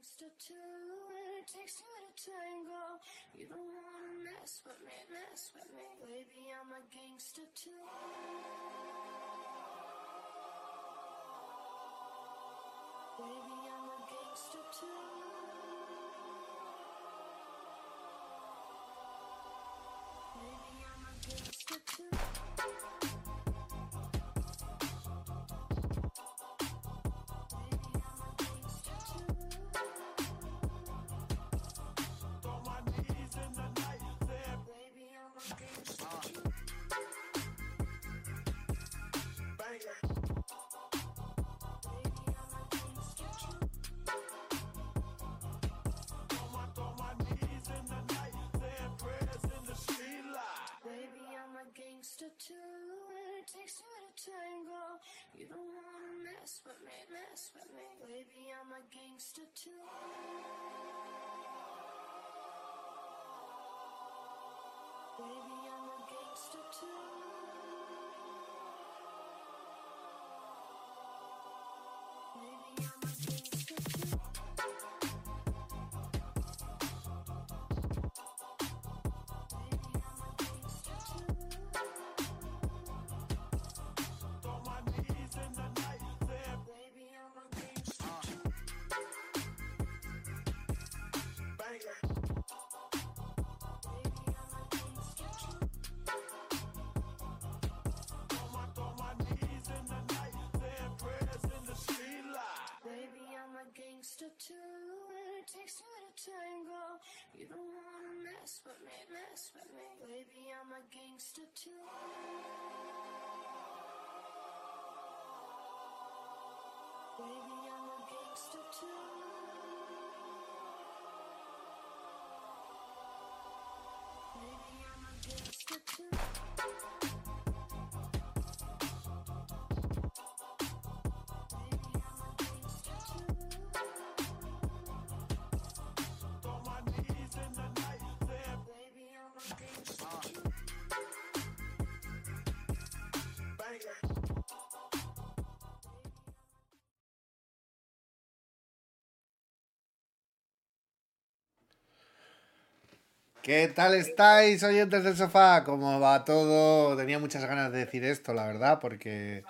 gangster too. It takes two to tango. You don't wanna mess with me, mess with me. Baby, I'm a gangster too. Baby, I'm a gangster too. Baby, I'm a gangster too. A gangster too. It takes two to tango. You don't wanna mess with me, mess with me. Baby, I'm a gangster too. Baby, I'm a gangster too. Baby, I'm a gangster a gangster too. It takes two to tango. You don't wanna mess with me, mess with me. Baby, I'm a gangster too. Baby, I'm a gangster too. Baby, I'm a gangster too. ¿Qué tal estáis, oyentes del sofá? ¿Cómo va todo? Tenía muchas ganas de decir esto, la verdad, porque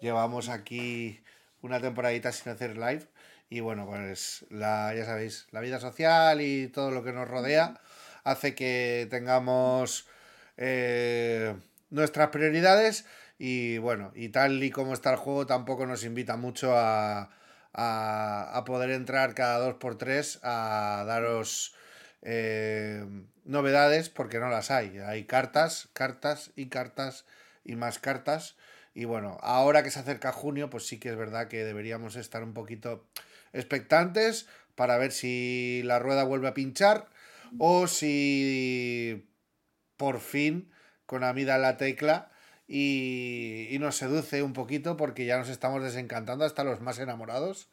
llevamos aquí una temporadita sin hacer live. Y bueno, pues la, ya sabéis, la vida social y todo lo que nos rodea hace que tengamos eh, nuestras prioridades. Y bueno, y tal y como está el juego, tampoco nos invita mucho a, a, a poder entrar cada dos por tres a daros eh, novedades porque no las hay. Hay cartas, cartas y cartas y más cartas. Y bueno, ahora que se acerca junio, pues sí que es verdad que deberíamos estar un poquito expectantes para ver si la rueda vuelve a pinchar o si por fin Konami da la tecla y, y nos seduce un poquito porque ya nos estamos desencantando hasta los más enamorados.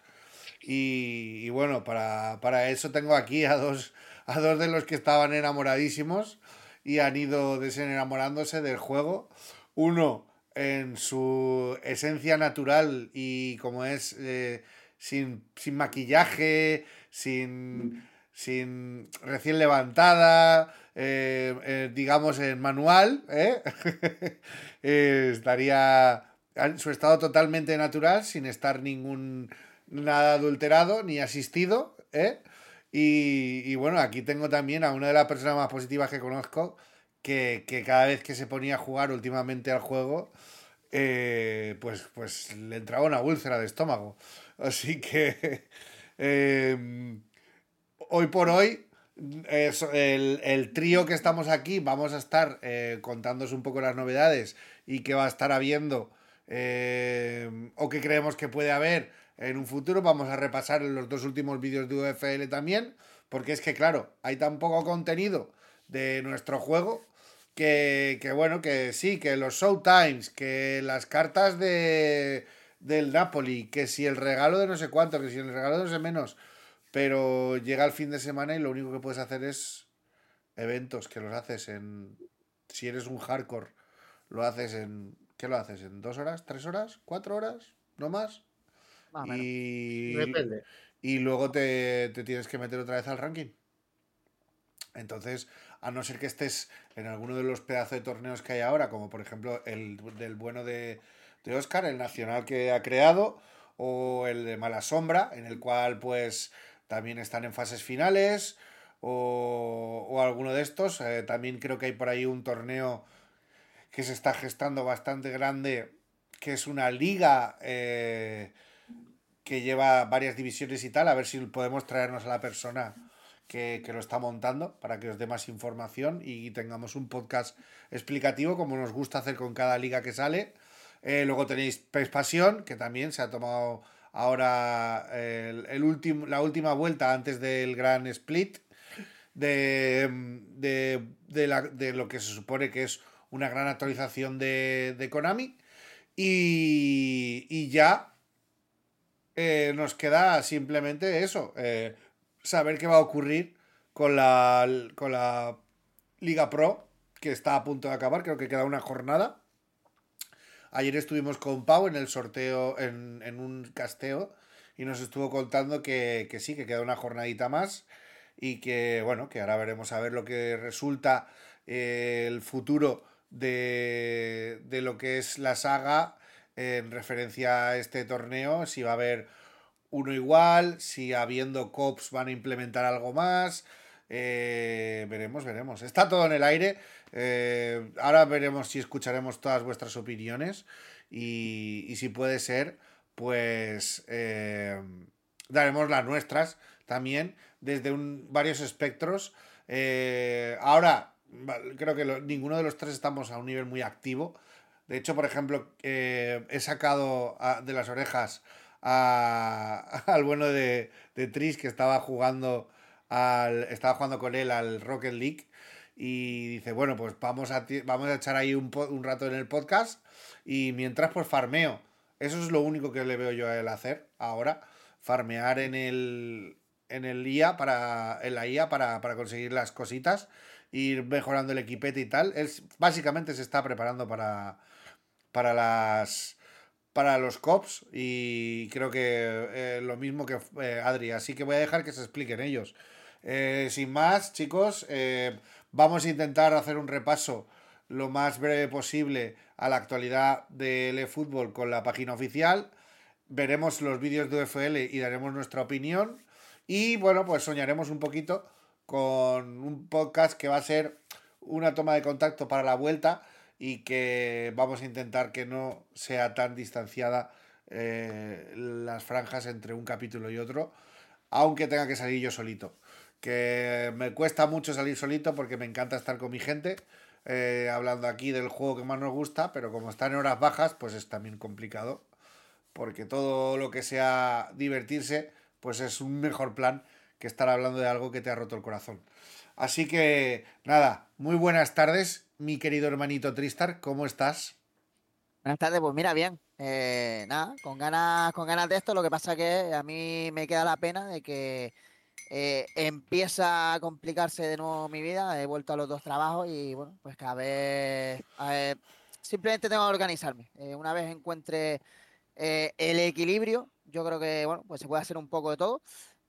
Y, y bueno, para, para eso tengo aquí a dos, a dos de los que estaban enamoradísimos y han ido desenamorándose del juego. Uno en su esencia natural y como es eh, sin, sin maquillaje, sin, sin recién levantada, eh, eh, digamos en manual, estaría en su estado totalmente natural, sin estar ningún nada adulterado ni asistido, ¿eh? Y, bueno, aquí tengo también a una de las personas más positivas que conozco, que, cada vez que se ponía a jugar últimamente al juego, eh, pues, pues le entraba una úlcera de estómago. Así que eh, hoy por hoy, el, el trío que estamos aquí, vamos a estar eh, contándoos un poco las novedades y qué va a estar habiendo eh, o qué creemos que puede haber en un futuro. Vamos a repasar los dos últimos vídeos de UFL también, porque es que, claro, hay tan poco contenido de nuestro juego que, bueno, que sí, que los Showtimes, que las cartas de, del Napoli, que si el regalo de no sé cuánto, que si el regalo de no sé menos, pero llega el fin de semana y lo único que puedes hacer es eventos que los haces en... Si eres un hardcore, lo haces en... ¿Qué lo haces? ¿En dos horas? ¿Tres horas? ¿Cuatro horas? ¿No más? Y, Depende. y luego te, te tienes que meter otra vez al ranking. Entonces, a no ser que estés en alguno de los pedazos de torneos que hay ahora, como por ejemplo el del bueno de, de Oscar, el nacional que ha creado, o el de Mala Sombra, en el cual pues también están en fases finales, o, o alguno de estos. Eh, también creo que hay por ahí un torneo que se está gestando bastante grande, que es una liga eh, que lleva varias divisiones y tal, a ver si podemos traernos a la persona que, que lo está montando para que os dé más información y tengamos un podcast explicativo como nos gusta hacer con cada liga que sale. Eh, luego tenéis PES Pasión, que también se ha tomado ahora el, el la última vuelta antes del gran split de, de, de lo que se supone que es una gran actualización de, de Konami. Y, y ya eh, nos queda simplemente eso, eh, saber qué va a ocurrir con la, con la Liga Pro, que está a punto de acabar, creo que queda una jornada. Ayer estuvimos con Pau en el sorteo, en, en un casteo, y nos estuvo contando que, que sí, que queda una jornadita más y que, bueno, que ahora veremos a ver lo que resulta eh, el futuro de, de lo que es la saga en referencia a este torneo, si va a haber uno igual, si habiendo cops van a implementar algo más. eh, veremos, veremos. Está todo en el aire. eh, ahora veremos si escucharemos todas vuestras opiniones y, y si puede ser, pues eh, daremos las nuestras también desde un, varios espectros. Ahora, creo que ninguno de los tres estamos a un nivel muy activo. De hecho, por ejemplo, eh, he sacado de las orejas a- al bueno de, de Tris que estaba jugando al, estaba jugando con él al Rocket League y dice, bueno, pues vamos a, vamos a echar ahí un, un rato en el podcast y mientras pues farmeo. Eso es lo único que le veo yo a él hacer ahora, farmear en el en el IA para en la IA para, para conseguir las cositas, ir mejorando el equipete y tal. Es básicamente se está preparando para para las para los cops y creo que eh, lo mismo que eh, Adri, así que voy a dejar que se expliquen ellos. Eh, sin más, chicos, vamos a intentar hacer un repaso lo más breve posible a la actualidad del eFootball con la página oficial. Veremos los vídeos de UFL y daremos nuestra opinión. Y bueno, pues soñaremos un poquito con un podcast que va a ser una toma de contacto para la vuelta y que vamos a intentar que no sea tan distanciada eh, las franjas entre un capítulo y otro, aunque tenga que salir yo solito. Que me cuesta mucho salir solito porque me encanta estar con mi gente, eh, hablando aquí del juego que más nos gusta, pero como está en horas bajas, pues es también complicado porque todo lo que sea divertirse, pues es un mejor plan que estar hablando de algo que te ha roto el corazón. Así que, nada, muy buenas tardes, mi querido hermanito Tristar, ¿cómo estás? Buenas tardes, pues mira, bien. eh, nada, con ganas, con ganas de esto. Lo que pasa que a mí me queda la pena de que eh, empieza a complicarse de nuevo mi vida. He vuelto a los dos trabajos y bueno, pues cada vez eh, simplemente tengo que organizarme. Eh, una vez encuentre eh, el equilibrio, yo creo que bueno, pues se puede hacer un poco de todo.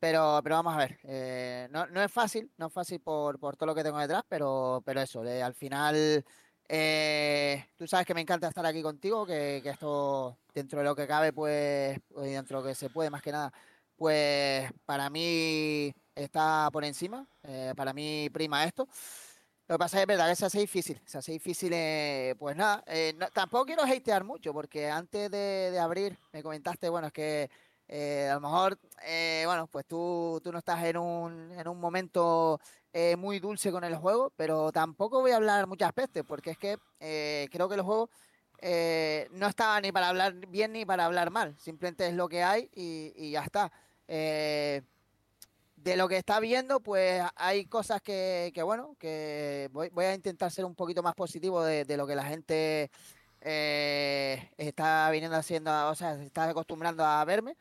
Pero, pero vamos a ver, eh, no, no es fácil, no es fácil por, por todo lo que tengo detrás, pero, pero eso, eh, al final eh, tú sabes que me encanta estar aquí contigo, que, que esto dentro de lo que cabe, pues, dentro de lo que se puede más que nada, pues para mí está por encima, eh, para mí prima esto. Lo que pasa es es verdad que se hace difícil, se hace difícil, eh, pues nada, eh, no- tampoco quiero hatear mucho, porque antes de, de abrir me comentaste, bueno, es que eh, a lo mejor, eh, bueno, pues tú, tú no estás en un, en un momento eh, muy dulce con el juego, pero tampoco voy a hablar muchas veces, porque es que eh, creo que el juego eh, no estaba ni para hablar bien ni para hablar mal, simplemente es lo que hay y, y ya está. Eh, de lo que está viendo, pues hay cosas que, que bueno, que voy, voy a intentar ser un poquito más positivo de, de lo que la gente eh, está viniendo haciendo, o sea, se está acostumbrando a verme.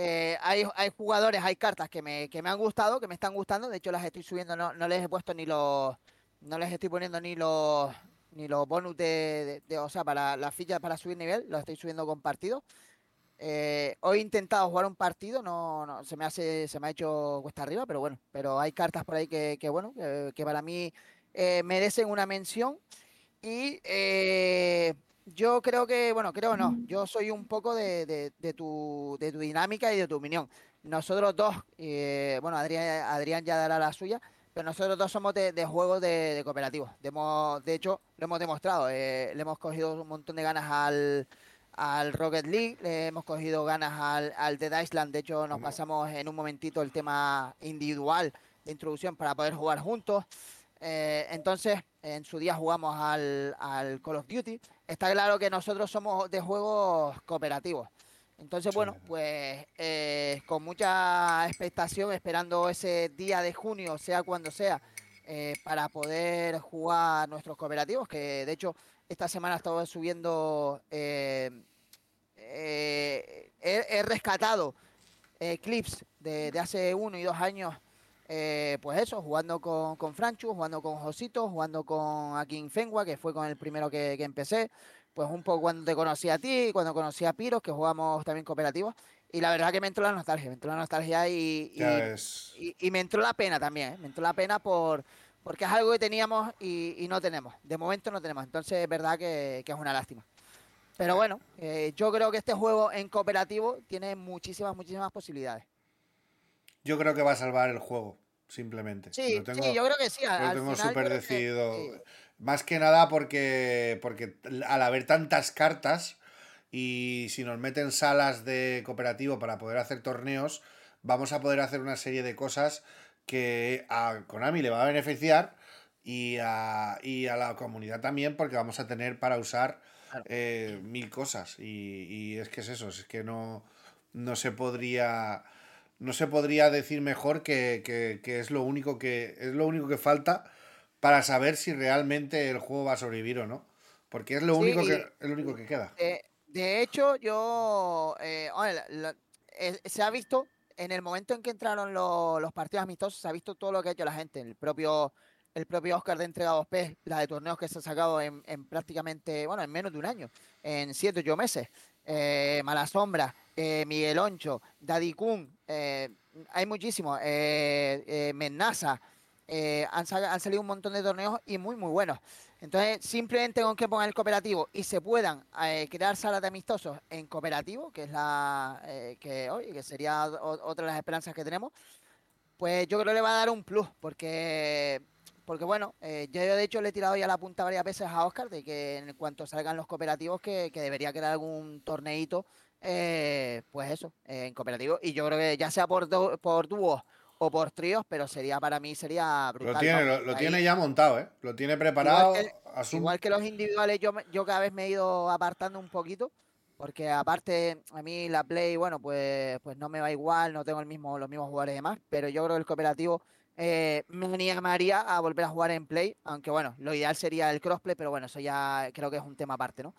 Eh, hay, hay jugadores, hay cartas que me, que me han gustado, que me están gustando. De hecho, las estoy subiendo, no, no les he puesto ni los. No les estoy poniendo ni los ni los bonus de, de- o sea, para las fichas para subir nivel, los estoy subiendo compartidos. Eh, hoy he intentado jugar un partido, no, no, se me hace, se me ha hecho cuesta arriba, pero bueno, pero hay cartas por ahí que, que bueno, que, que para mí eh, merecen una mención. Y eh, yo creo que, bueno, creo no, yo soy un poco de, de, de tu, de tu dinámica y de tu opinión. Nosotros dos, eh, bueno, Adrián, Adrián ya dará la suya, pero nosotros dos somos de, juegos de, cooperativos. De, mo- de hecho, lo hemos demostrado, eh, le hemos cogido un montón de ganas al, al Rocket League, le hemos cogido ganas al, al Dead Island, de hecho nos pasamos en un momentito el tema individual de introducción para poder jugar juntos. Eh, entonces, en su día jugamos al, al Call of Duty. Está claro que nosotros somos de juegos cooperativos. Entonces, bueno, pues eh, con mucha expectación, esperando ese día de junio, sea cuando sea, eh, para poder jugar nuestros cooperativos, que de hecho esta semana he estado subiendo, eh, he, he rescatado clips de, de hace uno y dos años, eh, pues eso, jugando con, con Franchu, jugando con Josito, jugando con Akin Fengua, que fue con el primero que, que empecé, pues un poco cuando te conocí a ti, cuando conocí a Piros, que jugamos también cooperativos, y la verdad que me entró la nostalgia, me entró la nostalgia y, y- me entró la pena también, ¿eh? me entró la pena por porque es algo que teníamos y, y no tenemos. De momento no tenemos, entonces es verdad que, que es una lástima. Pero bueno, eh, yo creo que este juego en cooperativo tiene muchísimas, muchísimas posibilidades. Yo creo que va a salvar el juego, simplemente. Sí, Lo tengo, sí, yo creo que sí. al- lo tengo súper que- decidido. sí. Más que nada porque, porque al haber tantas cartas y si nos meten salas de cooperativo para poder hacer torneos, vamos a poder hacer una serie de cosas que a Konami le va a beneficiar y a, y a la comunidad también porque vamos a tener para usar Claro. eh, mil cosas. Y, y es que es eso, es que no, no se podría. No se podría decir mejor que, que- que es lo único que. es lo único que falta para saber si realmente el juego va a sobrevivir o no. Porque es lo Sí, único que, es lo único que queda. De, de hecho, yo. eh, eh, se ha visto, en el momento en que entraron lo- los partidos amistosos, se ha visto todo lo que ha hecho la gente. El propio, el propio Oscar de Entrega 2P, la de torneos que se ha sacado en, en prácticamente, bueno, en menos de un año, en 7 8 meses. Eh, Mala Sombra, eh, Miguel Oncho, Daddy Kun, eh, hay muchísimos. Eh, eh, Menaza. han, sa- han salido un montón de torneos y muy, muy buenos. Entonces, simplemente con que pongan el cooperativo y se puedan crear salas de amistosos en cooperativo, que es la que hoy, que sería otra de las esperanzas que tenemos, pues yo creo que le va a dar un plus, porque porque bueno, yo de hecho le he tirado ya la punta varias veces a Oscar de que en cuanto salgan los cooperativos que, que debería crear algún torneito, eh, pues eso, eh, en cooperativo. Y yo creo que ya sea por, do- por dúos o por tríos, pero sería para mí sería brutal. Lo tiene, lo, tiene ya montado, ¿eh? Lo tiene preparado. que- Igual que los individuales, yo, yo cada vez me he ido apartando un poquito, porque aparte a mí la Play, bueno, pues, pues no me va igual, no tengo el mismo, los mismos jugadores y demás, pero yo creo que el cooperativo eh, me animaría a volver a jugar en Play, aunque bueno, lo ideal sería el crossplay, pero bueno, eso ya creo que es un tema aparte, ¿no?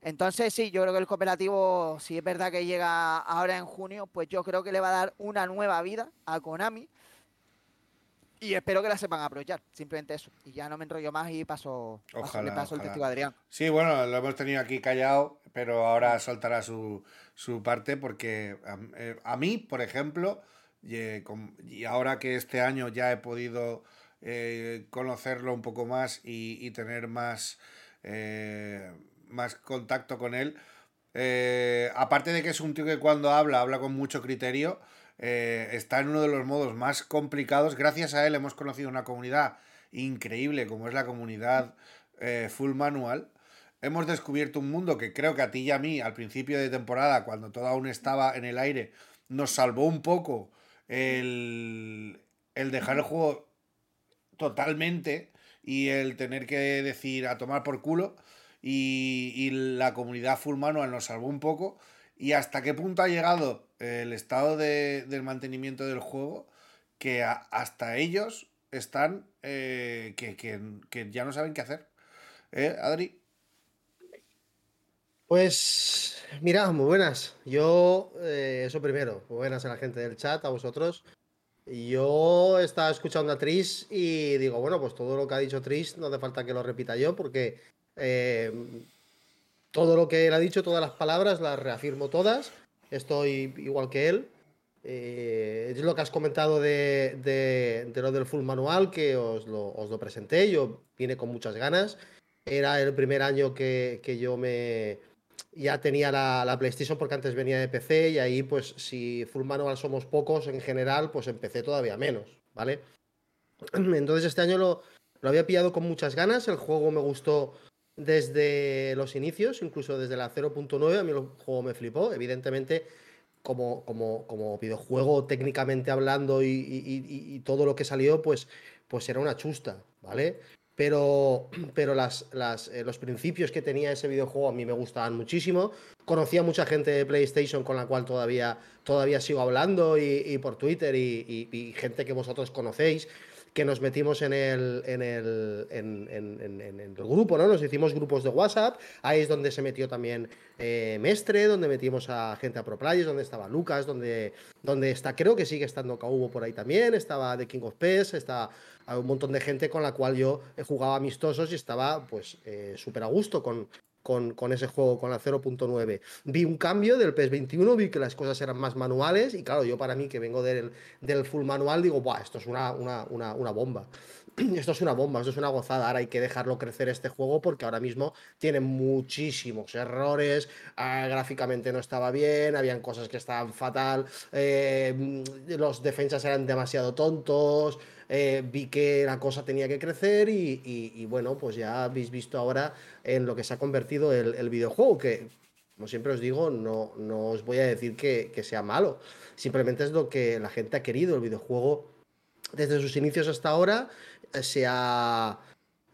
Entonces sí, yo creo que el cooperativo, si es verdad que llega ahora en junio, pues yo creo que le va a dar una nueva vida a Konami. Y espero que la sepan aprovechar, simplemente eso. Y ya no me enrollo más y paso, Ojalá, paso el testigo a Adrián. Sí, bueno, lo hemos tenido aquí callado, pero ahora soltará su, su parte porque a, eh, a mí, por ejemplo, y, eh, y ahora que este año ya he podido eh, conocerlo un poco más y, y tener más, eh, más contacto con él, eh, aparte de que es un tío que cuando habla, habla con mucho criterio, eh, está en uno de los modos más complicados. Gracias a él hemos conocido una comunidad increíble como es la comunidad eh, Full Manual. Hemos descubierto un mundo que creo que a ti y a mí al principio de temporada, cuando todo aún estaba en el aire, nos salvó un poco el, el dejar el juego totalmente y el tener que decir a tomar por culo y, la comunidad full nos salvó un poco y hasta qué punto ha llegado el estado de- del mantenimiento del juego que hasta ellos están eh, que, que- que ya no saben qué hacer. ¿Eh, Adri? Pues mira, muy buenas. Yo, eh, eso primero, muy buenas a la gente del chat, a vosotros. Yo estaba escuchando a Tris y digo, bueno, pues todo lo que ha dicho Tris no hace falta que lo repita yo porque eh, todo lo que él ha dicho, todas las palabras, las reafirmo todas. Estoy igual que él. Eh, es lo que has comentado de, de- de lo del full manual, que os lo, os lo presenté. Yo vine con muchas ganas. Era el primer año que, que yo me ya tenía la, la PlayStation porque antes venía de PC y ahí pues si full manual somos pocos en general, pues empecé todavía menos, ¿vale? Entonces este año lo, lo había pillado con muchas ganas, el juego me gustó desde los inicios, incluso desde la 0.9, a mí el juego me flipó, evidentemente como, como, como videojuego técnicamente hablando y, y- y- todo lo que salió, pues, pues era una chusta, ¿vale? Pero, pero las, las, eh, los principios que tenía ese videojuego a mí me gustaban muchísimo. Conocía mucha gente de PlayStation con la cual todavía, todavía sigo hablando y, por Twitter y gente que vosotros conocéis que nos metimos en el, en el, en, el grupo, ¿no? Nos hicimos grupos de WhatsApp, ahí es donde se metió también eh, Mestre, donde metimos a gente a Pro Players, donde estaba Lucas, donde, donde está, creo que sigue estando Kaubo por ahí también, estaba The King of PES, está un montón de gente con la cual yo he jugado amistosos y estaba pues eh, súper a gusto con, con, ese juego, con la 0.9. Vi un cambio del PS21, vi que las cosas eran más manuales y claro, yo para mí que vengo del, del full manual digo, Buah, esto es una, una, una, bomba. Esto es una bomba, esto es una gozada. Ahora hay que dejarlo crecer este juego porque ahora mismo tiene muchísimos errores. ah, gráficamente no estaba bien, habían cosas que estaban fatal. eh, los defensas eran demasiado tontos. Eh, vi que la cosa tenía que crecer y, y- y bueno, pues ya habéis visto ahora en lo que se ha convertido el, el videojuego, que como siempre os digo, no, no os voy a decir que, que sea malo. Simplemente es lo que la gente ha querido. El videojuego, desde sus inicios hasta ahora, eh, se ha,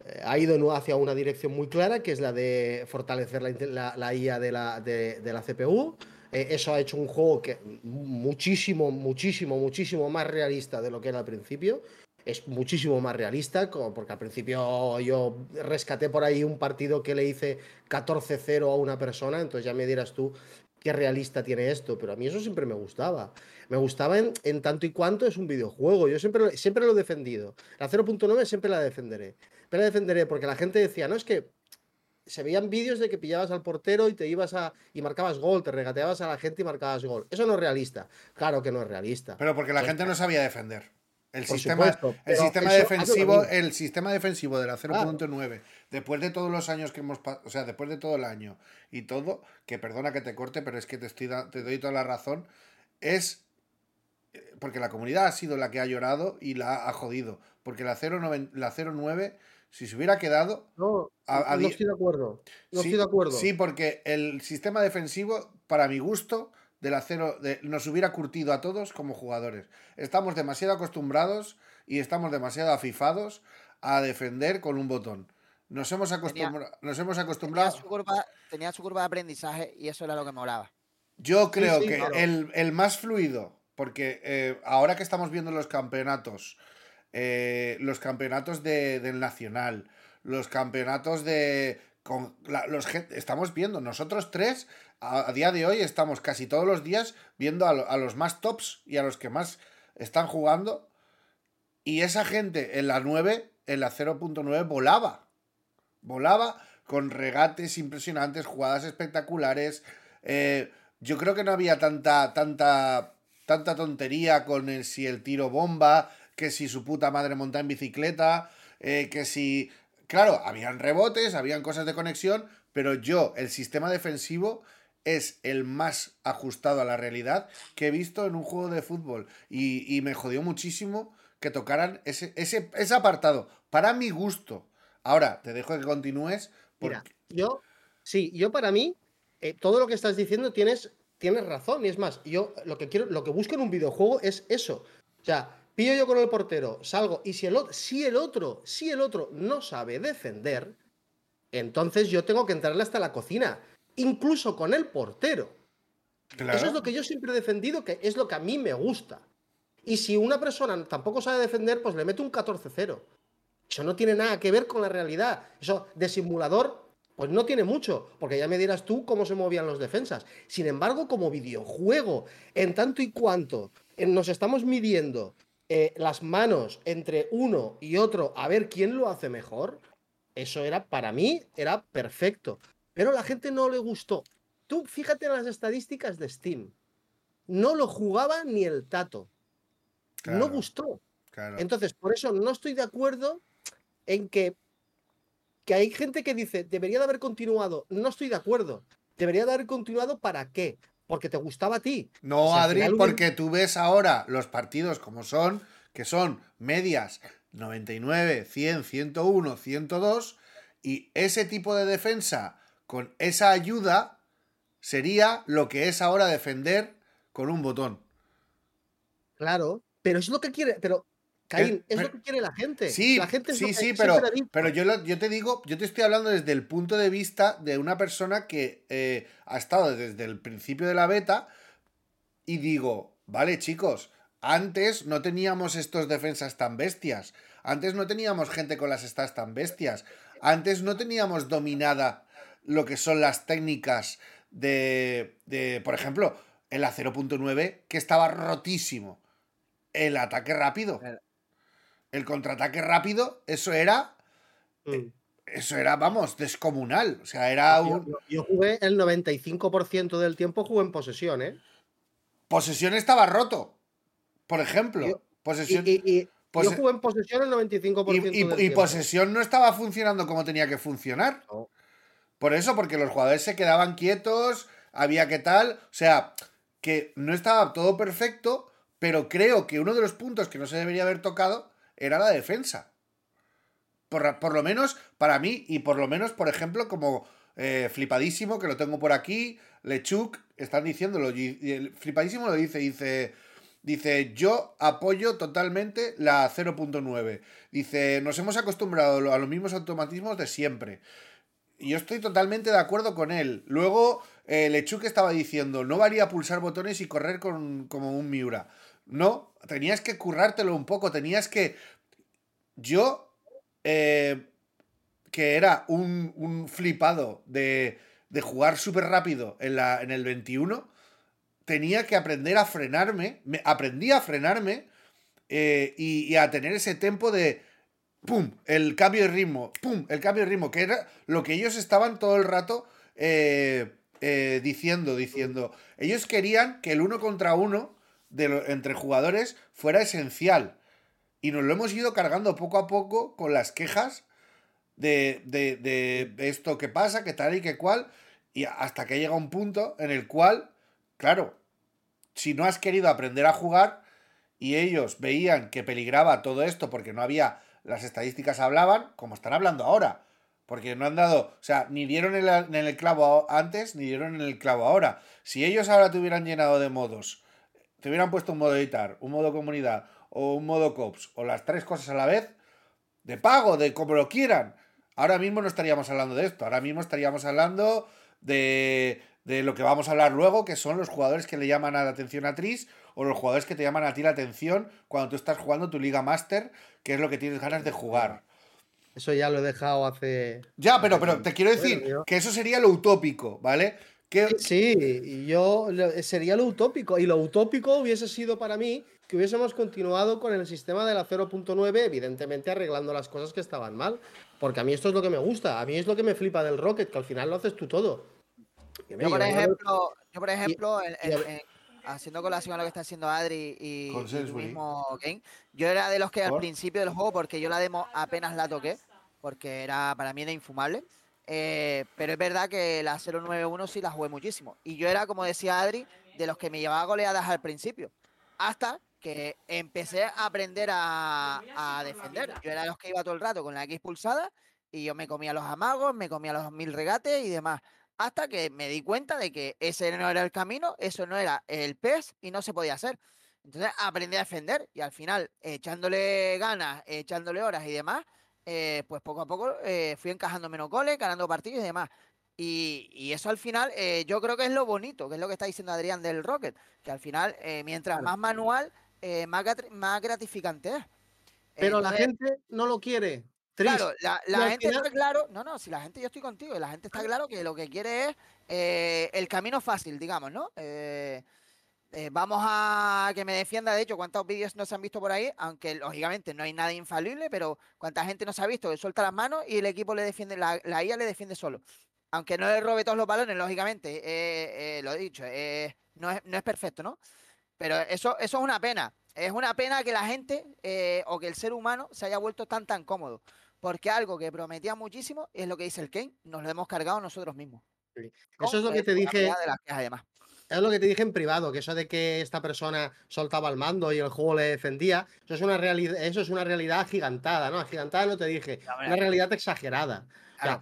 eh, ha ido hacia una dirección muy clara, que es la de fortalecer la, la- la IA de la, de, de la CPU. Eh, eso ha hecho un juego que muchísimo, muchísimo, muchísimo más realista de lo que era al principio. Es muchísimo más realista, porque al principio yo rescaté por ahí un partido que le hice 14-0 a una persona, entonces ya me dirás tú qué realista tiene esto, pero a mí eso siempre me gustaba. Me gustaba en, en tanto y cuanto es un videojuego, yo siempre, lo- siempre lo he defendido. La 0.9 siempre la defenderé. Pero la defenderé porque la gente decía, no, es que se veían vídeos de que pillabas al portero y te ibas a y marcabas gol, te regateabas a la gente y marcabas gol. Eso no es realista. Claro que no es realista. Pero porque la Pues, gente no sabía defender. El Por sistema, supuesto, el sistema eso- defensivo, el sistema defensivo de la 0.9, después de todos los años que hemos, o sea, después de todo el año y todo, que perdona que te corte, pero es que te estoy te doy toda la razón, es eh, porque la comunidad ha sido la que ha llorado y la ha jodido, porque la 09, la 09 si se hubiera quedado No, A- a no estoy de acuerdo. No sí, estoy de acuerdo. Sí, porque el sistema defensivo, para mi gusto, de la cero, de- nos hubiera curtido a todos como jugadores. Estamos demasiado acostumbrados y estamos demasiado afifados a defender con un botón. Nos hemos, acostumbra- nos hemos Tenía acostumbrado. su, curva, tenía su curva de aprendizaje y eso era lo que molaba. Yo creo sí, que claro. el, el más fluido, porque eh, ahora que estamos viendo los campeonatos, eh, los campeonatos de- del Nacional, los campeonatos de... Con la- los, estamos viendo, nosotros tres, a, día de hoy estamos casi todos los días viendo a los más tops y a los que más están jugando. Y esa gente en la 9, en la 0.9, volaba. Volaba con regates impresionantes, jugadas espectaculares. eh, yo creo que no había tanta, tanta, tanta tontería con el, si el tiro bomba, que si su puta madre monta en bicicleta, eh, que si... Claro, habían rebotes, habían cosas de conexión, pero yo, el sistema defensivo es el más ajustado a la realidad que he visto en un juego de fútbol. Y, y me jodió muchísimo que tocaran ese, ese, ese apartado, para mi gusto. Ahora, te dejo que continúes. Porque... Mira, yo, sí, yo para mí, eh, todo lo que estás diciendo tienes, tienes razón. Y es más, yo lo que quiero, lo que busco en un videojuego es eso. O sea, pillo yo con el portero, salgo, y si el otro, si el otro, si el otro no sabe defender, entonces yo tengo que entrarle hasta la cocina, incluso con el portero. Claro. Eso es lo que yo siempre he defendido, que es lo que a mí me gusta. Y si una persona tampoco sabe defender, pues le meto un 14-0. Eso no tiene nada que ver con la realidad. Eso de simulador, pues no tiene mucho, porque ya me dirás tú cómo se movían los defensas. Sin embargo, como videojuego, en tanto y cuanto eh, nos estamos midiendo eh, las manos entre uno y otro a ver quién lo hace mejor, eso era, para mí, era perfecto. Pero la gente no le gustó. Tú fíjate en las estadísticas de Steam. No lo jugaba ni el tato. No gustó. claro. Entonces, por eso no estoy de acuerdo en que, que hay gente que dice, debería de haber continuado. No estoy de acuerdo. Debería de haber continuado para qué? Porque te gustaba a ti. No, al Adri, final porque tú ves ahora los partidos como son, que son medias 99, 100, 101, 102, y ese tipo de defensa con esa ayuda sería lo que es ahora defender con un botón. Claro, pero es lo que quiere, pero Caín, es pero- lo que quiere la gente. Sí, la gente es lo sí, que sí, pero, pero yo, lo- yo te digo, yo te estoy hablando desde el punto de vista de una persona que eh, ha estado desde el principio de la beta y digo, vale chicos, antes no teníamos estos defensas tan bestias, antes no teníamos gente con las stats tan bestias, antes no teníamos dominada lo que son las técnicas de, de por ejemplo, en la 0.9 que estaba rotísimo, el ataque rápido. El contraataque rápido, eso era, Mm. eso era, vamos, descomunal. O sea, era Yo, un... yo- yo jugué el 95% del tiempo jugué en posesión, ¿eh? Posesión estaba roto, por ejemplo. Yo- Y, posesión... y- y Pose- yo jugué en posesión el 95% Y, del y tiempo. posesión no estaba funcionando como tenía que funcionar. No. Por eso, porque los jugadores se quedaban quietos, había que tal. O sea, que no estaba todo perfecto, pero creo que uno de los puntos que no se debería haber tocado era la defensa. Por, por lo menos para mí, y por lo menos, por ejemplo, como eh, flipadísimo, que lo tengo por aquí, Lechuk, están diciéndolo, y, flipadísimo lo dice, dice. Dice, yo apoyo totalmente la 0.9. Dice, nos hemos acostumbrado a los mismos automatismos de siempre. Yo estoy totalmente de acuerdo con él. Luego, eh, estaba diciendo, no valía pulsar botones y correr con, como un Miura. No, tenías que currártelo un poco, tenías que... Yo, eh, que era un, flipado de, de jugar súper rápido en, la, en el 21, tenía que aprender a frenarme, me, aprendí a frenarme eh, y, y a tener ese tempo de pum, el cambio de ritmo, pum, el cambio de ritmo, que era lo que ellos estaban todo el rato eh, eh, diciendo, diciendo. Ellos querían que el uno contra uno de entre jugadores fuera esencial. Y nos lo hemos ido cargando poco a poco con las quejas de, de, de esto que pasa, que tal y que cual, y hasta que llega un punto en el cual, claro, si no has querido aprender a jugar y ellos veían que peligraba todo esto porque no había, las estadísticas hablaban, como están hablando ahora, porque no han dado, o sea, ni dieron en, el clavo antes, ni dieron en el clavo ahora. Si ellos ahora te hubieran llenado de modos, te hubieran puesto un modo editar, un modo comunidad o un modo cops, o las tres cosas a la vez, de pago, de como lo quieran. Ahora mismo no estaríamos hablando de esto, ahora mismo estaríamos hablando de, de lo que vamos a hablar luego, que son los jugadores que le llaman a la atención a Tris o los jugadores que te llaman a ti la atención cuando tú estás jugando tu Liga Master, que es lo que tienes ganas de jugar. Eso ya lo he dejado hace. Ya, pero, pero te quiero decir Bueno, que eso sería lo utópico, ¿vale? Que, Sí, y yo sería lo utópico. Y lo utópico hubiese sido para mí que hubiésemos continuado con el sistema de la 0.9, evidentemente arreglando las cosas que estaban mal. Porque a mí esto es lo que me gusta. A mí es lo que me flipa del Rocket, que al final lo haces tú todo. Yo, por ejemplo, yo, por ejemplo en- y en- haciendo colación a lo que está haciendo Adri y, y tú mismo, Kane, yo era de los que al principio del juego, porque yo la demo apenas la toqué, porque era para mí era infumable. eh, pero es verdad que la 091 sí la jugué muchísimo. Y yo era, como decía Adri, de los que me llevaba goleadas al principio. Hasta que empecé a aprender a, a defender. Yo era de los que iba todo el rato con la X pulsada y yo me comía los amagos, me comía los mil regates y demás. Hasta que me di cuenta de que ese no era el camino, eso no era el PES y no se podía hacer. Entonces aprendí a defender y al final, echándole ganas, echándole horas y demás, eh, pues poco a poco eh, fui encajando menos goles, ganando partidos y demás. Y, y eso al final eh, yo creo que es lo bonito, que es lo que está diciendo Adrián del Rocket, que al final, mientras más manual, más, más gratificante es. Pero la gente no lo quiere. Claro, la, gente final- está claro, no, no, si la gente, yo estoy contigo, la gente está claro que lo que quiere es eh, el camino fácil, digamos, ¿no? Eh, eh, vamos a que me defienda, de hecho, cuántos vídeos no se han visto por ahí, aunque lógicamente no hay nada infalible, pero cuánta gente no se ha visto que suelta las manos y el equipo le defiende, la, la IA le defiende solo. aunque no le robe todos los balones, lógicamente, lo he dicho, no, es, no es perfecto, ¿no? Pero eso, eso es una pena. Es una pena que la gente o que el ser humano se haya vuelto tan tan cómodo. Porque algo que prometía muchísimo es lo que dice el Kane, nos lo hemos cargado nosotros mismos. Eso es lo que te dije. Es lo que te dije en privado, que eso de que esta persona soltaba el mando y el juego le defendía, eso es una realidad, eso es una realidad agigantada, ¿no? Agigantada no te dije, una realidad exagerada.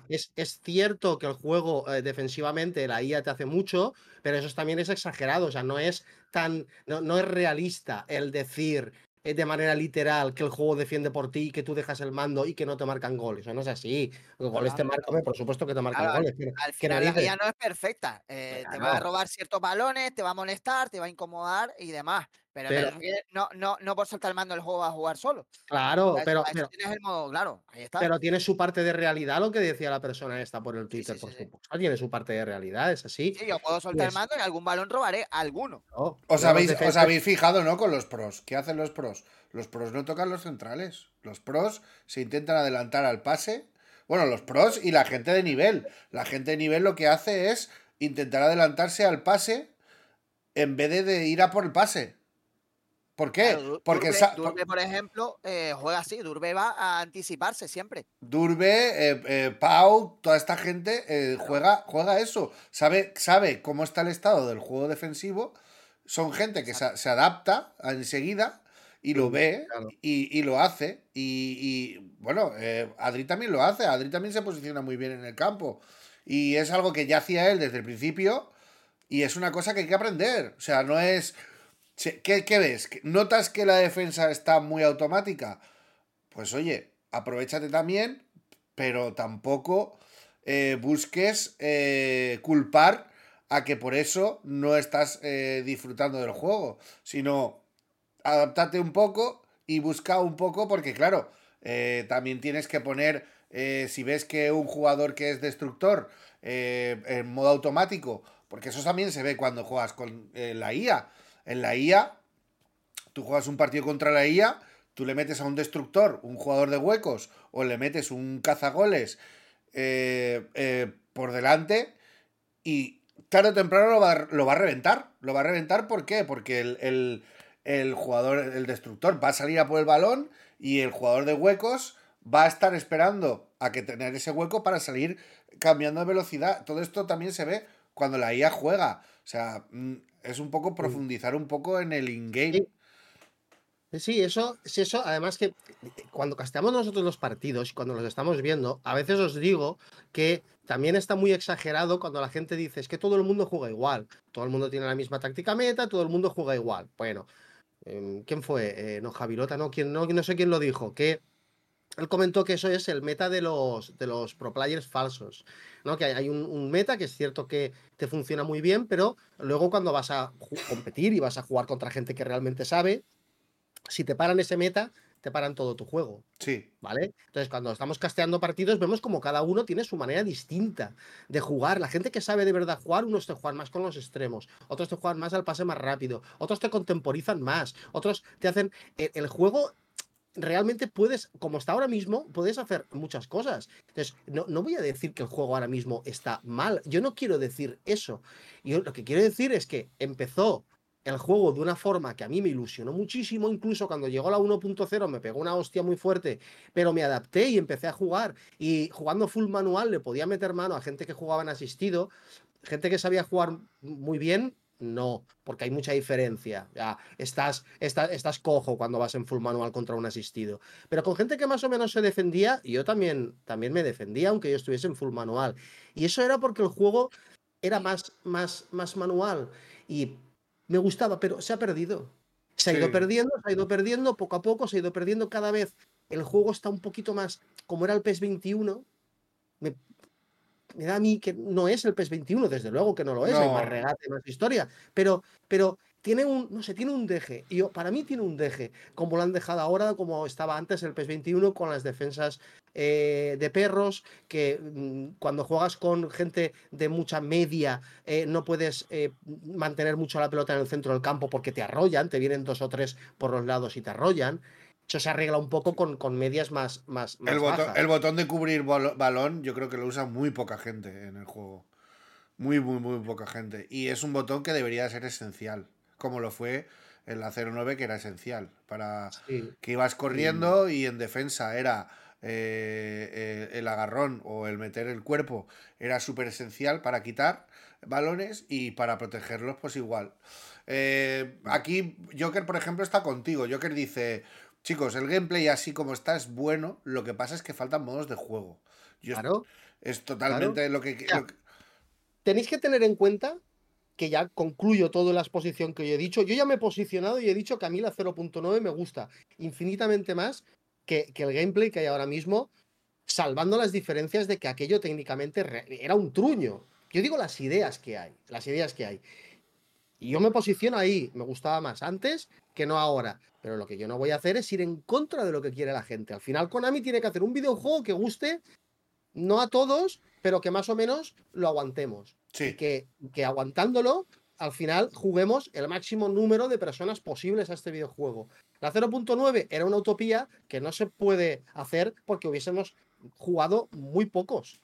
es, es, cierto que el juego eh, defensivamente, la IA te hace mucho, pero eso también es exagerado, o sea, no es tan, no, no es realista el decir eh, de manera literal que el juego defiende por ti, que tú dejas el mando y que no te marcan goles. Eso no es así. Los goles te marcan, por supuesto que te marcan goles. al final la guía no es perfecta. Eh, te va a robar ciertos balones, te va a molestar, te va a incomodar y demás. Pero, no, no, no por soltar el mando el juego va a jugar solo. Claro, pero, tienes el modo, claro, ahí está. Pero tiene su parte de realidad lo que decía la persona esta por el Twitter, por supuesto. Tiene su parte de realidad, es así. Sí, yo puedo soltar el mando y algún balón robaré, alguno. os, habéis, os habéis fijado, ¿no? Con los pros. ¿Qué hacen los pros? Los pros no tocan los centrales. Los pros se intentan adelantar al pase. Bueno, los pros y la gente de nivel. La gente de nivel lo que hace es intentar adelantarse al pase en vez de ir a por el pase. ¿Por qué? Porque Durbe, por ejemplo, eh, juega así. Durbe va a anticiparse siempre. Durbe, eh, eh, Pau, toda esta gente juega, juega eso. Sabe, sabe cómo está el estado del juego defensivo. Son gente que se, adapta enseguida y lo ve y, lo hace. Y, bueno, Adri también lo hace. Adri también se posiciona muy bien en el campo. Y es algo que ya hacía él desde el principio. Y es una cosa que hay que aprender. O sea, no es ¿Qué, ves? ¿Notas que la defensa está muy automática? Pues oye, aprovechate también, pero tampoco eh, busques eh, culpar a que por eso no estás eh, disfrutando del juego, sino adaptate un poco y busca un poco, porque claro, también tienes que poner, si ves que un jugador que es destructor en modo automático, porque eso también se ve cuando juegas con la IA en la IA, tú juegas un partido contra la IA, tú le metes a un destructor, un jugador de huecos, o le metes un cazagoles eh, eh, por delante y tarde o temprano lo va, a reventar. Lo va a reventar, ¿por qué? Porque el, el, jugador, el destructor va a salir a por el balón y el jugador de huecos va a estar esperando a que tener ese hueco para salir cambiando de velocidad. Todo esto también se ve cuando la IA juega. O sea, mm, es un poco profundizar un poco en el in-game. Sí, eso, eso, además que cuando casteamos nosotros los partidos, cuando los estamos viendo, a veces os digo que también está muy exagerado cuando la gente dice es que todo el mundo juega igual, todo el mundo tiene la misma táctica meta, todo el mundo juega igual. Bueno, em, ¿quién fue? Eh, no, Javirota, no, ¿quién, no, no sé quién lo dijo, que él comentó que eso es el meta de los, de los pro players falsos, ¿no? Que hay, un, meta que es cierto que te funciona muy bien, pero luego cuando vas a competir y vas a jugar contra gente que realmente sabe, si te paran ese meta, te paran todo tu juego. Sí. ¿Vale? Entonces, cuando estamos casteando partidos, vemos como cada uno tiene su manera distinta de jugar. La gente que sabe de verdad jugar, unos te juegan más con los extremos, otros te juegan más al pase más rápido, otros te contemporizan más, otros te hacen. el juego realmente puedes, como está ahora mismo, puedes hacer muchas cosas. Entonces, no, no, voy a decir que el juego ahora mismo está mal. Yo no quiero decir eso. Yo lo que quiero decir es que empezó el juego de una forma que a mí me ilusionó muchísimo, incluso cuando llegó la 1.0 me pegó una hostia muy fuerte, pero me adapté y empecé a jugar y jugando full manual le podía meter mano a gente que jugaba en asistido, gente que sabía jugar muy bien no, porque hay mucha diferencia. Ya, estás, estás, estás cojo cuando vas en full manual contra un asistido. Pero con gente que más o menos se defendía, yo también, también me defendía, aunque yo estuviese en full manual. Y eso era porque el juego era más, más, más manual. Y me gustaba, pero se ha perdido. Se ha ido perdiendo, se ha ido perdiendo, poco a poco se ha ido perdiendo cada vez. El juego está un poquito más, como era el PES 21, me, me da a mí que no es el PES 21, desde luego que no lo es, hay más regate, más historia, pero, pero tiene un, no sé, tiene un deje, y para mí tiene un deje, como lo han dejado ahora, como estaba antes el PES 21 con las defensas eh, de perros, que mm, cuando juegas con gente de mucha media eh, no puedes eh, mantener mucho la pelota en el centro del campo porque te arrollan, te vienen dos o tres por los lados y te arrollan. Eso se arregla un poco con, con medias más, más, más El botón, bajas. el botón de cubrir balón, yo creo que lo usa muy poca gente en el juego. Muy, muy, muy poca gente. Y es un botón que debería ser esencial, como lo fue en la 09, que era esencial. Para Sí. que ibas corriendo y en defensa era eh, eh, el agarrón o el meter el cuerpo, era súper esencial para quitar balones y para protegerlos, pues igual. Eh, aquí Joker, por ejemplo, está contigo. Joker dice, chicos, el gameplay así como está es bueno, lo que pasa es que faltan modos de juego. Yo Claro. es totalmente lo que... Ya. lo que- Tenéis que tener en cuenta que ya concluyo toda la exposición que yo he dicho. Yo ya me he posicionado y he dicho que a mí la 0.9 me gusta infinitamente más que, que el gameplay que hay ahora mismo, salvando las diferencias de que aquello técnicamente era un truño. Yo digo las ideas que hay, las ideas que hay. Y yo me posiciono ahí, me gustaba más antes que no ahora. Pero lo que yo no voy a hacer es ir en contra de lo que quiere la gente. Al final Konami tiene que hacer un videojuego que guste, no a todos, pero que más o menos lo aguantemos. Y que, que aguantándolo, al final juguemos el máximo número de personas posibles a este videojuego. La 0.9 era una utopía que no se puede hacer porque hubiésemos jugado muy pocos.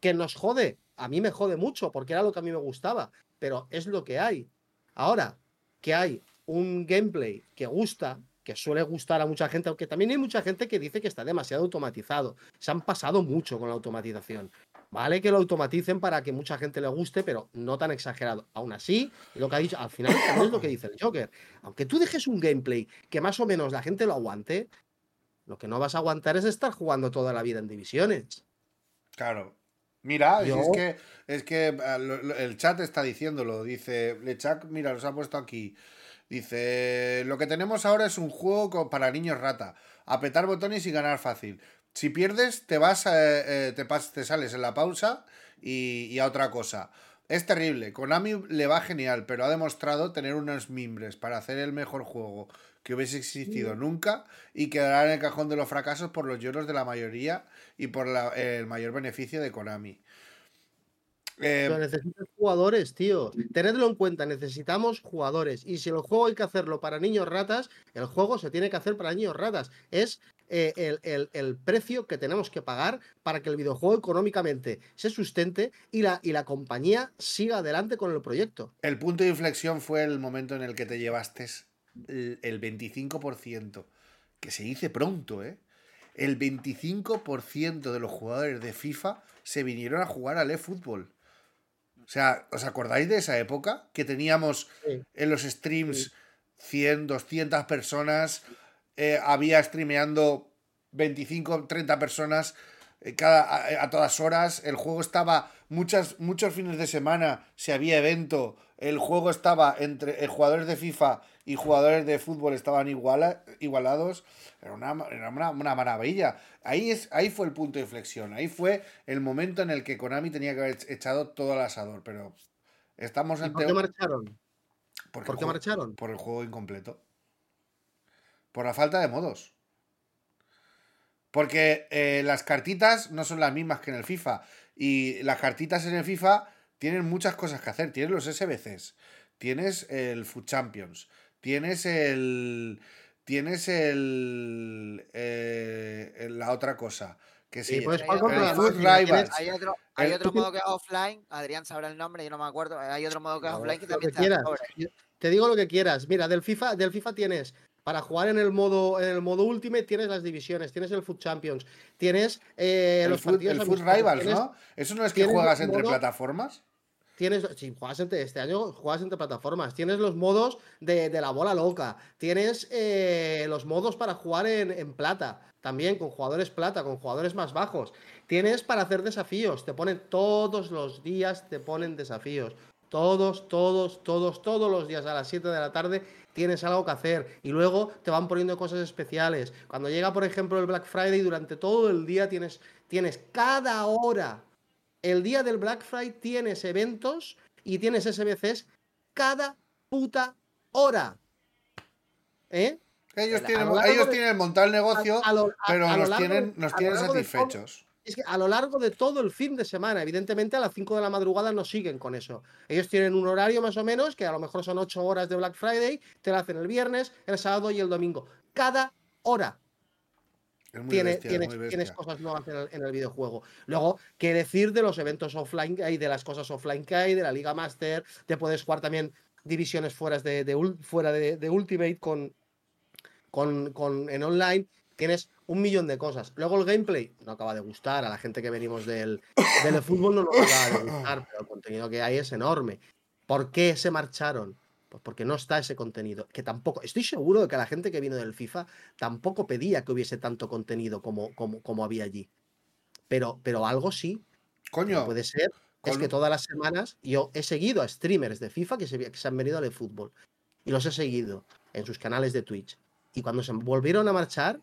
Que nos jode, a mí me jode mucho porque era lo que a mí me gustaba, pero es lo que hay. Ahora que hay un gameplay que gusta, que suele gustar a mucha gente, aunque también hay mucha gente que dice que está demasiado automatizado. Se han pasado mucho con la automatización. Vale que lo automaticen para que mucha gente le guste, pero no tan exagerado. Aún así, lo que ha dicho, al final es lo que dice el Joker. Aunque tú dejes un gameplay que más o menos la gente lo aguante, lo que no vas a aguantar es estar jugando toda la vida en divisiones. claro. Mira, si es que, es que ah, el chat está diciéndolo. Dice, Lechak, mira, los ha puesto aquí. Dice, lo que tenemos ahora es un juego para niños rata. Apretar botones y ganar fácil. Si pierdes, te vas, eh, eh, te, pas- te sales en la pausa y, y a otra cosa. Es terrible. Konami le va genial, pero ha demostrado tener unos mimbres para hacer el mejor juego que hubiese existido nunca y quedará en el cajón de los fracasos por los lloros de la mayoría y por la- el mayor beneficio de Konami. Eh, Pero necesitas jugadores, tío. Tenedlo en cuenta, necesitamos jugadores. Y si el juego hay que hacerlo para niños ratas, el juego se tiene que hacer para niños ratas. Es eh, el, el- el precio que tenemos que pagar para que el videojuego económicamente se sustente y la, y la compañía siga adelante con el proyecto. El punto de inflexión fue el momento en el que te llevaste el el 25%, que se dice pronto, ¿eh? El 25% de los jugadores de FIFA se vinieron a jugar al eFootball. O sea, ¿os acordáis de esa época? Que teníamos Sí. en los streams 100, 200 personas, eh, había streameando 25, 30 personas eh, cada, a, a todas horas, el juego estaba muchas, muchos fines de semana, si había evento, el juego estaba entre eh, jugadores de FIFA y jugadores de fútbol estaban iguala- igualados, era, una, era una, una maravilla. Ahí, es, ahí fue el punto de inflexión, ahí fue el momento en el que Konami tenía que haber echado todo al asador, pero estamos ¿Y ante... por qué marcharon? porque ¿Por el qué juego- marcharon? Por el juego incompleto. Por la falta de modos. Porque eh, las cartitas no son las mismas que en el FIFA. Y las cartitas en el FIFA tienen muchas cosas que hacer. Tienes los SBCs. Tienes el Food Champions. Tienes el. Tienes el. eh, la otra cosa. Que Sí, puedes jugar contra. Hay otro, hay El- otro modo que es offline, Adrián sabrá el nombre, yo no me acuerdo. Hay otro modo que es offline que lo que también está Te digo lo que quieras. Mira, del FIFA, del FIFA tienes para jugar en el modo en el modo Ultimate tienes las divisiones, tienes el Food Champions, tienes eh, el los Food, partidos el Food Rivals, tienes- ¿no? Eso no es que juegas entre modo- plataformas. Tienes, si juegas entre, este año juegas entre plataformas, tienes los modos de, la bola loca, tienes eh, los modos para jugar en, en plata, también con jugadores plata, con jugadores más bajos, tienes para hacer desafíos, te ponen todos los días, te ponen desafíos, todos, todos, todos, todos los días a las 7 de la tarde tienes algo que hacer y luego te van poniendo cosas especiales. Cuando llega, por ejemplo, el Black Friday, durante todo el día tienes, tienes cada hora el día del Black Friday tienes eventos y tienes SBCs cada puta hora. ¿Eh? Ellos tienen, ellos de- tienen montado el negocio, A- a lo- a- pero nos largo tienen, nos todo- satisfechos. Es que a lo largo de todo el fin de semana, evidentemente a las 5 de la madrugada no siguen con eso. Ellos tienen un horario más o menos, que a lo mejor son 8 horas de Black Friday, te lo hacen el viernes, el sábado y el domingo. cada hora tiene, bestia, tienes, cosas nuevas en el, en el videojuego. Luego, ¿qué decir de los eventos offline que hay, de las cosas offline que hay, de la Liga Master? Te puedes jugar también divisiones fuera de, fuera de, de Ultimate con, con, con- en online. Tienes un millón de cosas. Luego el gameplay no acaba de gustar. A la gente que venimos del, del fútbol no nos acaba de gustar, pero el contenido que hay es enorme. ¿Por qué se marcharon? Pues porque no está ese contenido. Que tampoco, estoy seguro de que la gente que vino del FIFA tampoco pedía que hubiese tanto contenido como, como, como había allí. Pero, pero algo sí. Coño, puede ser es que todas las semanas yo he seguido a streamers de FIFA que se, que se han venido al fútbol. Y los he seguido en sus canales de Twitch. Y cuando se volvieron a marchar,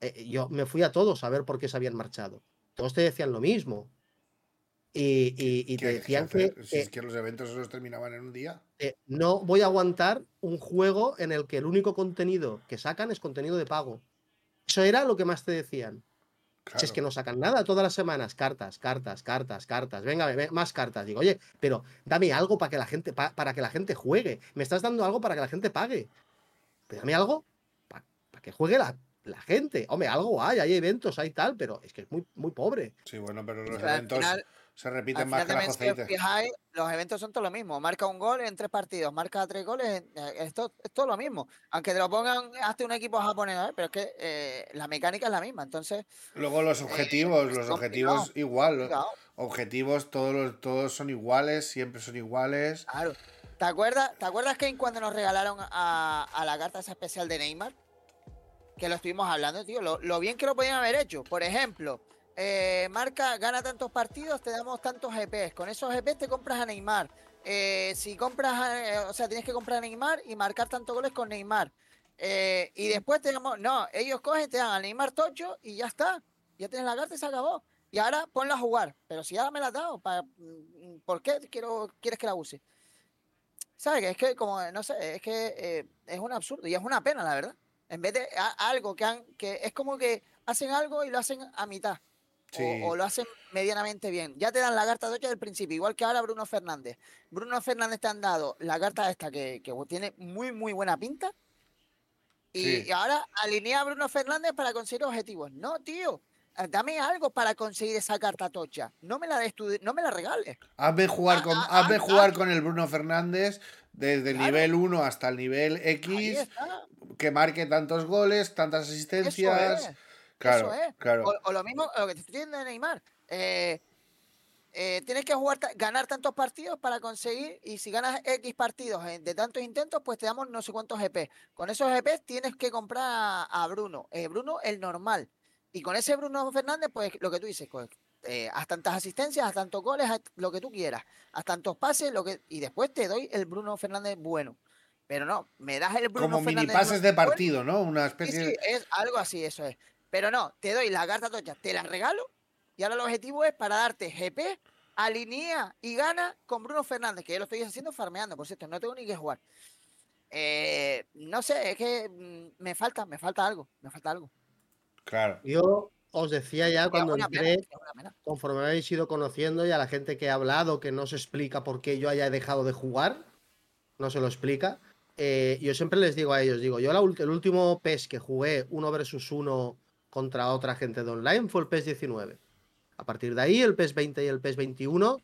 eh, yo me fui a todos a ver por qué se habían marchado. Todos te decían lo mismo. Y, y- y te ¿qué- qué decían que, hacer? Si que- es que los eventos esos terminaban en un día. eh, no voy a aguantar un juego en el que el único contenido que sacan es contenido de pago. Eso era lo que más te decían. Si es que no sacan nada todas las semanas, cartas, cartas, cartas, cartas, venga, ve- más cartas. Digo, oye, pero dame algo para que la gente, pa- para que la gente juegue. Me estás dando algo para que la gente pague. Pero dame algo para que juegue la, la gente. Hombre, algo hay, hay eventos, hay tal, pero es que es muy, muy pobre. Sí, bueno, pero los Pero eventos final- se Al repiten más que la también, si os aceite. fijáis, los eventos son todo lo mismo. Marca un gol en tres partidos, marca tres goles, eh, esto es todo lo mismo. Aunque te lo pongan hasta un equipo japonés, ¿eh? pero es que eh, la mecánica es la misma. Entonces, Luego los objetivos, los objetivos igual. los Objetivos todos, todos son iguales, siempre son iguales. claro. ¿Te acuerdas, ¿Te acuerdas que cuando nos regalaron a, a la carta esa especial de Neymar? Que lo estuvimos hablando, tío. Lo, lo bien que lo podían haber hecho. Por ejemplo, eh, marca, gana tantos partidos, te damos tantos GPs. Con esos GPs te compras a Neymar. Eh, si compras, eh, o sea, tienes que comprar a Neymar y marcar tantos goles con Neymar. Y después te damos, no, ellos cogen, te dan a Neymar Tocho y ya está. Ya tienes la carta y se acabó. Y ahora ponla a jugar. Pero si ahora me la has dado, mm, ¿por qué quiero, quieres que la use? ¿Sabes? Es que, como, no sé, es que es un absurdo y es una pena, la verdad. En vez de algo que han, que es como que hacen algo y lo hacen a mitad. O- Sí. O, lo hacen medianamente bien. Ya te dan la carta tocha del principio, igual que ahora Bruno Fernández. Bruno Fernández te han dado la carta esta que, que tiene muy, muy buena pinta. Y, Sí. y ahora alinea a Bruno Fernández para conseguir objetivos. No, tío. eh, Dame algo para conseguir esa carta tocha. No me la des tú, no me la regales. Hazme jugar Ah, con, ah, hazme ah, jugar ah. con el Bruno Fernández desde el nivel 1 hasta el nivel X, que marque tantos goles, tantas Eso asistencias. es. Claro, Eso es. claro. O, o lo mismo, lo que te estoy diciendo de Neymar. eh, eh, tienes que jugar, ganar tantos partidos para conseguir, y si ganas X partidos en- de tantos intentos, pues te damos no sé cuántos GP. Con esos GP tienes que comprar a, a Bruno. eh, Bruno, el normal. Y con ese Bruno Fernández, pues lo que tú dices, pues, eh, haz tantas asistencias, haz tantos goles, haz lo que tú quieras, haz tantos pases, lo que y después te doy el Bruno Fernández bueno. Pero no, me das el Bruno Como mini Fernández pases de partido, ¿no? Una especie sí, es algo así, eso es. Pero no, te doy la carta tocha, te la regalo y ahora el objetivo es para darte GP, alinea y gana con Bruno Fernández, que yo lo estoy haciendo farmeando, por cierto, no tengo ni que jugar. Eh, no sé, es que mm, me falta, me falta algo, me falta algo. Claro. Yo os decía ya cuando entré, pena. conforme me habéis ido conociendo y a la gente que he hablado que no se explica por qué yo haya dejado de jugar, no se lo explica. eh, yo siempre les digo a ellos, digo, yo la el último PES que jugué uno versus uno contra otra gente de online fue el PES 19. A partir de ahí, el PES 20 y el PES 21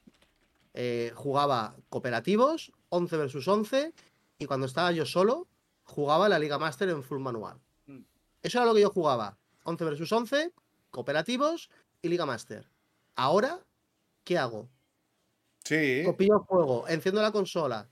eh, jugaba cooperativos, 11 versus 11, y cuando estaba yo solo, jugaba la Liga Master en full manual. Mm. Eso era lo que yo jugaba. 11 versus 11, cooperativos y Liga Master. Ahora, ¿qué hago? Sí. Copio el juego, enciendo la consola,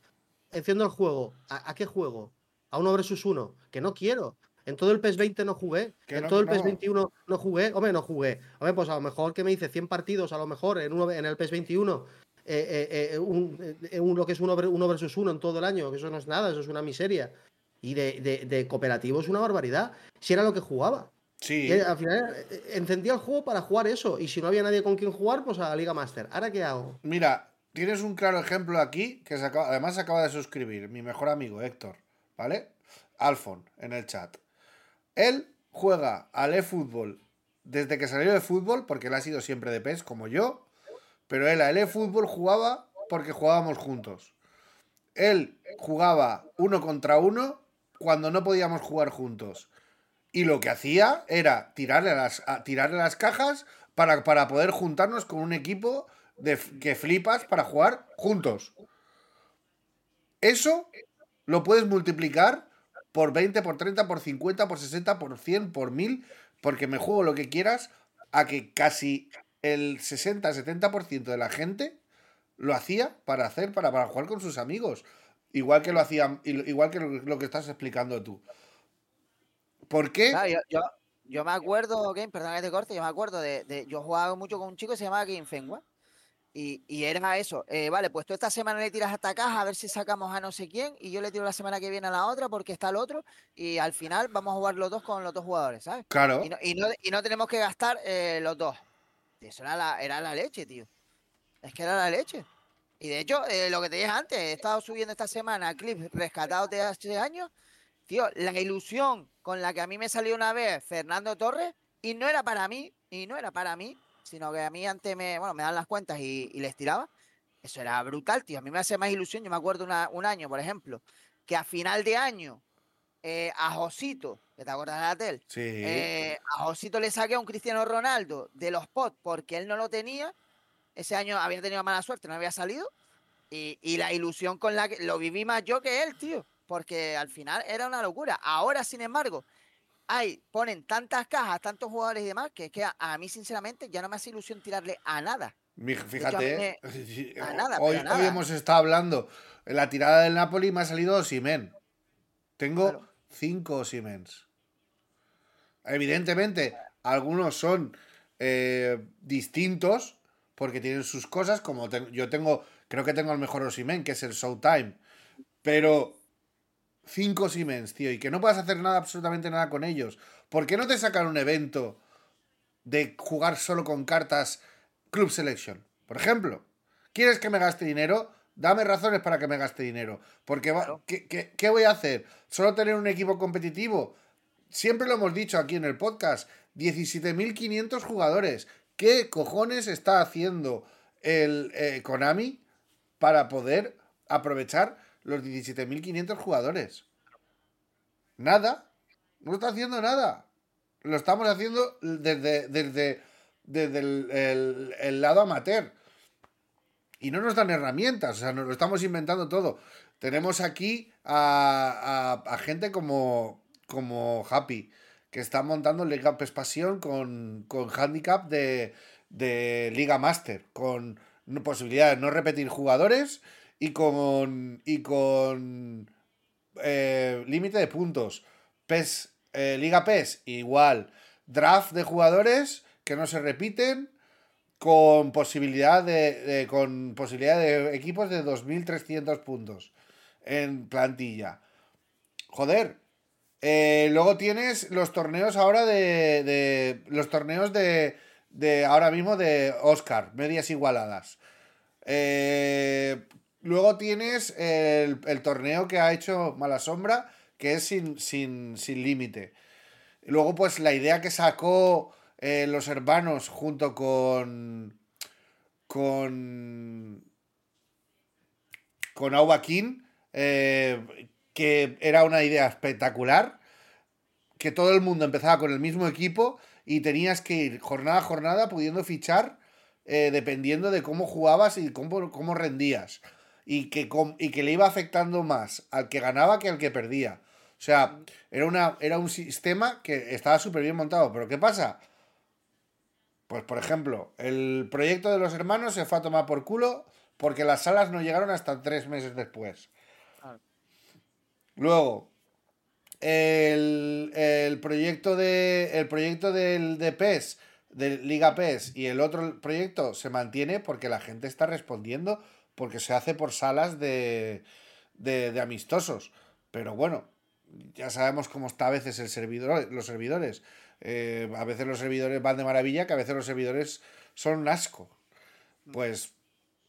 enciendo el juego. ¿A, a qué juego? A uno versus uno, que no quiero. En todo el PES 20 no jugué, en no, todo el que PES no. 21 no jugué. Hombre, no jugué. Hombre, pues a lo mejor que me hice 100 partidos, a lo mejor en, uno, en el PES 21, eh, eh, eh, un, eh, un- lo que es uno, uno versus uno en todo el año, que eso no es nada, eso es una miseria. Y de, de, de cooperativo es una barbaridad. Si era lo que jugaba. Sí. Y al final encendía el juego para jugar eso. Y si no había nadie con quien jugar, pues a la Liga Master. ¿Ahora qué hago? Mira, tienes un claro ejemplo aquí que se acaba- además se acaba de suscribir, mi mejor amigo Héctor, ¿vale? Alfon, en el chat. Él juega al eFootball desde que salió de fútbol, porque él ha sido siempre de PES, como yo, pero él al eFootball jugaba porque jugábamos juntos. Él jugaba uno contra uno cuando no podíamos jugar juntos. Y lo que hacía era tirarle las, a- tirarle las cajas para, para poder juntarnos con un equipo de, que flipas para jugar juntos. Eso lo puedes multiplicar por 20, por 30, por 50, por 60, por 100, por 1000, porque me juego lo que quieras, a que casi el 60-70% de la gente lo hacía para hacer, para, para jugar con sus amigos. Igual que lo hacían, igual que lo, que estás explicando tú. ¿Por qué? Yo, yo, yo me acuerdo, Game, perdón que te corte, yo me acuerdo de, de- yo jugaba mucho con un chico que se llamaba Game Fengua. Y, y era eso, eh, vale, pues tú esta semana le tiras a esta caja a ver si sacamos a no sé quién, y yo le tiro la semana que viene a la otra porque está el otro, y al final vamos a jugar los dos con los dos jugadores, ¿sabes? Claro. Y no, y no, y no tenemos que gastar eh, los dos. Eso era la, era la leche, tío. Es que era la leche. Y de hecho, eh, lo que te dije antes, he estado subiendo esta semana clips rescatados de hace años. Tío, la ilusión con la que a mí me salió una vez Fernando Torres, y no era para mí, y no era para mí, sino que a mí antes me, bueno, me dan las cuentas y, y les tiraba. Eso era brutal, tío. A mí me hace más ilusión. Yo me acuerdo una- un año, por ejemplo, que a final de año, eh, a Josito, que te acuerdas de la tel, Sí. eh, a Josito le saqué a un Cristiano Ronaldo de los pots porque él no lo tenía. Ese año había tenido mala suerte, no había salido. Y, y la ilusión con la que lo viví más yo que él, tío. Porque al final era una locura. Ahora, sin embargo, hay, ponen tantas cajas, tantos jugadores y demás, que es que a, a mí, sinceramente, ya no me hace ilusión tirarle a nada. Hecho, a Fíjate, me- a nada, hoy, hemos estado hablando. En la tirada del Napoli me ha salido Osimen. Tengo Claro. cinco Osimens. Evidentemente, algunos son eh, distintos porque tienen sus cosas. Como yo tengo, creo que tengo el mejor Osimen, que es el Showtime. Pero cinco Siemens, tío, y que no puedas hacer nada, absolutamente nada con ellos. ¿Por qué no te sacan un evento de jugar solo con cartas Club Selection? Por ejemplo, ¿quieres que me gaste dinero? Dame razones para que me gaste dinero. Porque va- Claro. ¿qué, qué, qué voy a hacer? ¿Solo tener un equipo competitivo? Siempre lo hemos dicho aquí en el podcast. 17.500 jugadores. ¿Qué cojones está haciendo el eh, Konami para poder aprovechar los 17.500 jugadores? Nada. No está haciendo nada. Lo estamos haciendo desde, desde, desde el, el- lado amateur. Y no nos dan herramientas, o sea, nos lo estamos inventando todo. Tenemos aquí a, a- a gente como, como Happy, que está montando Liga PES Pasión con, con handicap de, de Liga Master, con posibilidad de no repetir jugadores y con, y con eh, límite de puntos. PES, eh, Liga PES, igual. Draft de jugadores que no se repiten con posibilidad de, con posibilidad de equipos de 2.300 puntos en plantilla. Joder. Eh, luego tienes los torneos ahora de, de- los torneos de, de ahora mismo de Oscar, medias igualadas. Eh, luego tienes el, el torneo que ha hecho Mala Sombra, que es sin, sin, sin límite. Luego, pues la idea que sacó eh, los hermanos junto con. con. con King, eh, que era una idea espectacular. Que todo el mundo empezaba con el mismo equipo y tenías que ir jornada a jornada pudiendo fichar eh, dependiendo de cómo jugabas y cómo, cómo rendías. Y que, y que le iba afectando más al que ganaba que al que perdía. O sea, era, una, era un sistema que estaba súper bien montado. Pero ¿qué pasa? Pues, por ejemplo, el proyecto de los hermanos se fue a tomar por culo porque las salas no llegaron hasta tres meses después. Luego, el, el proyecto de el proyecto del de PES, de Liga PES, y el otro proyecto se mantiene porque la gente está respondiendo, porque se hace por salas de, de, de amistosos. Pero bueno, ya sabemos cómo está a veces el servidor, los servidores. Eh, a veces los servidores van de maravilla, que a veces los servidores son un asco. Pues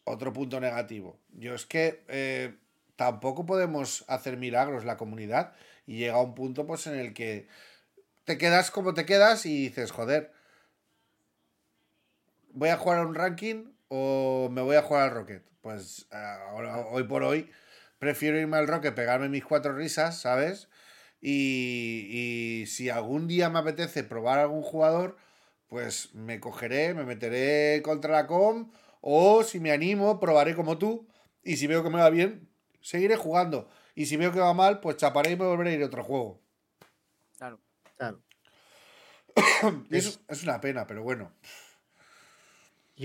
otro punto negativo. Yo es que eh, tampoco podemos hacer milagros la comunidad y llega un punto pues en el que te quedas como te quedas y dices, joder, ¿voy a jugar a un ranking o me voy a jugar al Rocket? Pues ahora, hoy por hoy prefiero irme al Rocket, pegarme mis cuatro risas, ¿sabes? Y, y si algún día me apetece probar algún jugador, pues me cogeré, me meteré contra la com o si me animo, probaré como tú y si veo que me va bien, seguiré jugando. Y si veo que va mal, pues chaparé y me volveré a ir a otro juego. Claro. Claro. Es una pena, pero bueno.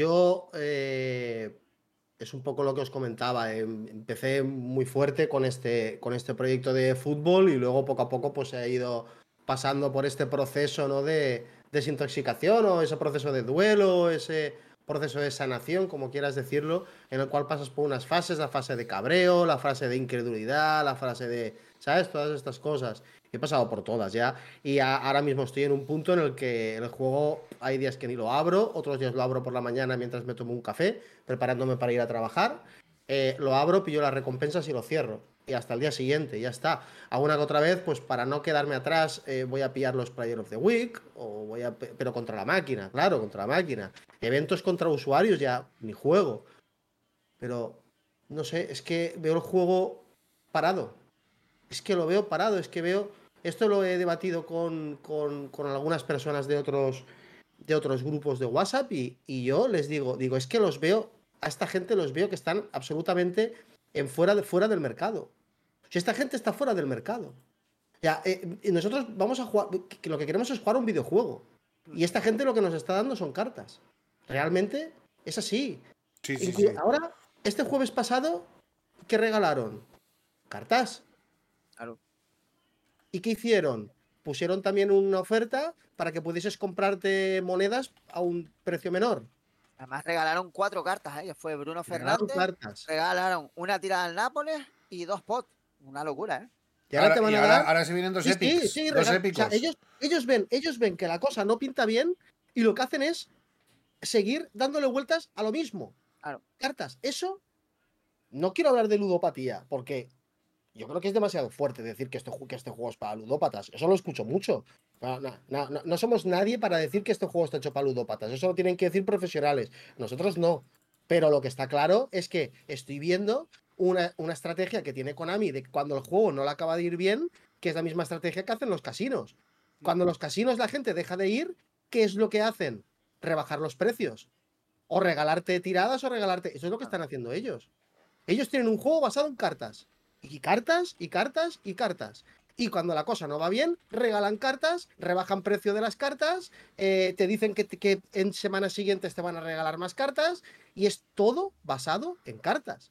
Yo, eh, es un poco lo que os comentaba, em- empecé muy fuerte con este, con este proyecto de fútbol y luego poco a poco pues he ido pasando por este proceso ¿no? de desintoxicación o ese proceso de duelo, ese proceso de sanación, como quieras decirlo, en el cual pasas por unas fases, la fase de cabreo, la fase de incredulidad, la fase de, ¿sabes? Todas estas cosas. He pasado por todas ya. Y ahora mismo estoy en un punto en el que el juego hay días que ni lo abro, otros días lo abro por la mañana mientras me tomo un café, preparándome para ir a trabajar. Eh, lo abro, pillo las recompensas y lo cierro. Y hasta el día siguiente, ya está. Alguna que otra vez, pues para no quedarme atrás, eh, voy a pillar los Player of the Week, o voy a, pe- pero contra la máquina, claro, contra la máquina. Eventos contra usuarios ya ni juego. Pero, no sé, es que veo el juego parado. Es que lo veo parado, es que veo. Esto lo he debatido con, con- con algunas personas de otros, de otros grupos de WhatsApp y, y yo les digo, digo, es que los veo, a esta gente los veo que están absolutamente en fuera, de, fuera del mercado. Si esta gente está fuera del mercado. Ya, eh, y nosotros vamos a jugar, que lo que queremos es jugar un videojuego. Y esta gente lo que nos está dando son cartas. Realmente es así. Sí, sí, Inclu- sí. Ahora, este jueves pasado, ¿qué regalaron? Cartas. ¿Y qué hicieron? Pusieron también una oferta para que pudieses comprarte monedas a un precio menor. Además regalaron cuatro cartas, ¿eh? que fue Bruno Regalaron Fernández. cartas. Regalaron una tirada al Nápoles y dos pots. Una locura, ¿eh? Y ahora, Ahora, te van y a ahora- dar. ahora se vienen dos Sí, sí, épicos. sí, dos rega- o sea, épicos. ellos, ellos, ven, ellos ven que la cosa no pinta bien y lo que hacen es seguir dándole vueltas a lo mismo. Claro. Cartas. Eso. No quiero hablar de ludopatía, porque yo creo que es demasiado fuerte decir que este, que este juego es para ludópatas. Eso lo escucho mucho. No, no, no, somos nadie para decir que este juego está hecho para ludópatas. Eso lo tienen que decir profesionales. Nosotros no. Pero lo que está claro es que estoy viendo una, una estrategia que tiene Konami de que cuando el juego no le acaba de ir bien, que es la misma estrategia que hacen los casinos. Cuando los casinos la gente deja de ir, ¿qué es lo que hacen? Rebajar los precios. O regalarte tiradas o regalarte. Eso es lo que están haciendo ellos. Ellos tienen un juego basado en cartas. Y cartas, y cartas, y cartas. Y cuando la cosa no va bien, regalan cartas, rebajan precio de las cartas, eh, te dicen que, que en semanas siguientes te van a regalar más cartas, y es todo basado en cartas.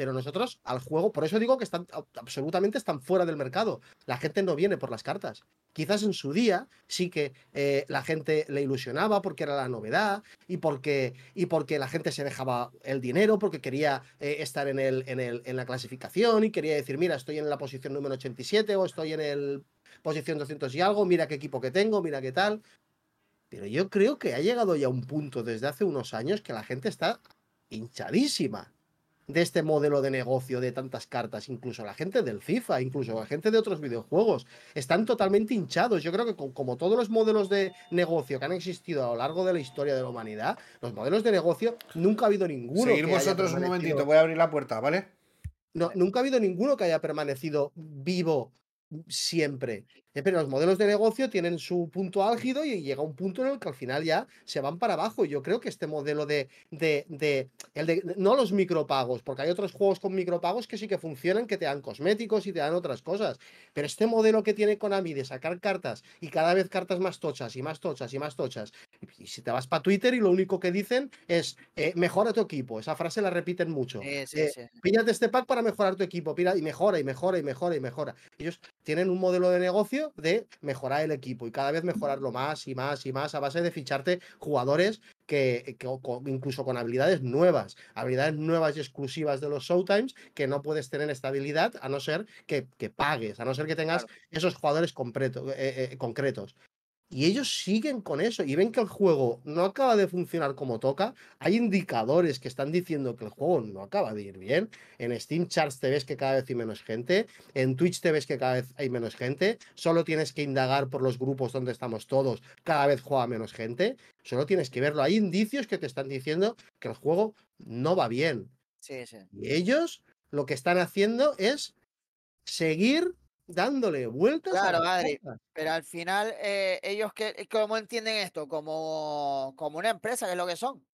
Pero nosotros al juego, por eso digo que están ab- absolutamente están fuera del mercado. La gente no viene por las cartas. Quizás en su día sí que eh, la gente le ilusionaba porque era la novedad y porque, y porque la gente se dejaba el dinero porque quería eh, estar en, el, en, el, en la clasificación y quería decir, mira, estoy en la posición número 87 o estoy en el posición 200 y algo, mira qué equipo que tengo, mira qué tal. Pero yo creo que ha llegado ya un punto desde hace unos años que la gente está hinchadísima de este modelo de negocio de tantas cartas, incluso la gente del FIFA, incluso la gente de otros videojuegos, están totalmente hinchados. Yo creo que co- como todos los modelos de negocio que han existido a lo largo de la historia de la humanidad, los modelos de negocio nunca ha habido ninguno. Seguir que vosotros un momentito, voy a abrir la puerta, ¿vale? no, nunca ha habido ninguno que haya permanecido vivo siempre. Pero los modelos de negocio tienen su punto álgido y llega un punto en el que al final ya se van para abajo. Y yo creo que este modelo de, de, de, el de no los micropagos, porque hay otros juegos con micropagos que sí que funcionan, que te dan cosméticos y te dan otras cosas. Pero este modelo que tiene Konami de sacar cartas y cada vez cartas más tochas y más tochas y más tochas. Y si te vas para Twitter y lo único que dicen es eh, mejora tu equipo. Esa frase la repiten mucho. Sí, sí, Eh, sí. píllate este pack para mejorar tu equipo, pira- y mejora, y mejora, y mejora, y mejora. Ellos tienen un modelo de negocio de mejorar el equipo y cada vez mejorarlo más y más y más a base de ficharte jugadores que, que- o con- incluso con habilidades nuevas, habilidades nuevas y exclusivas de los Showtimes que no puedes tener esta habilidad a no ser que, que pagues, a no ser que tengas Claro. esos jugadores completo- eh, eh, concretos. Y ellos siguen con eso y ven que el juego no acaba de funcionar como toca. Hay indicadores que están diciendo que el juego no acaba de ir bien. En Steam Charts te ves que cada vez hay menos gente. En Twitch te ves que cada vez hay menos gente. Solo tienes que indagar por los grupos donde estamos todos. Cada vez juega menos gente. Solo tienes que verlo. Hay indicios que te están diciendo que el juego no va bien. Sí, sí. Y ellos lo que están haciendo es seguir dándole vueltas. a Claro, las Adri, cosas. pero al final eh, ellos que, ¿cómo entienden esto? Como, como una empresa, que es lo que son.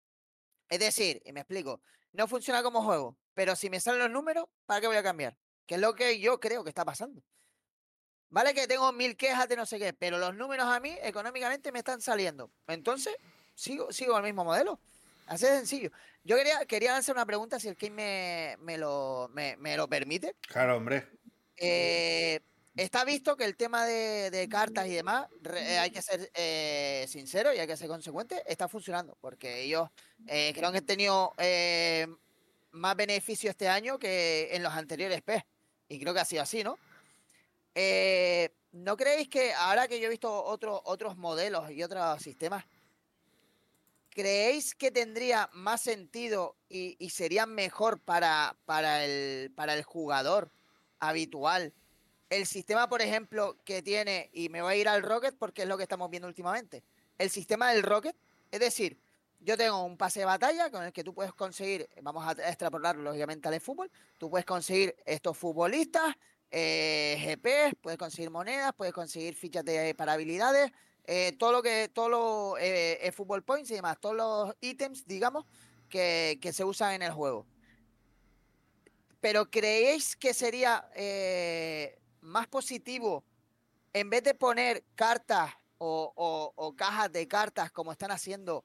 Es decir, y me explico, no funciona como juego, pero si me salen los números, ¿para qué voy a cambiar? Que es lo que yo creo que está pasando. Vale que tengo mil quejas de no sé qué, pero los números a mí económicamente me están saliendo. Entonces, sigo, sigo el mismo modelo. Así de sencillo. Yo quería, quería lanzar una pregunta, si el King me, me, lo, me, me lo permite. Claro, hombre. Eh, está visto que el tema de, cartas y demás, hay que ser eh, sincero y hay que ser consecuente, está funcionando, porque ellos eh, creo que han tenido más beneficio este año que en los anteriores P. Y creo que ha sido así, ¿no? ¿No creéis que ahora que yo he visto otros otros modelos y otros sistemas, ¿creéis que tendría más sentido y, y sería mejor para, para, el, para el jugador habitual. El sistema, por ejemplo, que tiene, y me voy a ir al Rocket porque es lo que estamos viendo últimamente, el sistema del Rocket, es decir, yo tengo un pase de batalla con el que tú puedes conseguir, vamos a extrapolarlo lógicamente al fútbol, tú puedes conseguir estos futbolistas, eh, GPs, puedes conseguir monedas, puedes conseguir fichas de, para habilidades, eh, todo lo que, todo lo, eh, eh, fútbol points y demás, todos los ítems, digamos, que, que se usan en el juego. Pero ¿creéis que sería eh, más positivo en vez de poner cartas o, cajas de cartas como están haciendo?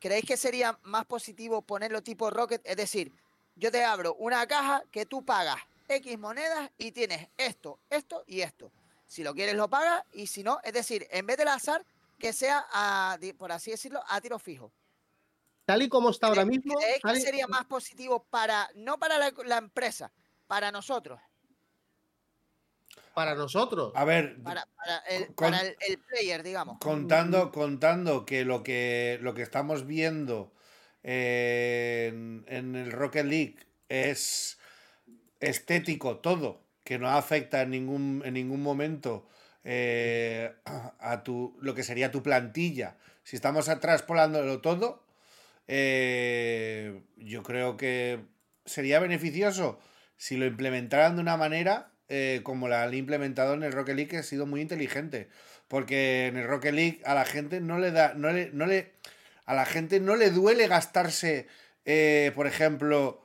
¿Creéis que sería más positivo ponerlo tipo Rocket? Es decir, yo te abro una caja que tú pagas X monedas y tienes esto, esto y esto. Si lo quieres lo pagas y si no, es decir, en vez del azar, que sea, a, por así decirlo, a tiro fijo. Tal y como está ahora ¿Cre- mismo, ¿Creéis tal que y- sería más positivo para, no para la, la empresa, para nosotros, para nosotros. A ver, para, para el, Con- para el- el player, digamos? contando, contando que lo que lo que estamos viendo eh, en, en el Rocket League es estético todo, que no afecta en ningún, en ningún momento eh, a tu, lo que sería tu plantilla. Si estamos traspolándolo todo, eh, yo creo que sería beneficioso si lo implementaran de una manera eh, como la han implementado en el Rocket League, que ha sido muy inteligente. Porque en el Rocket League a la gente no le da, no le, no le, a la gente no le duele gastarse, eh, por ejemplo,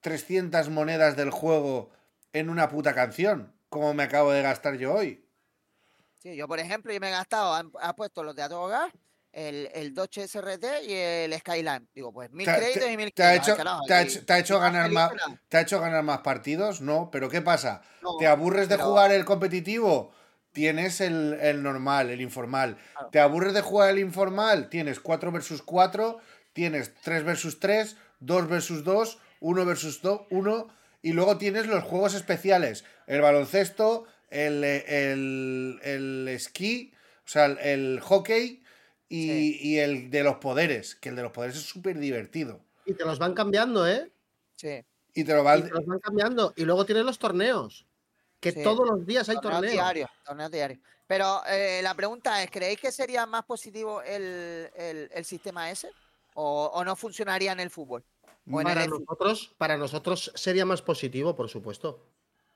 300 monedas del juego en una puta canción, como me acabo de gastar yo hoy. Sí, yo, por ejemplo, yo me he gastado, puesto los de A Todo Gas, el, el Dodge SRT y el Skyline. Digo, pues mil créditos y mil te ha créditos, hecho, te ha hecho- te ha y hecho ganar más. ¿Te ha hecho ganar más partidos? No, pero ¿qué pasa? No, ¿Te aburres de pero- jugar el competitivo? Tienes el, el normal, el informal. Claro. ¿Te aburres de jugar el informal? Tienes 4 versus 4, tienes 3 versus 3, 2 versus 2, 1 versus 1, y luego tienes los juegos especiales, el baloncesto, el, el, el esquí, o sea, el hockey y, Sí. y el de los poderes, que el de los poderes es súper divertido. Y te los van cambiando, ¿eh? Sí. Y te lo Y van... te los van cambiando. Y luego tienes los torneos. Que Sí. todos los días hay Torneos torneos. diarios, torneos diarios. Pero eh, la pregunta es, ¿creéis que sería más positivo el, el- el sistema ese? ¿O, o no funcionaría en el fútbol? Para el nosotros, para nosotros sería más positivo, por supuesto.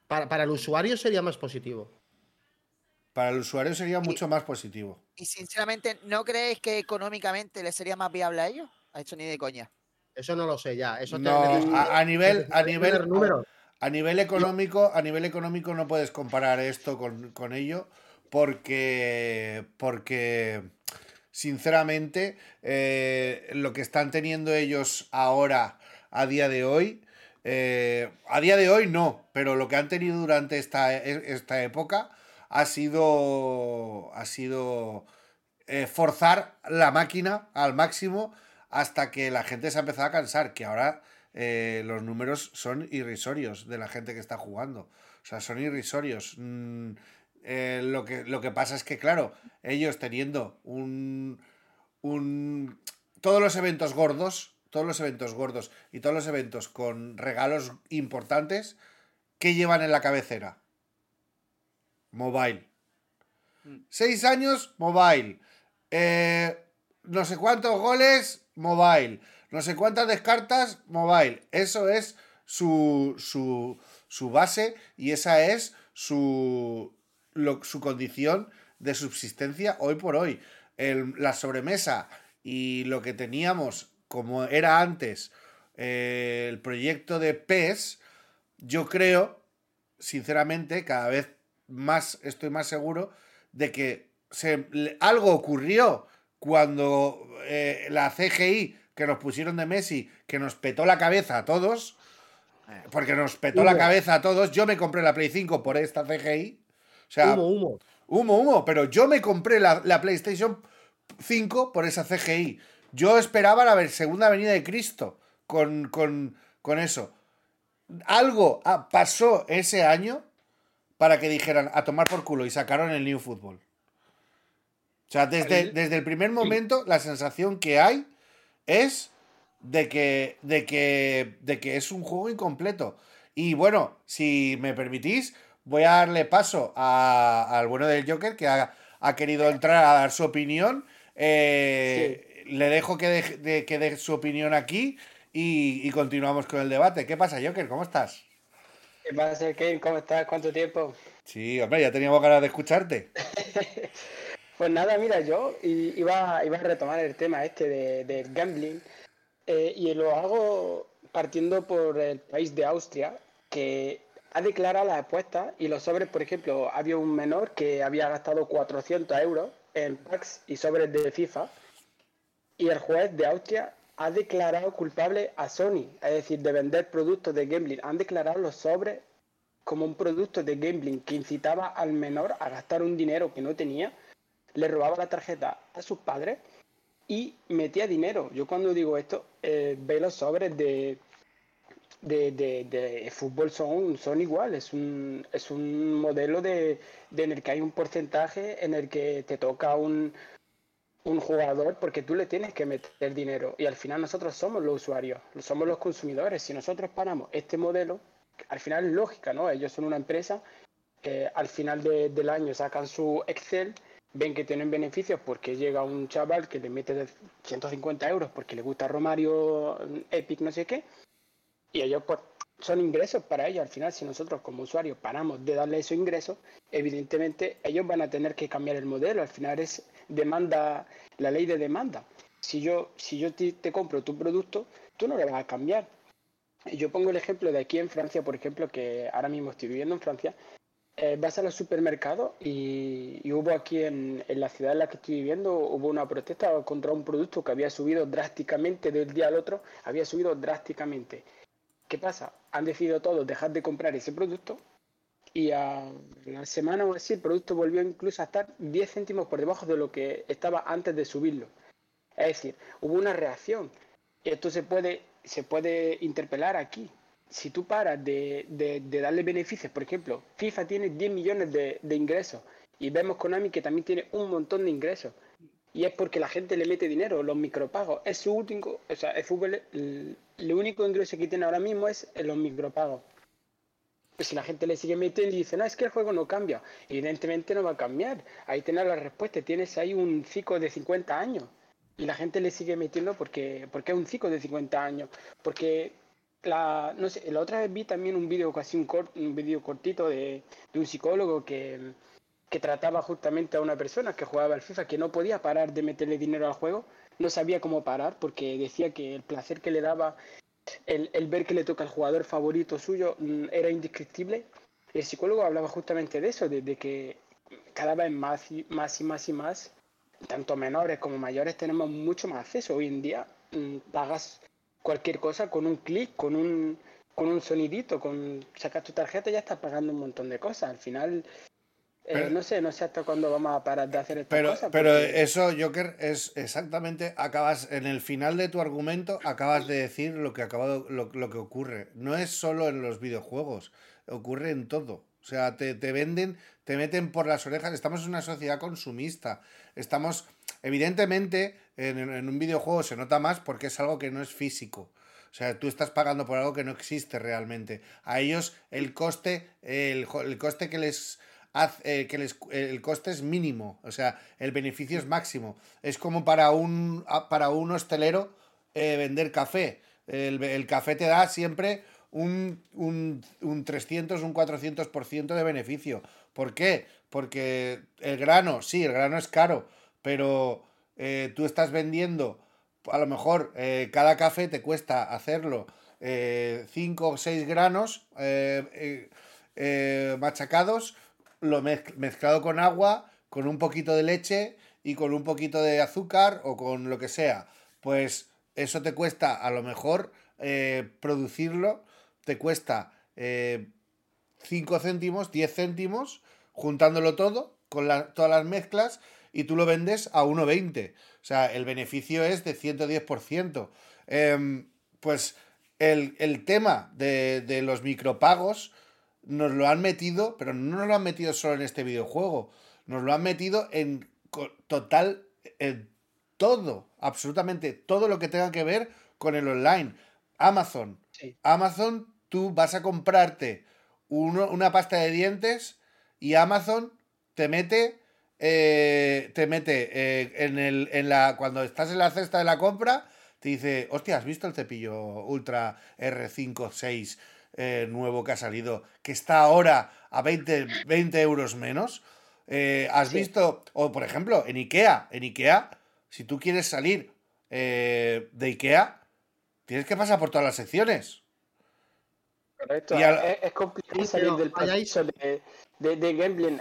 Para, para el usuario sería más positivo. Para el usuario sería mucho más positivo. Y sinceramente, ¿no creéis que económicamente les sería más viable a ellos? A hecho ni de coña. Eso no lo sé ya. Eso te- No, a, a nivel, a nivel, a nivel económico, a nivel económico no puedes comparar esto con, con ello porque, porque sinceramente eh, lo que están teniendo ellos ahora a día de hoy, eh, a día de hoy no, pero lo que han tenido durante esta, e- esta época ha sido, ha sido eh, forzar la máquina al máximo hasta que la gente se ha empezado a cansar, que ahora eh, los números son irrisorios de la gente que está jugando. O sea, son irrisorios. Mm, eh, lo, que, lo que pasa es que, claro, ellos teniendo un, un... Todos los eventos gordos, todos los eventos gordos y todos los eventos con regalos importantes, ¿qué llevan en la cabecera? Mobile. Seis años, mobile. Eh, no sé cuántos goles, mobile. No sé cuántas descartas, mobile. Eso es su, su, su base y esa es su, lo- su condición de subsistencia hoy por hoy. El- la sobremesa y lo que teníamos como era antes eh, el proyecto de PES, yo creo, sinceramente, cada vez más estoy más seguro de que se, le- algo ocurrió cuando eh, la CGI que nos pusieron de Messi, que nos petó la cabeza a todos, porque nos petó la cabeza a todos, yo me compré la Play 5 por esta CGI. O sea, Humo, humo. Humo, humo, pero yo me compré la, la PlayStation 5 por esa CGI. Yo esperaba la segunda venida de Cristo con, con, con eso. Algo ah, pasó ese año para que dijeran a tomar por culo y sacaron el New Football. O sea, desde, desde el primer momento la sensación que hay es de que, de que, de que es un juego incompleto. Y bueno, si me permitís, voy a darle paso a- al bueno del Joker que ha, ha querido entrar a dar su opinión. Eh, Le dejo que deje- de- que dé su opinión aquí y, y continuamos con el debate. ¿Qué pasa, Joker? ¿Cómo estás? ¿Qué pasa, Kane? ¿Cómo estás? ¿Cuánto tiempo? Sí, hombre, ya teníamos ganas de escucharte. Pues nada, mira, yo iba a retomar el tema este de, del gambling eh, y lo hago partiendo por el país de Austria, que ha declarado las apuestas y los sobres, por ejemplo, había un menor que había gastado 400 euros en packs y sobres de FIFA y el juez de Austria ha declarado culpable a Sony, es decir, de vender productos de gambling. Han declarado los sobres como un producto de gambling que incitaba al menor a gastar un dinero que no tenía, le robaba la tarjeta a sus padres y metía dinero. Yo cuando digo esto, eh, ve los sobres de, de, de- de fútbol son, son igual, es un, es un modelo de, de en el que hay un porcentaje en el que te toca un, un jugador porque tú le tienes que meter dinero y al final nosotros somos los usuarios, somos los consumidores. Si nosotros paramos este modelo, al final es lógica, ¿no? Ellos son una empresa que al final de- del año sacan su Excel, ven que tienen beneficios porque llega un chaval que le mete de 150 euros porque le gusta Romario, Epic, no sé qué, y ellos pues son ingresos para ellos. Al final, si nosotros como usuarios paramos de darle esos ingresos, evidentemente ellos van a tener que cambiar el modelo. Al final es demanda, la ley de demanda. Si yo, si yo te, compro tu producto, tú no lo vas a cambiar. Yo pongo el ejemplo de aquí en Francia, por ejemplo, que ahora mismo estoy viviendo en Francia. Eh, vas a los supermercados y, y hubo aquí en, en la ciudad en la que estoy viviendo, hubo una protesta contra un producto que había subido drásticamente del día al otro, había subido drásticamente. ¿Qué pasa? Han decidido todos dejar de comprar ese producto y a la semana o así el producto volvió incluso a estar 10 céntimos por debajo de lo que estaba antes de subirlo. Es decir, hubo una reacción. Esto se puede, se puede interpelar aquí. Si tú paras de, de- darle beneficios, por ejemplo, FIFA tiene 10 millones de, de ingresos y vemos Konami que también tiene un montón de ingresos. Y es porque la gente le mete dinero, los micropagos. Es su único, o sea, el fútbol, el, el único ingreso que tiene ahora mismo es los micropagos. Si la gente le sigue metiendo y dice, no, es que el juego no cambia, evidentemente no va a cambiar. Ahí tienes la respuesta, tienes ahí un ciclo de 50 años. Y la gente le sigue metiendo porque, porque es un ciclo de 50 años. Porque la, no sé, la otra vez vi también un vídeo casi un, cort, un vídeo cortito de, de un psicólogo que, que trataba justamente a una persona que jugaba al FIFA que no podía parar de meterle dinero al juego, no sabía cómo parar porque decía que el placer que le daba el, el ver que le toca al jugador favorito suyo mm, era indescriptible. El psicólogo hablaba justamente de eso, de, que cada vez más y más y más y más, tanto menores como mayores, tenemos mucho más acceso. Hoy en día mm, pagas cualquier cosa con un clic, con un, con un sonidito, con sacas tu tarjeta y ya estás pagando un montón de cosas. Al final, eh, Pero- no sé, no sé hasta cuándo vamos a parar de hacer estas Pero, cosas. pero porque- eso, Joker, es exactamente, acabas, en el final de tu argumento, acabas de decir lo que, acabado, lo, lo que ocurre. No es solo en los videojuegos, ocurre en todo. O sea, te, te venden, te meten por las orejas. Estamos en una sociedad consumista. Estamos, evidentemente, en, en un videojuego se nota más porque es algo que no es físico. O sea, tú estás pagando por algo que no existe realmente. A ellos el coste, el, el coste que les hace, eh, que les, el coste es mínimo. O sea, el beneficio es máximo. Es como para un, para un hostelero eh, vender café. El, café te da siempre un, un, un 300, un 400% de beneficio. ¿Por qué? Porque el grano, sí, el grano es caro, pero eh, tú estás vendiendo, a lo mejor cada café te cuesta hacerlo 5 o 6 granos machacados, lo mezclado con agua, con un poquito de leche y con un poquito de azúcar o con lo que sea. Pues eso te cuesta a lo mejor producirlo, te cuesta 5 céntimos, 10 céntimos, juntándolo todo, con todas las mezclas, y tú lo vendes a 1,20. O sea, el beneficio es de 110%. Em, pues el, tema de, los micropagos nos lo han metido, pero no nos lo han metido solo en este videojuego, nos lo han metido en total, en todo, absolutamente todo lo que tenga que ver con el online. Amazon. Amazon, tú vas a comprarte una pasta de dientes y Amazon te mete eh, te mete eh, en, el, en la. Cuando estás en la cesta de la compra, te dice, hostia, ¿has visto el cepillo Ultra R56 eh, nuevo que ha salido? Que está ahora a 20, 20 euros menos. ¿Has visto? O por ejemplo, en IKEA. En IKEA, si tú quieres salir de IKEA, tienes que pasar por todas las secciones. Correcto. Es, complicado salir del proceso de, de, gambling.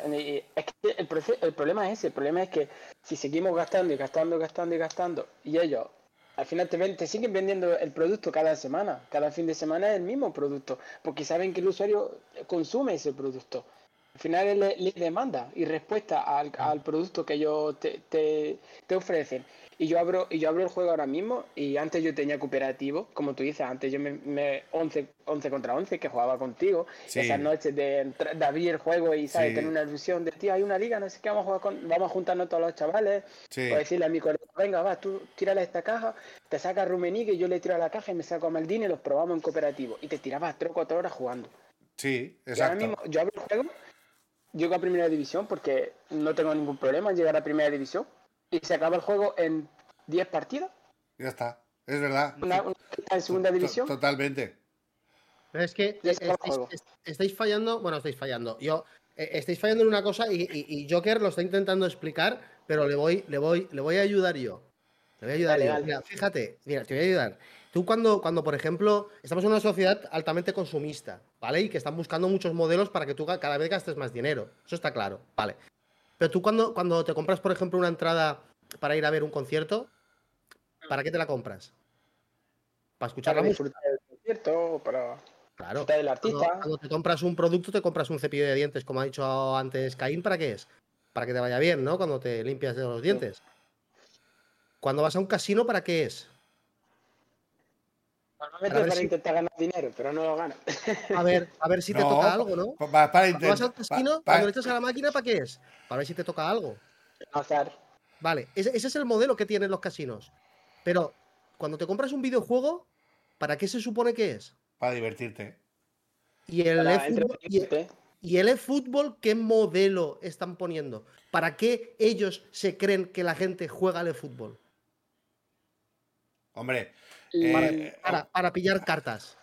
Es que el, el, problema es ese, el problema es que si seguimos gastando y gastando, gastando y gastando, y ellos al final te, siguen vendiendo el producto cada semana, cada fin de semana es el mismo producto, porque saben que el usuario consume ese producto. Al final le, demanda y respuesta al, al producto que ellos te, te, te ofrecen. Y yo abro, y yo abro el juego ahora mismo y antes yo tenía cooperativo, como tú dices, antes yo me, me 11, 11 contra 11 que jugaba contigo, esas noches de, de, abrir el juego y ¿sabes? tener una ilusión de, tío, hay una liga, no sé qué, vamos a jugar con, vamos a juntarnos todos los chavales, o decirle a mi colega, venga, va, tú tírale esta caja, te sacas Rumenique y yo le tiro a la caja y me saco a Maldini y los probamos en cooperativo. Y te tirabas 3 o 4 horas jugando. Sí, exacto. ahora mismo yo abro el juego, llego a primera división porque no tengo ningún problema en llegar a primera división y se acaba el juego en 10 partidas. Ya está, es verdad. Una, en segunda división. Totalmente. es que estáis, fallando, bueno, estáis fallando. Yo eh, estáis fallando en una cosa y, Joker lo está intentando explicar, pero le voy, le voy, le voy a ayudar yo. Le voy a ayudar yo. fíjate, mira, te voy a ayudar. Tú cuando, cuando, por ejemplo, estamos en una sociedad altamente consumista, ¿vale? Y que están buscando muchos modelos para que tú cada vez gastes más dinero. Eso está claro, ¿vale? Pero tú cuando, cuando te compras, por ejemplo, una entrada para ir a ver un concierto, ¿para qué te la compras? Para escuchar la música. del concierto, para claro. del artista. Cuando, te compras un producto, te compras un cepillo de dientes, como ha dicho antes Caín, ¿para qué es? Para que te vaya bien, ¿no? Cuando te limpias de los dientes. Cuando vas a un casino, ¿para qué es? Normalmente para, intentar ganar dinero, pero no lo gano. A ver, a ver si te toca algo, ¿no? Para, cuando vas al casino, cuando le echas a la máquina, ¿para qué es? Para ver si te toca algo. Azar. Vale, ese, es el modelo que tienen los casinos. Pero cuando te compras un videojuego, ¿para qué se supone que es? Para divertirte. ¿Y el eFootball, y, el eFootball qué modelo están poniendo? ¿Para qué ellos se creen que la gente juega al eFootball? Hombre, eh, para, pillar cartas.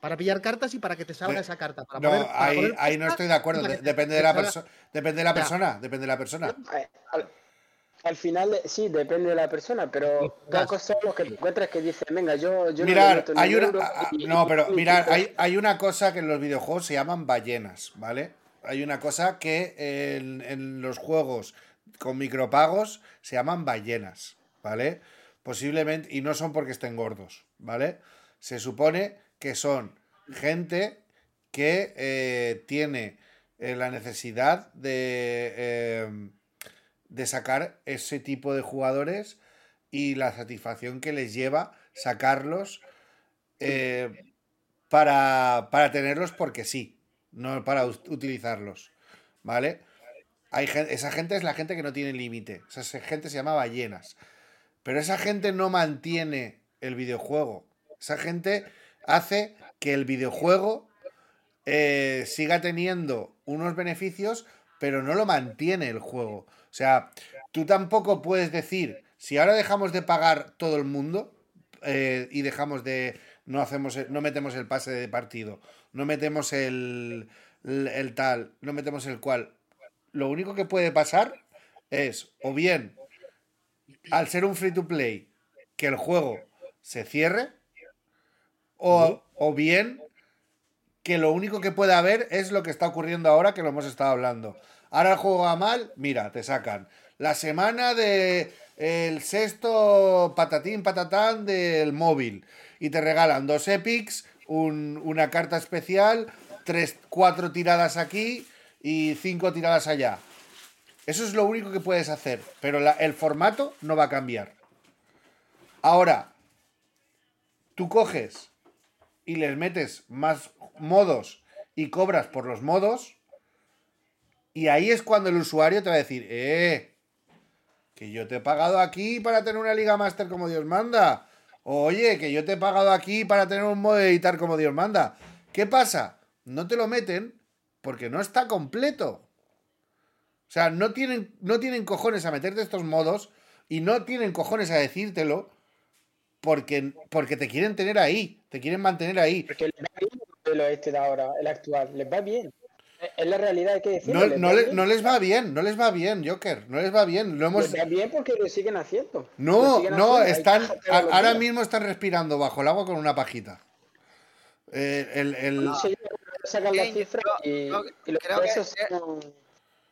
Para pillar cartas y para que te salga esa carta. no, ahí, no estoy de acuerdo. Depende de, la depende de la persona. Depende de la persona. Al final, sí, depende de la persona, pero son los que te encuentras que dicen, venga, yo, yo mirar, no hay una, No, pero mirar, hay, hay, una cosa que en los videojuegos se llaman ballenas, ¿vale? Hay una cosa que en, en los juegos con micropagos se llaman ballenas, ¿vale? Posiblemente, y no son porque estén gordos, ¿vale? Se supone que son gente que eh, tiene eh, la necesidad de... Eh, de sacar ese tipo de jugadores y la satisfacción que les lleva sacarlos eh, para, tenerlos porque sí, no para utilizarlos. ¿Vale? Hay, esa gente es la gente que no tiene límite. Esa gente se llama ballenas. Pero esa gente no mantiene el videojuego. Esa gente hace que el videojuego eh, siga teniendo unos beneficios, pero no lo mantiene el juego. O sea, tú tampoco puedes decir, si ahora dejamos de pagar todo el mundo eh, y dejamos de, no hacemos no metemos el pase de partido, no metemos el, el tal, no metemos el cual. Lo único que puede pasar es, o bien, al ser un free to play, que el juego se cierre, o, o bien que lo único que puede haber es lo que está ocurriendo ahora, que lo hemos estado hablando. Ahora el juego va mal, mira, te sacan. La semana de el sexto patatín patatán del móvil y te regalan dos epics, un- una carta especial, tres, cuatro tiradas aquí y cinco tiradas allá. Eso es lo único que puedes hacer, pero el formato no va a cambiar. Ahora, tú coges y les metes más modos y cobras por los modos, y ahí es cuando el usuario te va a decir, eh, que yo te he pagado aquí para tener una Liga Master como Dios manda. Oye, que yo te he pagado aquí para tener un modo de editar como Dios manda. ¿Qué pasa? No te lo meten porque no está completo. O sea, no tienen, no tienen cojones a meterte estos modos y no tienen cojones a decírtelo porque, porque te quieren tener ahí, te quieren mantener ahí. Porque les va bien el modelo este de ahora, el actual. Les va bien. Es- la realidad, hay que decirlo. No, les no va le- bien. no les va bien, no les va bien, Joker, no les va bien. Lo hemos... Les va bien porque lo siguen haciendo. No, siguen no, haciendo, están, a- ahora días. mismo están respirando bajo el agua con una pajita. Eh, el, el- No sacan las cifras y, y los creo que- son-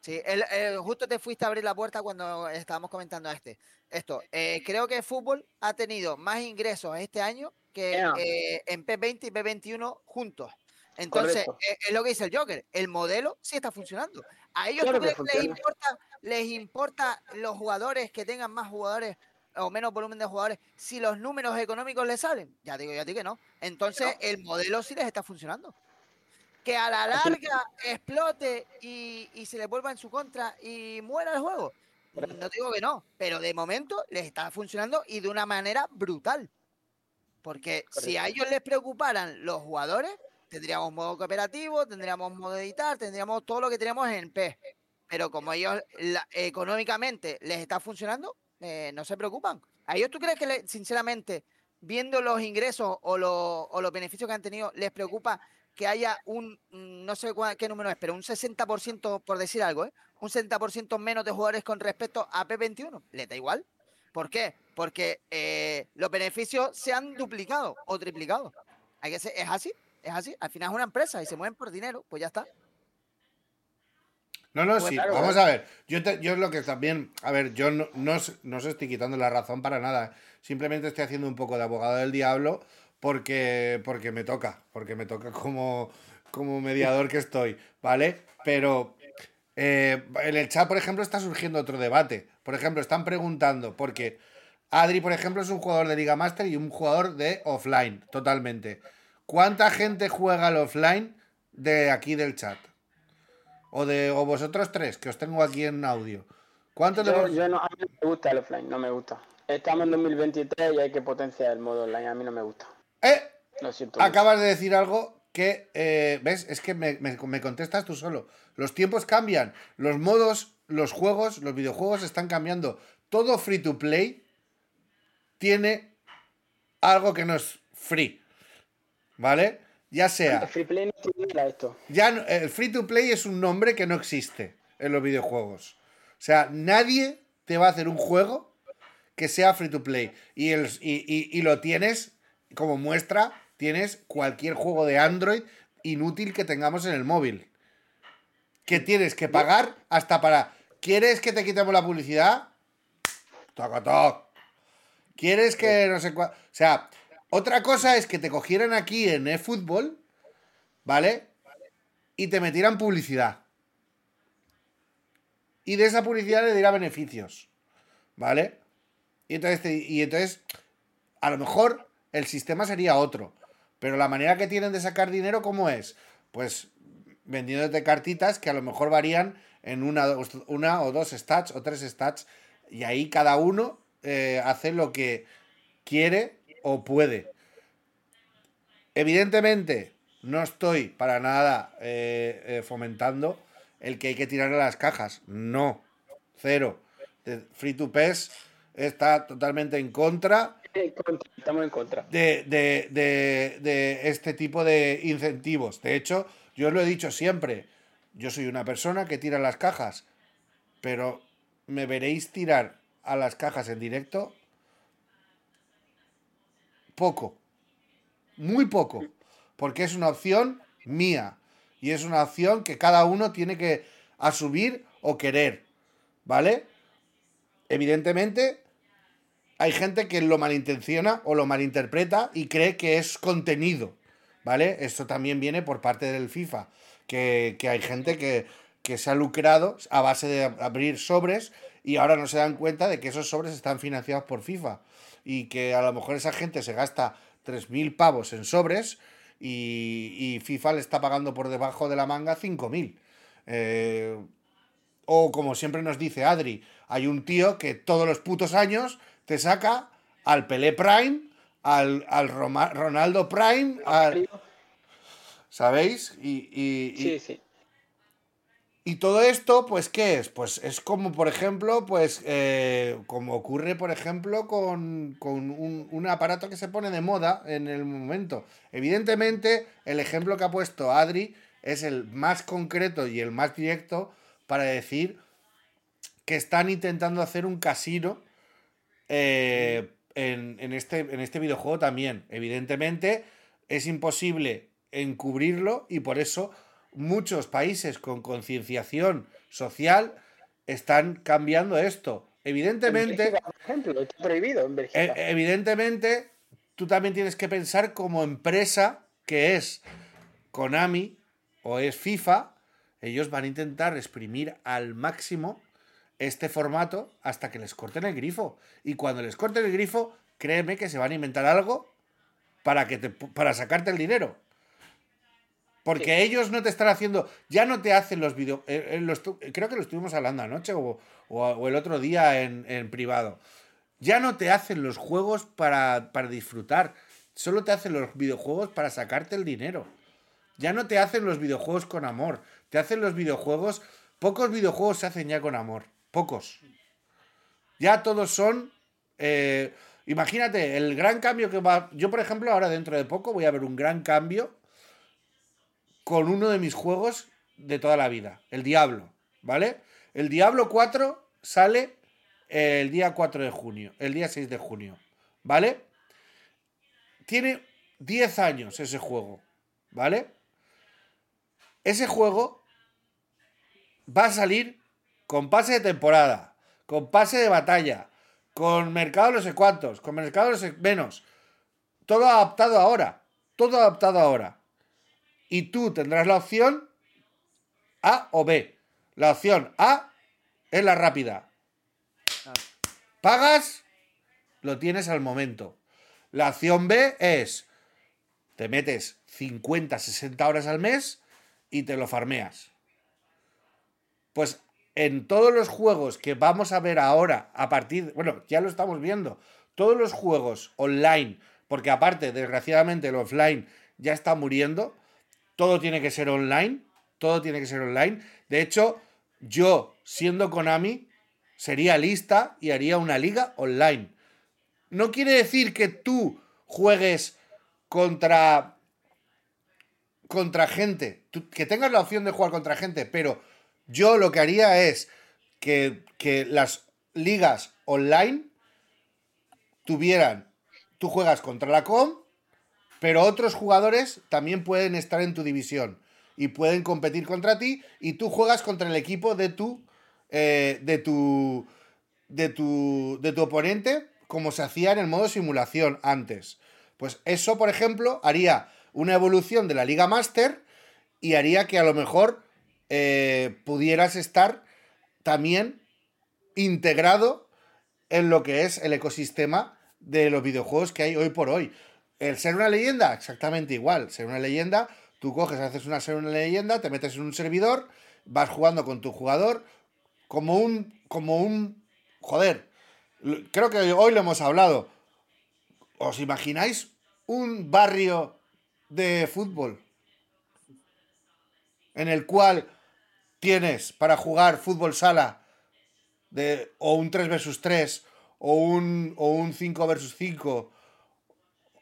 Sí, el- el- justo te fuiste a abrir la puerta cuando estábamos comentando este. Esto, eh, creo que el fútbol ha tenido más ingresos este año que eh, en P20 y P21 juntos. Entonces, eh, es lo que dice el Joker, el modelo sí está funcionando. A ellos Claro ¿tú que crees que les importa, les importa los jugadores que tengan más jugadores o menos volumen de jugadores si los números económicos les salen? Ya digo yo a ti que no. Entonces, el modelo sí les está funcionando que a la larga explote y, y se le vuelva en su contra y muera el juego. No digo que no, pero de momento les está funcionando y de una manera brutal. Porque si a ellos les preocuparan los jugadores, tendríamos modo cooperativo, tendríamos modo editar, tendríamos todo lo que tenemos en P. Pero como ellos la- económicamente les está funcionando, eh, no se preocupan. ¿A ellos tú crees que, le- sinceramente, viendo los ingresos o, o los beneficios que han tenido, les preocupa que haya un, mm, no sé cuál- qué número es, pero un 60%, por decir algo, ¿eh? un 60% menos de jugadores con respecto a P21? ¿Les da igual? ¿Por qué? Porque eh, los beneficios se han duplicado o triplicado. Hay que ser- es así, es así. Al final es una empresa y se mueven por dinero, pues ya está. No, no, Pues sí, claro, vamos a ver. Yo, te- yo lo que también. A ver, yo no, no, no os estoy quitando la razón para nada. Simplemente estoy haciendo un poco de abogado del diablo porque, porque me toca. Porque me toca como, como mediador que estoy, ¿vale? Pero eh, en el chat, por ejemplo, está surgiendo otro debate. Por ejemplo, están preguntando, porque Adri, por ejemplo, es un jugador de Liga Master y un jugador de offline, totalmente. ¿Cuánta gente juega al offline de aquí del chat? O de o vosotros tres, que os tengo aquí en audio. ¿Cuántos de Yo, vos- yo no, a mí no me gusta el offline, no me gusta. Estamos en 2023 y hay que potenciar el modo online, a mí no me gusta. ¡Eh! Lo siento. mucho. Acabas de decir algo que, eh, ¿ves? Es que me, me- me contestas tú solo. Los tiempos cambian, los modos, los juegos, los videojuegos están cambiando. Todo free to play tiene algo que no es free. ¿Vale? Ya sea... El free play no tiene nada esto. Ya no- el free to play es un nombre que no existe en los videojuegos. O sea, nadie te va a hacer un juego que sea free to play. Y, el, y, y- y lo tienes, como muestra, tienes cualquier juego de Android inútil que tengamos en el móvil. Que tienes que pagar hasta para... ¿Quieres que te quitemos la publicidad? Toc, toc. ¿Quieres que no sé cuál? O sea, otra cosa es que te cogieran aquí en eFootball, ¿vale? Y te metieran publicidad. Y de esa publicidad le diera beneficios, ¿vale? Y entonces, te- y entonces, a lo mejor el sistema sería otro. Pero la manera que tienen de sacar dinero, ¿cómo es? Pues vendiéndote cartitas que a lo mejor varían en una, una o dos stats o tres stats. Y ahí cada uno eh, hace lo que quiere o puede. Evidentemente, no estoy para nada eh, eh, fomentando el que hay que tirar a las cajas. No, cero. Free to PES está totalmente en contra Estamos en contra. de, de- de- de este tipo de incentivos. De hecho, yo os lo he dicho siempre, yo soy una persona que tira las cajas, pero me veréis tirar a las cajas en directo poco, muy poco, porque es una opción mía y es una opción que cada uno tiene que asumir o querer, ¿vale? Evidentemente, hay gente que lo malintenciona o lo malinterpreta y cree que es contenido, ¿vale? Esto también viene por parte del FIFA, que, que hay gente que, que se ha lucrado a base de abrir sobres y ahora no se dan cuenta de que esos sobres están financiados por FIFA y que a lo mejor esa gente se gasta 3.000 pavos en sobres y, FIFA le está pagando por debajo de la manga 5.000. Eh, o como siempre nos dice Adri, hay un tío que todos los putos años te saca al Pelé Prime, al, al Roma- Ronaldo Prime, al- ¿sabéis? Y, y- y- Sí, sí. y todo esto, pues, ¿qué es? Pues es como, por ejemplo, pues, eh, como ocurre, por ejemplo, con, con un, un aparato que se pone de moda en el momento. Evidentemente, el ejemplo que ha puesto Adri es el más concreto y el más directo para decir que están intentando hacer un casino eh, en, en este, en este videojuego también. Evidentemente, es imposible encubrirlo y por eso muchos países con concienciación social están cambiando esto. En Evidentemente, Bélgica, por ejemplo, está prohibido en Bélgica. e- evidentemente, tú también tienes que pensar como empresa que es Konami o es FIFA, ellos van a intentar exprimir al máximo este formato hasta que les corten el grifo. Y cuando les corten el grifo, créeme que se van a inventar algo para, que te, para sacarte el dinero. Porque ellos no te están haciendo, ya no te hacen los vídeos, creo que lo estuvimos hablando anoche o, o- o el otro día en, en privado. Ya no te hacen los juegos para, para disfrutar, solo te hacen los videojuegos para sacarte el dinero. Ya no te hacen los videojuegos con amor, te hacen los videojuegos, pocos videojuegos se hacen ya con amor, pocos. Ya todos son, eh, imagínate, el gran cambio que va, yo por ejemplo ahora dentro de poco voy a ver un gran cambio con uno de mis juegos de toda la vida, el Diablo, ¿vale? El Diablo 4 sale el día 4 de junio, el día 6 de junio, ¿vale? Tiene 10 años ese juego, ¿vale? Ese juego va a salir con pase de temporada, con pase de batalla, con mercado no sé cuántos, con mercado no sé menos. Todo adaptado ahora, todo adaptado ahora. Y tú tendrás la opción A o B. La opción A es la rápida. Pagas, lo tienes al momento. La opción B es, te metes 50, 60 horas al mes y te lo farmeas. Pues en todos los juegos que vamos a ver ahora, a partir, bueno, ya lo estamos viendo, todos los juegos online, porque aparte, desgraciadamente, el offline ya está muriendo, todo tiene que ser online, todo tiene que ser online. De hecho, yo, siendo Konami, sería lista y haría una liga online. No quiere decir que tú juegues contra contra gente, que tengas la opción de jugar contra gente, pero yo lo que haría es que, las ligas online tuvieran, tú juegas contra la com, pero otros jugadores también pueden estar en tu división y pueden competir contra ti y tú juegas contra el equipo de tu eh, de tu de tu de tu oponente como se hacía en el modo simulación antes. Pues eso, por ejemplo, haría una evolución de la Liga Master y haría que a lo mejor eh, pudieras estar también integrado en lo que es el ecosistema de los videojuegos que hay hoy por hoy. El ser una leyenda, exactamente igual. Ser una leyenda, tú coges, haces una ser una leyenda, te metes en un servidor, vas jugando con tu jugador como un. como un. Joder. Creo que hoy lo hemos hablado. ¿Os imagináis un barrio de fútbol? En el cual tienes para jugar fútbol sala de, o un 3 versus 3 o un, o un 5 versus 5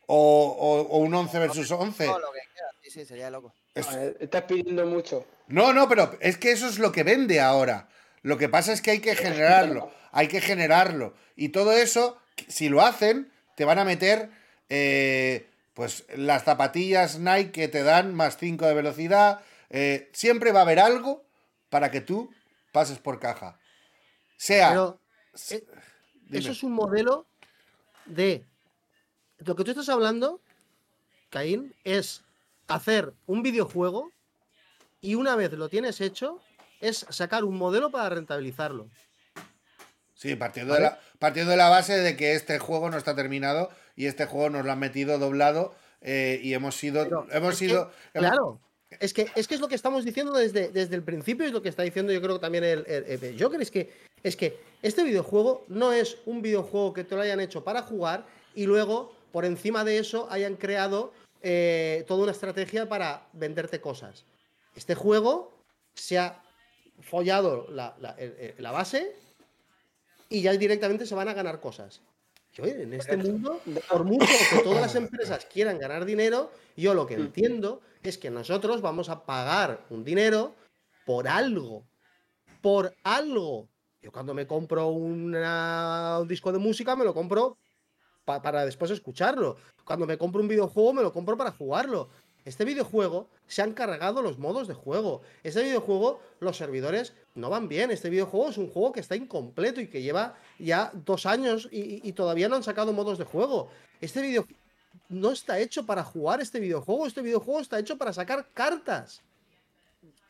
o, o- o un 11 versus 11. Todo lo que quiera. Sí, sí, sería loco. Es- Joder, Estás pidiendo mucho. No, no, pero es que eso es lo que vende ahora. Lo que pasa es que hay que generarlo, hay que generarlo. Y todo eso, si lo hacen, te van a meter eh, pues las zapatillas Nike que te dan más 5 de velocidad. eh, siempre va a haber algo para que tú pases por caja. Sea... Pero eh, eso es un modelo de. Lo que tú estás hablando, Caín, es hacer un videojuego y una vez lo tienes hecho, es sacar un modelo para rentabilizarlo. Sí, partiendo de, la, partiendo de la base de que este juego no está terminado y este juego nos lo han metido doblado eh, y hemos sido... Pero hemos que, sido hemos- Claro. Es que, es que es lo que estamos diciendo desde, desde el principio, es lo que está diciendo yo creo también el, Joker, es que, es que este videojuego no es un videojuego que te lo hayan hecho para jugar y luego, por encima de eso, hayan creado eh, toda una estrategia para venderte cosas. Este juego se ha follado la base y ya directamente se van a ganar cosas. En este mundo, por mucho que todas las empresas quieran ganar dinero, yo lo que entiendo es que nosotros vamos a pagar un dinero por algo. Por algo. Yo cuando me compro una- un disco de música, me lo compro pa- para después escucharlo. Cuando me compro un videojuego, me lo compro para jugarlo. Este videojuego se han cargado los modos de juego. Este videojuego, los servidores no van bien. Este videojuego es un juego que está incompleto y que lleva ya dos años y, todavía no han sacado modos de juego. Este video no está hecho para jugar este videojuego. Este videojuego está hecho para sacar cartas.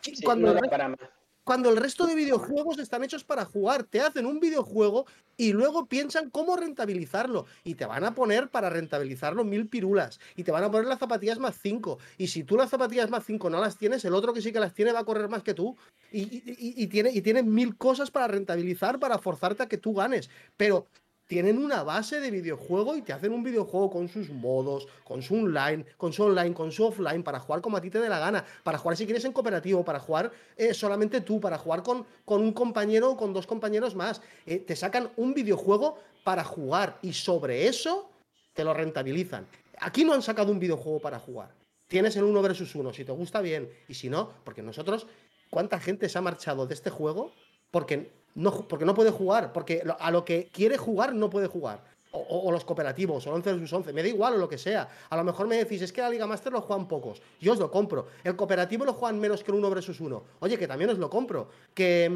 Y Sí, cuando no el da re- para más. Cuando el resto de videojuegos están hechos para jugar. Te hacen un videojuego y luego piensan cómo rentabilizarlo. Y te van a poner para rentabilizarlo mil pirulas. Y te van a poner las zapatillas más 5. Y si tú las zapatillas más 5 no las tienes, el otro que sí que las tiene va a correr más que tú. Y, y- tiene, y tiene mil cosas para rentabilizar, para forzarte a que tú ganes. Pero tienen una base de videojuego y te hacen un videojuego con sus modos, con su online, con su online, con su offline, para jugar como a ti te dé la gana, para jugar si quieres en cooperativo, para jugar eh, solamente tú, para jugar con, con un compañero o con dos compañeros más. Eh, te sacan un videojuego para jugar y sobre eso te lo rentabilizan. Aquí no han sacado un videojuego para jugar. Tienes el uno versus uno, si te gusta bien, y si no, porque nosotros, ¿cuánta gente se ha marchado de este juego porque no, porque no puede jugar? Porque a lo que quiere jugar no puede jugar. O, o- o los cooperativos, o el 11 versus 11, me da igual o lo que sea. A lo mejor me decís, es que la Liga Master lo juegan pocos. Yo os lo compro. El cooperativo lo juegan menos que el 1 versus 1. Oye, que también os lo compro. Que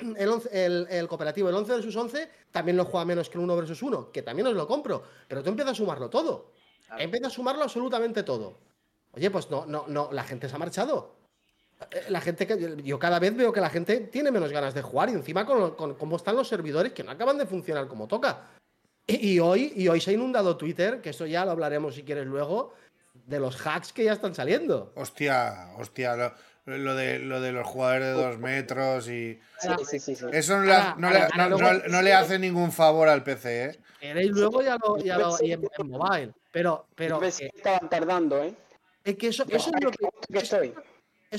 mm, el, 11 el- el cooperativo, el 11 versus 11, también lo juega menos que el 1 versus 1. Que también os lo compro. Pero tú empiezas a sumarlo todo. Empieza a sumarlo absolutamente todo. Oye, pues no, no, no, la gente se ha marchado. Eh, La gente que yo cada vez veo que la gente tiene menos ganas de jugar y encima con, con cómo están los servidores que no acaban de funcionar como toca. Y, y hoy, y hoy se ha inundado Twitter, que eso ya lo hablaremos si quieres luego, de los hacks que ya están saliendo. Hostia, hostia, lo, lo de, lo de los jugadores de dos metros y... Sí, sí, sí, sí. Eso no le, Ahora, no le- ahora, no- luego- no- no le hace ningún favor al PC, ¿eh? Queréis luego ya lo, ya lo- y en, en mobile. Pero, pero Ves que estaban tardando, ¿eh? es que eso, eso es lo que, estoy. Eso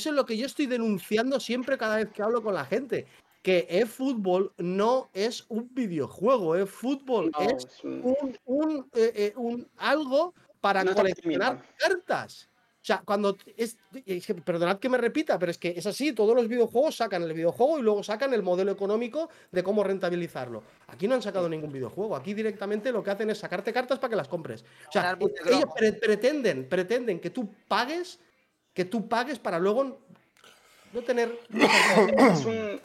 es lo que yo estoy denunciando siempre cada vez que hablo con la gente. Que eFootball no es un videojuego, eFootball No, es un- un, eh, eh, un- algo para No coleccionar cartas. O sea, cuando es, perdonad que me repita, pero es que es así, todos los videojuegos sacan el videojuego y luego sacan el modelo económico de cómo rentabilizarlo. Aquí no han sacado ningún videojuego, aquí directamente lo que hacen es sacarte cartas para que las compres. O sea, ellos pre- pretenden, pretenden que tú pagues, que tú pagues para luego no tener es un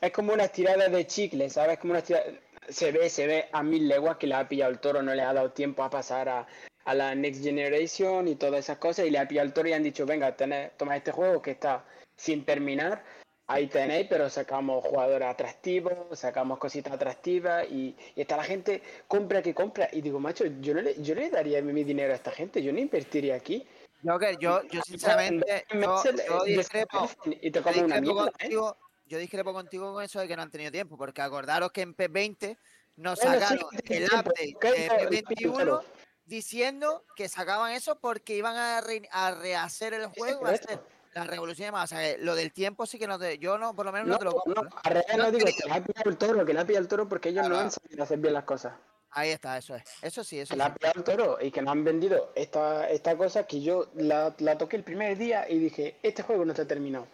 es como una estirada de chicle, ¿sabes? Como una estirada... Se ve, se ve a mil leguas que le ha pillado el toro, no le ha dado tiempo a pasar a, a la Next Generation y todas esas cosas, y le ha pillado el toro y han dicho, venga, tened, toma este juego que está sin terminar, ahí tenéis, pero sacamos jugadores atractivos, sacamos cositas atractivas, y, y está la gente, compra que compra, y digo, macho, yo no le, yo no le daría mi dinero a esta gente, yo no invertiría aquí. Joker, yo, yo sinceramente, En yo, yo discrepo, y te comen una mierda, ¿eh? contigo, yo discrepo contigo con eso de que no han tenido tiempo, porque acordaros que en P20 nos Bueno, sí, sacaron tienen el update de hay- P21 claro. diciendo que sacaban eso porque iban a, re- a rehacer el juego, a hacer La revolución más, o sea, que lo del tiempo sí que no te, yo no, por lo menos no, No, te lo no, compro. ¿eh? al revés Yo no digo que le ha pillado el toro, que le ha pillado el toro porque ellos no Claro. han sabido hacer bien las cosas. Ahí está, eso es. Eso sí, eso le ha sí. toro y que nos han vendido esta, esta cosa que yo la, la toqué el primer día y dije, este juego no está terminado.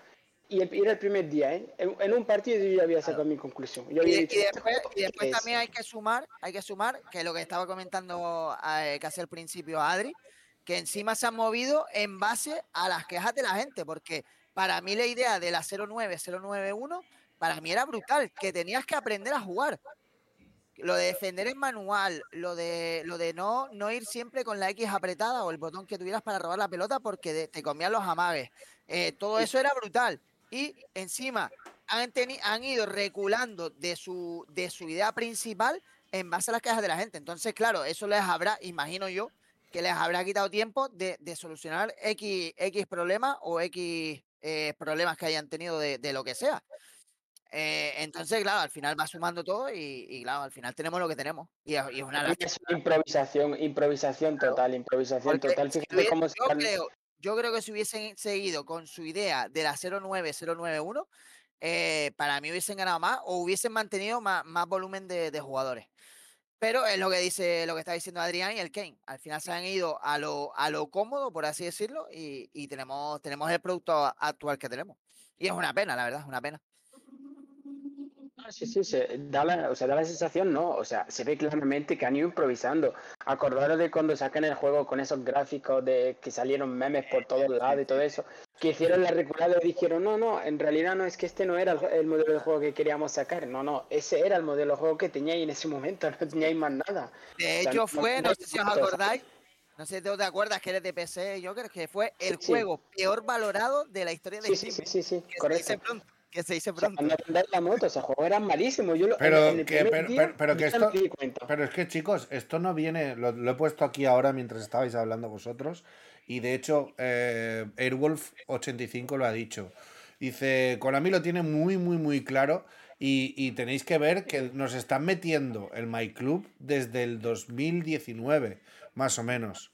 Y, el- y era el primer día, ¿eh? En, en un partido yo ya había sacado mi conclusión. Yo Y, había de- dicho, y "Este después, y después ¿qué es?". también hay que sumar, hay que sumar que lo que estaba comentando eh, casi al principio Adri, que encima se han movido en base a las quejas de la gente, porque para mí la idea de la 09, 091, para mí era brutal, que tenías que aprender a jugar. Lo de defender en manual, lo de, lo de no, no ir siempre con la X apretada o el botón que tuvieras para robar la pelota porque de- te comían los amagues. Eh, todo eso era brutal. Y encima han, han ido reculando de su, de su idea principal en base a las quejas de la gente. Entonces, claro, eso les habrá, imagino yo, que les habrá quitado tiempo de, de solucionar X, X problemas o X eh, problemas que hayan tenido de, de lo que sea. Eh, entonces, claro, al final va sumando todo y, y, claro, al final tenemos lo que tenemos. Y, es- y es una es una improvisación, improvisación total, improvisación Porque total. si Fíjate hubiese- cómo se yo, creo, yo creo que si hubiesen seguido con su idea de la 09091, eh, para mí hubiesen ganado más o hubiesen mantenido más, más volumen de, de jugadores. Pero es lo que dice, lo que está diciendo Adrián y el Kane. Al final se han ido a lo, a lo cómodo, por así decirlo, y, y tenemos, tenemos el producto actual que tenemos. Y es una pena, la verdad, es una pena. Ah, Sí, sí, se da la, o sea, da la sensación, no, o sea, se ve claramente que han ido improvisando. Acordaros de cuando sacan el juego con esos gráficos de que salieron memes por todos lados y todo eso, que hicieron la reculada y dijeron, no, no, en realidad no es que este no era el, modelo de juego que queríamos sacar, no, no, ese era el modelo de juego que teníais en ese momento, no teníais más nada. De O sea, hecho, no- fue, no sé si os acordáis, no sé si te acuerdas que eres de PC, yo creo que fue el Sí. juego peor valorado de la historia de Sí, sí, Steam. sí, sí, sí, que se dice pronto. O sea, la moto, ese juego era malísimo. Yo Pero en el que, primer pero, día pero- pero que esto, pero es que chicos, esto no viene, lo, lo he puesto aquí ahora mientras estabais hablando vosotros y de hecho eh, Airwolf85 lo ha dicho. Dice, Konami lo tiene muy, muy, muy claro y, y tenéis que ver que nos están metiendo el My Club desde el 2019, más o menos.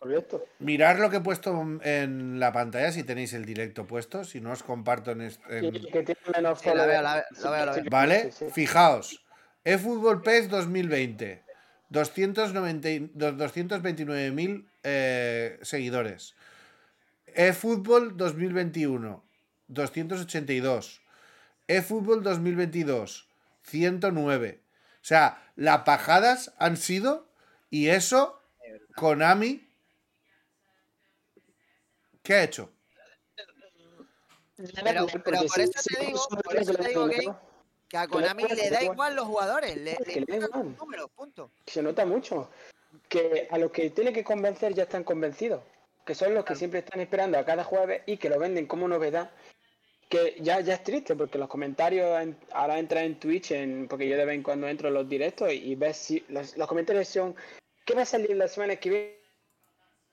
Correcto. Mirar lo que he puesto en la pantalla si tenéis el directo puesto, si no os comparto en, est- en- que tiene menos Sí, la veo, la veo, la veo, la veo. ¿Vale? Sí, sí. Fijaos. eFootball PES 2020. 290 y- dos- 229.000 eh, seguidores. eFootball 2021. 282. eFootball 2022. 109. O sea, las pajadas han sido. Y eso, Konami. ¿Qué ha hecho? Pero, por eso te digo, por eso te digo que, que a Konami le da igual los jugadores, le, le le da los números, punto. se nota mucho que a los que tiene que convencer ya están convencidos, que son los que siempre están esperando a cada jueves y que lo venden como novedad, que ya, ya es triste porque los comentarios en- ahora entran en Twitch, en, porque yo de vez en cuando entro en los directos y, y ves si los, los comentarios son ¿qué va a salir la semana que viene?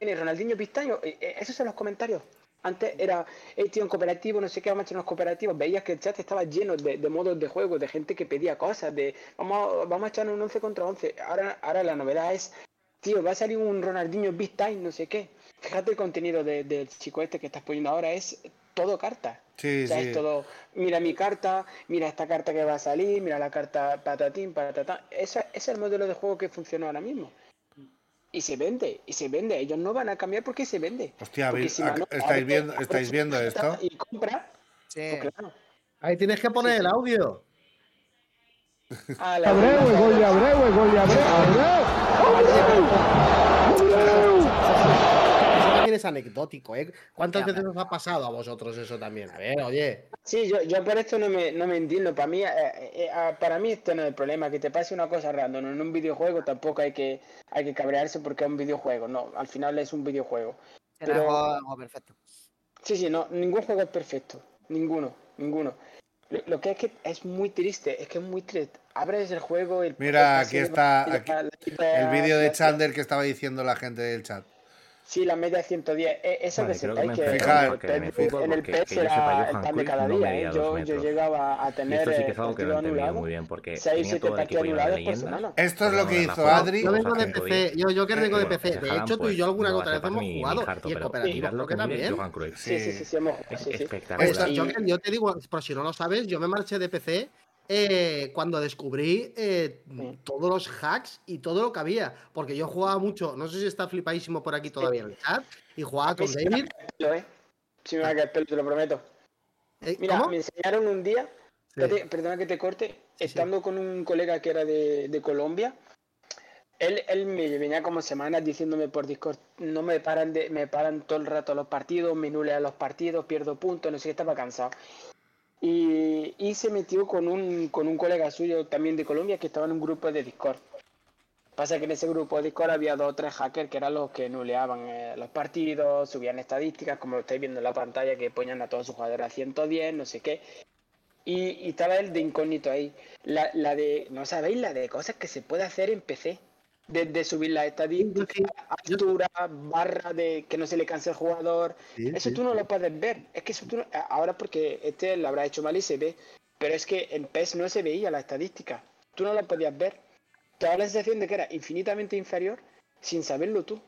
Ronaldinho Pistaño, Eh, eh, esos son los comentarios. Antes era, el tío en cooperativo, no sé qué, vamos a echar unos cooperativos. Veías que el chat estaba lleno de, de modos de juego, de gente que pedía cosas, de vamos, vamos a echar un 11 contra 11. Ahora, ahora la novedad es, tío, va a salir un Ronaldinho Big Time, no sé qué. Fíjate el contenido de- del chico este que estás poniendo ahora, es todo carta. Sí, O sea, sí. es todo, mira mi carta, mira esta carta que va a salir, mira la carta patatín, patatán. Ese, ese es el modelo de juego que funciona ahora mismo. Y se vende, y se vende. Ellos no van a cambiar porque se vende. Hostia, Porque vi- si ac- Manolo ¿estáis viendo- estáis viendo esto? Y compra, Sí. pues claro. Ahí tienes que poner el audio. A la Abreu, el gol de Abreu, el gol de Abreu. Eso también es anecdótico, ¿eh? ¿Cuántas Ya, veces os ha pasado a vosotros eso también? A ver, oye. Sí, yo, yo por esto no me, no me entiendo. Para mí, eh, eh, ah, para mí este no es el problema. Que te pase una cosa random en un videojuego tampoco hay que, hay que cabrearse porque es un videojuego. No, al final es un videojuego. Pero- el juego- el perfecto. Sí, sí, no, ningún juego es perfecto. Ninguno, ninguno. Lo, lo que es que es muy triste, es que es muy triste. Abres el juego y... Mira, aquí está la- aquí la- la- el vídeo de Chander que estaba diciendo la gente del chat. Sí, la media 110. Eh, Eso Vale, que creo que que, Fijaos. en el en el fútbol, en PES que era el pan de cada no día. ¿eh? Yo, yo llegaba a Y tener esto sí eh, que es algo que entendido anulados, muy bien, porque 6, tenía 7 todo el partidos equipo lleno de anulados por leyendas. semana. Esto es lo que hizo Adri. Yo vengo de PC, yo, yo que vengo de PC. De hecho, tú y pues, yo alguna otra vez hemos jugado. Y pero cooperativo creo lo que también. Sí, sí, sí, sí, hemos Es sí, sí. espectacular. Y- Joker, yo te digo, por si no lo sabes, yo me marché de PC eh, cuando descubrí eh, Sí. todos los hacks y todo lo que había. Porque yo jugaba mucho, no sé si está flipadísimo por aquí todavía en el chat, y jugaba con Sí, me David. caer el pelo, ¿eh? Sí me va a caer el pelo, te lo prometo. Eh, Mira, ¿Cómo? me enseñaron un día, perdona que te corte, estando con un colega que era de, de Colombia, él, él me venía como semanas diciéndome por Discord, no me paran de, me paran todo el rato los partidos, me nulean los partidos, pierdo puntos, no sé qué, estaba cansado. Y, se metió con un, con un colega suyo también de Colombia que estaba en un grupo de Discord. Pasa que en ese grupo de Discord había dos o tres hackers que eran los que nuleaban eh, los partidos, subían estadísticas, como estáis viendo en la pantalla, que ponían a todos sus jugadores a 110, no sé qué. Y, y estaba él de incógnito ahí. La, la de, ¿no sabéis? La de cosas que se puede hacer en PC. Desde subir las estadísticas, altura, barra de que no se le canse el jugador. Sí, Eso tú no lo puedes ver. Es que eso tú no- ahora porque este lo habrá hecho mal y se ve. Pero es que en PES no se veía la estadística. Tú no la podías ver. Te daba la sensación de que era infinitamente inferior sin saberlo tú.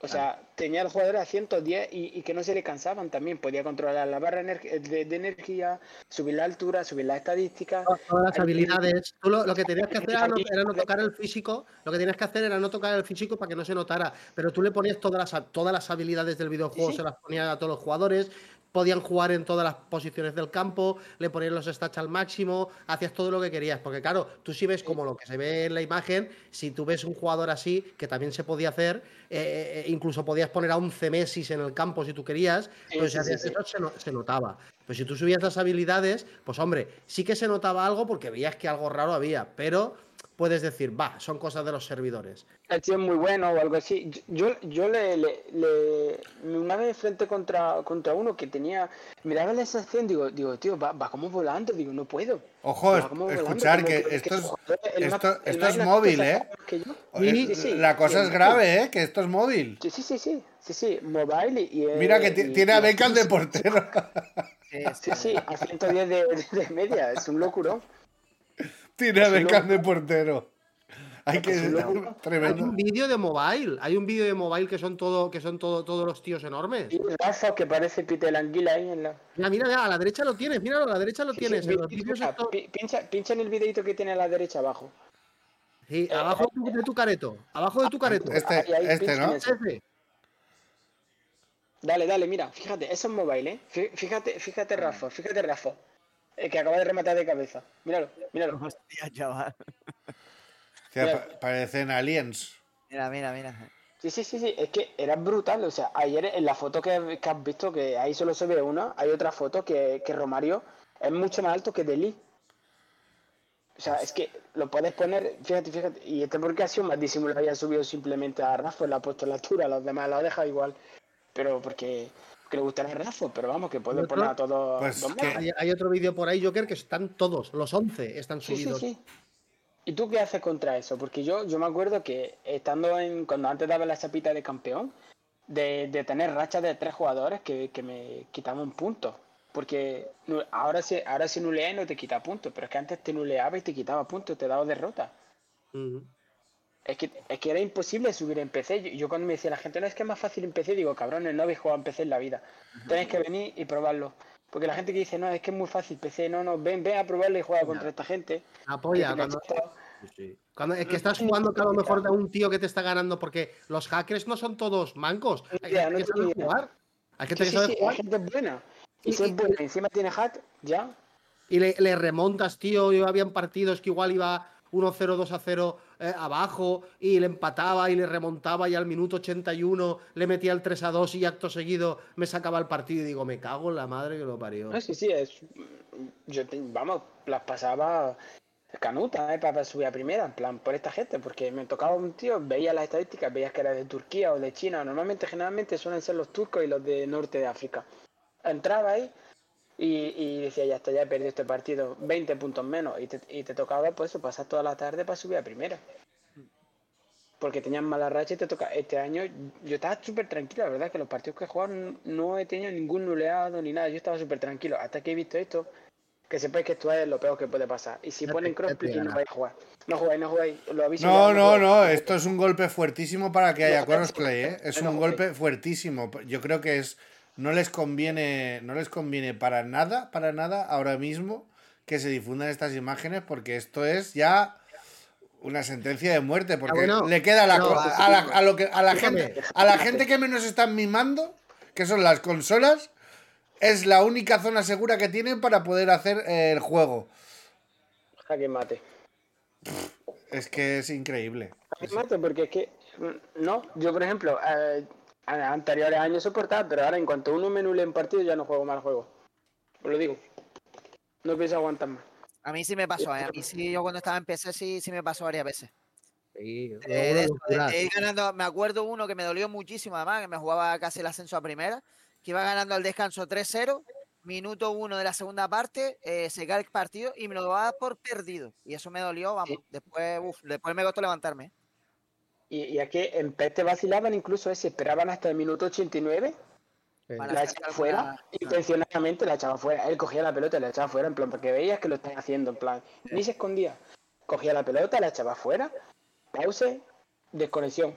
O sea, tenía el jugador a 110 y, y que no se le cansaban también. Podía controlar la barra de, de energía, subir la altura, subir las estadísticas. To- Todas las habilidades. Tú lo, lo que tenías que hacer era no, Hay- era no tocar el físico. Lo que tenías que hacer era no tocar el físico para que no se notara. Pero tú le ponías todas las, todas las habilidades del videojuego, Sí, sí. se las ponías a todos los jugadores. Podían jugar en todas las posiciones del campo, le ponías los stats al máximo, hacías todo lo que querías. Porque, claro, tú si ves como lo que se ve en la imagen, si tú ves un jugador así, que también se podía hacer, eh, eh, incluso podías poner a 11 Messi en el campo si tú querías, Sí, pero si sí, sí, hacías sí. eso se, no- se notaba. Pues si tú subías las habilidades, pues hombre, sí que se notaba algo porque veías que algo raro había, pero puedes decir, va, son cosas de los servidores. el tío es muy bueno o algo así. Yo, yo le, le, le- una vez frente contra, contra uno que tenía, miraba la sensación, digo, digo, tío, va, va como volando, digo, no puedo. Ojo, escuchar que que esto es, más- esto, es móvil, ¿eh? Sí, sí, La cosa sí, es grave, ¿eh? Que esto es móvil. Sí, sí, sí, sí, sí, sí, mobile y... Mira que ti- y- tiene a y- Beckham de portero. Sí, Sí, sí, a 110 de, de media, es un locurón. Tiene a Beckham de portero. Hay que loco. Hay tremendo. un vídeo de mobile, hay un vídeo de mobile que son todo, que son todo, todos los tíos enormes. Y Rafa que parece Peter Anguila ahí en la... Mira, mira, mira, a la derecha lo tienes, míralo, a la derecha lo Sí, tienes. sí, pincha, esto- pincha, pincha en el videito que tiene a la derecha abajo. Sí, abajo de tu- de tu careto, abajo de tu careto. Este, Ahí, ahí, este, ¿no? ese. Dale, dale, mira, fíjate, eso es mobile, ¿eh? Fí- Fíjate, fíjate, Rafa, fíjate, Rafa. El que acaba de rematar de cabeza. Míralo, míralo. Hostia, chaval. Que parecen aliens. Mira, mira, mira. Sí, sí, sí, sí, es que era brutal. O sea, ayer en la foto que, que has visto, que ahí solo se ve una, hay otra foto que, que Romario es mucho más alto que Deli. O sea, es que lo puedes poner, fíjate, fíjate, y este porque ha sido más disimulado, había subido simplemente a Rafa, le ha puesto la altura, los demás lo ha dejado igual. Pero porque, porque le gustará a Rafa, pero vamos, que puede poner a todos Pues dos que-. Hay, hay otro vídeo por ahí, Joker, que están todos, los 11 están Sí, sí, subidos. sí. ¿Y tú qué haces contra eso? Porque yo, yo me acuerdo que estando en, cuando antes daba la chapita de campeón, de, de tener rachas de tres jugadores que, que me quitaban puntos. Porque ahora si, ahora si nuleas no te quita puntos, pero es que antes te nuleaba y te quitaba puntos, te daba derrota. Ujú. Es que, es que era imposible subir en PC. Yo, yo cuando me decía la gente, no es que es más fácil en PC, digo, cabrones, no habéis jugado en PC en la vida. Tenéis que venir y probarlo. Porque la gente que dice, no, es que es muy fácil PC, no, no, ven, ven a probarlo y juega contra esta gente. Apoya, cuando, cachas. cuando- es que estás jugando que a lo mejor de un tío que te está ganando, porque los hackers no son todos mancos. Hay Ya, gente no que sabe jugar. Hay Sí, gente que sí, sabe sí, hay jugar gente buena. Y Y- si es buena, y encima tiene hack, ya. y le, le remontas, tío. Y habían partidos que igual iba 1-0, 2-0 eh, abajo y le empataba y le remontaba y al minuto 81 le metía el 3-2 y acto seguido me sacaba el partido y digo, me cago en la madre que lo parió. No, sí, sí, es. Yo, te- vamos, las pasaba canuta, ¿eh? Para subir a primera, en plan, por esta gente, porque me tocaba un tío, veía las estadísticas, veías que era de Turquía o de China. Normalmente, generalmente suelen ser los turcos y los de norte de África. Entraba ahí y, y decía, ya está, ya he perdido este partido, 20 puntos menos. Y te, y te tocaba, pues, eso, pasar toda la tarde para subir a primera. porque tenían mala racha y te toca. Este año yo estaba súper tranquilo, la verdad, que los partidos que he jugado no he tenido ningún nuleado ni nada. Yo estaba súper tranquilo. Hasta que he visto esto, que sepáis que esto es lo peor que puede pasar. Y si ponen crossplay, no vais a jugar. No jugáis, no jugáis. Lo aviso No, no, no, esto es un golpe fuertísimo para que haya crossplay, ¿eh? Es un golpe fuertísimo. Yo creo que es no les conviene no les conviene para nada, para nada ahora mismo que se difundan estas imágenes porque esto es ya una sentencia de muerte porque bueno, le queda a la, no, a la- a lo que a la gente a la gente que menos están mimando, que son las consolas, es la única zona segura que tienen para poder hacer eh, el juego. Jaque mate. Es que es increíble. Jaque mate, porque es que. mm, No, yo por ejemplo, eh, anteriores años soportaba, pero ahora en cuanto uno me nule en partido ya no juego más el juego. Os lo digo. No pienso aguantar más. A mí sí me pasó, ¿eh? a mí sí, yo cuando estaba en PC sí, sí me pasó varias veces. Sí, Eh, de de- de ir ganando, me acuerdo uno que me dolió muchísimo, además, que me jugaba casi el ascenso a primera, que iba ganando al descanso 3-0, minuto 1 de la segunda parte, eh, se cae el partido y me lo daba por perdido. Y eso me dolió, vamos. Después, uf, después me costó levantarme. Y, y aquí en PES te vacilaban incluso ese, esperaban hasta el minuto 89, Sí. Para la echaba fuera, intencionadamente la echaba fuera. Él cogía la pelota y la echaba fuera, en plan, porque veías que lo están haciendo, en plan, ni se escondía. Cogía la pelota, la echaba fuera, pause, desconexión.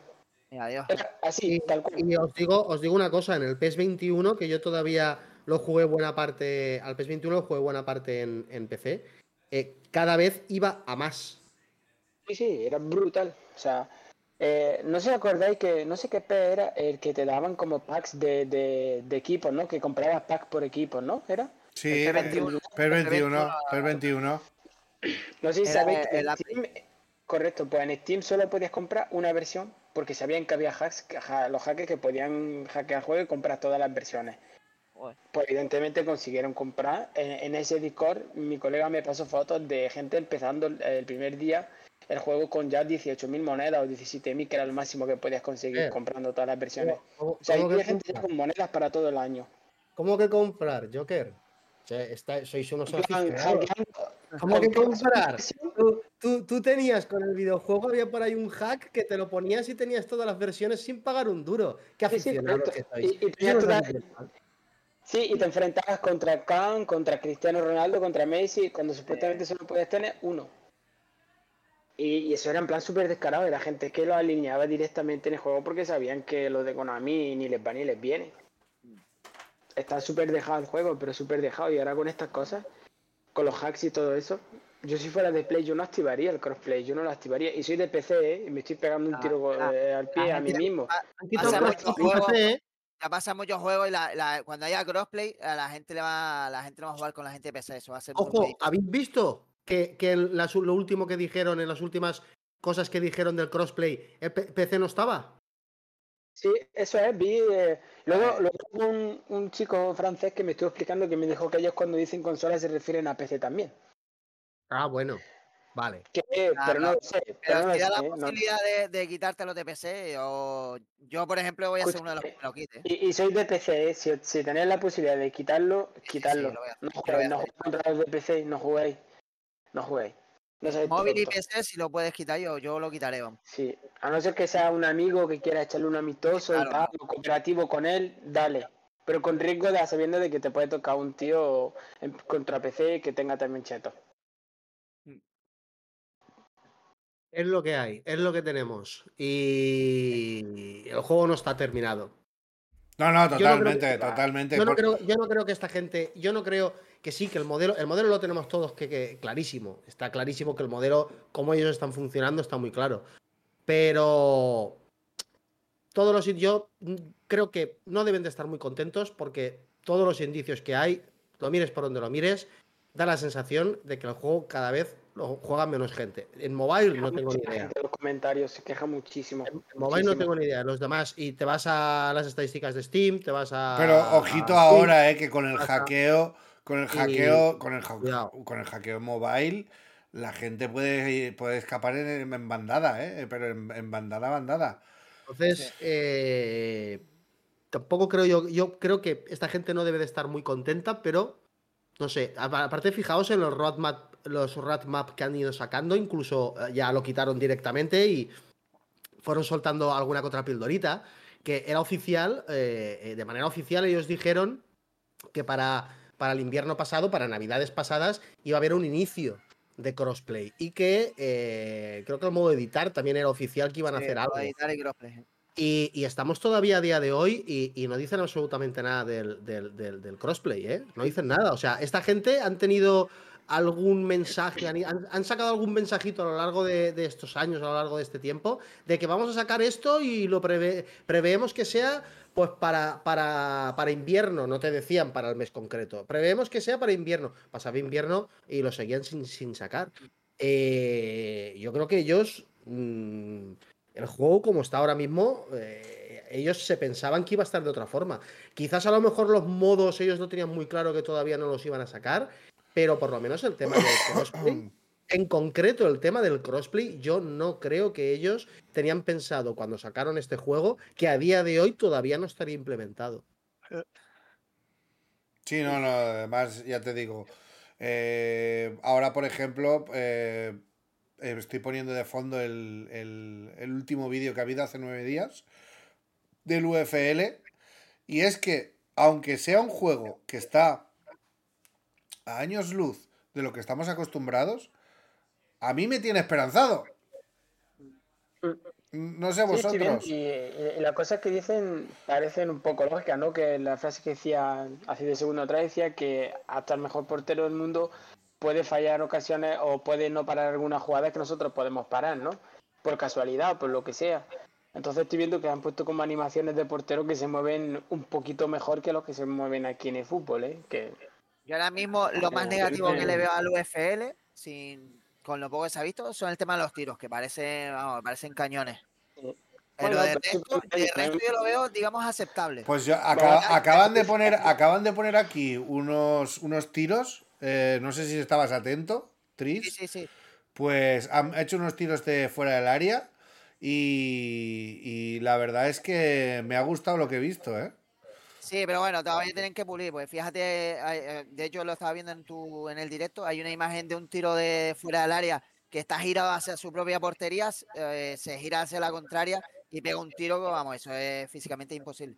Y adiós. Era así, Y, tal cual. y os digo, os digo una cosa, en el PES 21, que yo todavía lo jugué buena parte, al PES 21 lo jugué buena parte en, en PC, eh, cada vez iba a más. Sí, sí, era brutal. O sea, eh, no sé si acordáis que, no sé qué PES era el que te daban como packs de, de, de equipos, ¿no? Que comprabas packs por equipos, ¿no? ¿Era? Sí, El P21, PES 21, el PES 21. No sé si Era sabéis que el. Steam, correcto, pues en Steam solo podías comprar una versión porque sabían que había hacks, que- ja- los hackers que podían hackear el juego y comprar todas las versiones. Pues evidentemente consiguieron comprar. En, en ese Discord mi colega me pasó fotos de gente empezando el primer día el juego con ya 18.000 monedas o 17.000 que era lo máximo que podías conseguir Eh. comprando todas las versiones. ¿Cómo, O sea, hay gente ya con monedas para todo el año. ¿Cómo que comprar, Joker? O sea, está- sois unos aficionados. ¿Cómo que comprar? Tú, tú- tú tenías con el videojuego, había por ahí un hack que te lo ponías y tenías todas las versiones sin pagar un duro. Qué Sí, sí, aficionados que sois. Y- tenías. Sí, y te enfrentabas contra Khan, contra Cristiano Ronaldo, contra Messi, cuando supuestamente solo podías tener uno. Y, y eso era en plan súper descarado, y la gente que lo alineaba directamente en el juego porque sabían que los de Konami ni les va ni les viene. Está súper dejado el juego, pero súper dejado. Y ahora con estas cosas, con los hacks y todo eso, yo si fuera de Play, yo no activaría el crossplay, yo no lo activaría. Y soy de PC, ¿eh? y me estoy pegando un Ah, tiro ah, eh, al pie la a mí mismo. Ah, ¿eh? Ya pasan muchos juegos y la, la- cuando haya crossplay, a la gente le va, la gente no va a jugar con la gente de PC. Eso va a ser Ojo. ¿habéis visto que, que las- lo último que dijeron, en las últimas cosas que dijeron del crossplay, el P- PC no estaba? Sí, eso es, vi. eh, Luego, luego un, un chico francés que me estuvo explicando que me dijo que ellos cuando dicen consola se refieren a PC también. Ah, bueno. Vale. Que, pero Claro, no lo sé. Pero, Pero no lo si la ¿eh? No- posibilidad de, de quitarte los de PC, o yo, por ejemplo, voy a ser uno de los que me lo quite. Y, y soy de PC, ¿eh? si, si tenéis la posibilidad de quitarlo, quitarlo. hacer, no a no hacer. juguéis contra los de PC, no juguéis. No juguéis. No Móvil y. PC, si lo puedes quitar yo, yo lo quitaré, vamos. Sí, a no ser que sea un amigo que quiera echarle un amistoso Claro, y tal, o cooperativo con él, dale. Pero con riesgo de sabiendo de que te puede tocar un tío en- contra PC que tenga también cheto. Es lo que hay, es lo que tenemos. Y el juego no está terminado. No, no, Yo no creo totalmente, que- totalmente. Yo no, creo, yo no creo que esta gente, yo no creo que sí, que el modelo, el modelo lo tenemos todos que, que clarísimo. Está clarísimo que el modelo, como ellos están funcionando, está muy claro. Pero todos los yo creo que no deben de estar muy contentos porque todos los indicios que hay, lo mires por donde lo mires, da la sensación de que el juego cada vez lo juega menos gente. En mobile no tengo ni idea. gente en los comentarios se queja muchísimo. En mobile no tengo ni idea. Los demás, y te vas a las estadísticas de Steam, te vas a. Pero ojito a ahora, eh, que con el hackeo, con el Y- hackeo, con el, ha- Cuidado. con el hackeo mobile, la gente puede, puede escapar en, en bandada, eh, pero en, en bandada, bandada. Entonces, eh, tampoco creo yo, yo creo que esta gente no debe de estar muy contenta, pero no sé, aparte fijaos en los roadmap, los roadmap que han ido sacando, incluso eh, ya lo quitaron directamente y fueron soltando alguna contrapildorita, que era oficial, eh, eh, de manera oficial ellos dijeron que para, para el invierno pasado, para navidades pasadas, iba a haber un inicio de crossplay y que eh, creo que el modo de editar también era oficial que iban a Sí, hacer algo. editar y crossplay. Y, y estamos todavía a día de hoy y, y no dicen absolutamente nada del, del- del- del crossplay, ¿eh? No dicen nada. O sea, esta gente han tenido algún mensaje, han, sacado algún mensajito a lo largo de, de estos años, a lo largo de este tiempo, de que vamos a sacar esto y lo preve- preveemos que sea pues para, para, para invierno, no te decían para el mes concreto. Preveemos que sea para invierno. Pasaba invierno y lo seguían sin, sin sacar. Eh, yo creo que ellos, mm, el juego como está ahora mismo, eh, ellos se pensaban que iba a estar de otra forma. Quizás a lo mejor los modos ellos no tenían muy claro que todavía no los iban a sacar, pero por lo menos el tema del crossplay, en concreto el tema del crossplay, yo no creo que ellos tenían pensado cuando sacaron este juego que a día de hoy todavía no estaría implementado. Sí, no, no, además ya te digo. eh, ahora, por ejemplo, eh, eh, estoy poniendo de fondo el, el- el último vídeo que ha habido hace nueve días del UFL. Y es que, aunque sea un juego que está a años luz de lo que estamos acostumbrados, a mí me tiene esperanzado. No sé Sí, vosotros. Y, y- y las cosas que dicen parecen un poco lógicas, ¿no? Que la frase que decía hace de segundo atrás decía que hasta el mejor portero del mundo puede fallar ocasiones o puede no parar algunas jugadas que nosotros podemos parar, ¿no? Por casualidad o por lo que sea. Entonces estoy viendo que han puesto como animaciones de porteros que se mueven un poquito mejor que los que se mueven aquí en el fútbol, ¿eh? Que Yo ahora mismo lo más negativo que le veo al UFL, sin, con lo poco que se ha visto, son el tema de los tiros, que parecen, vamos, parecen cañones. Pero de resto, de yo lo veo, digamos, aceptable. Pues yo, acaban de poner, acaban de poner aquí unos, unos tiros. eh, no sé si estabas atento, Tris. Sí, sí, sí. Pues han hecho unos tiros de fuera del área. Y, y la verdad es que me ha gustado lo que he visto, ¿eh? Sí, pero bueno, todavía tienen que pulir, pues fíjate, eh, de hecho lo estaba viendo en tu en el directo, hay una imagen de un tiro de fuera del área que está girado hacia su propia portería, eh, se gira hacia la contraria y pega un tiro que, vamos, eso es físicamente imposible.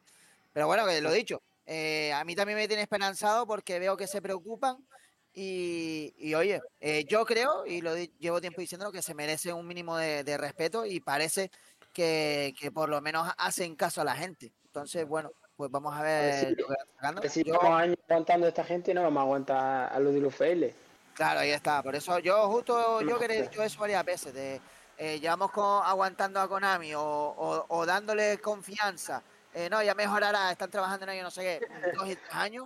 Pero bueno, que lo dicho, eh, a mí también me tiene esperanzado porque veo que se preocupan y, y, oye, eh, yo creo, y lo llevo tiempo diciendo que se merece un mínimo de, de respeto y parece que, que por lo menos hacen caso a la gente. Entonces, bueno, pues vamos a ver sí, lo que sacando. si Yo- años aguantando a esta gente, no vamos a aguantar a los del UFL. Claro, ahí está. Por eso yo justo yo que he dicho eso varias veces. De, eh, llevamos con, aguantando a Konami o, o- o dándole confianza. eh, no, ya mejorará, están trabajando en ello, no sé qué, dos y tres años.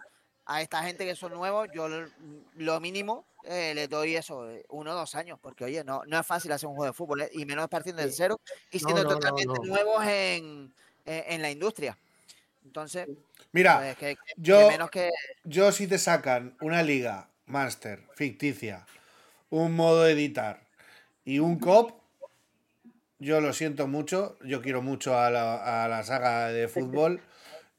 A esta gente que son nuevos, yo lo, mínimo eh, le doy eso, eh, uno o dos años, porque oye, no, no es fácil hacer un juego de fútbol, y menos partiendo del cero y siendo no, no, totalmente no. nuevos en, en, en la industria. Entonces, Mira, pues, que, que- que yo- menos que yo si te sacan una liga master ficticia, un modo de editar y un cop, yo lo siento mucho, yo quiero mucho a la, a la saga de fútbol.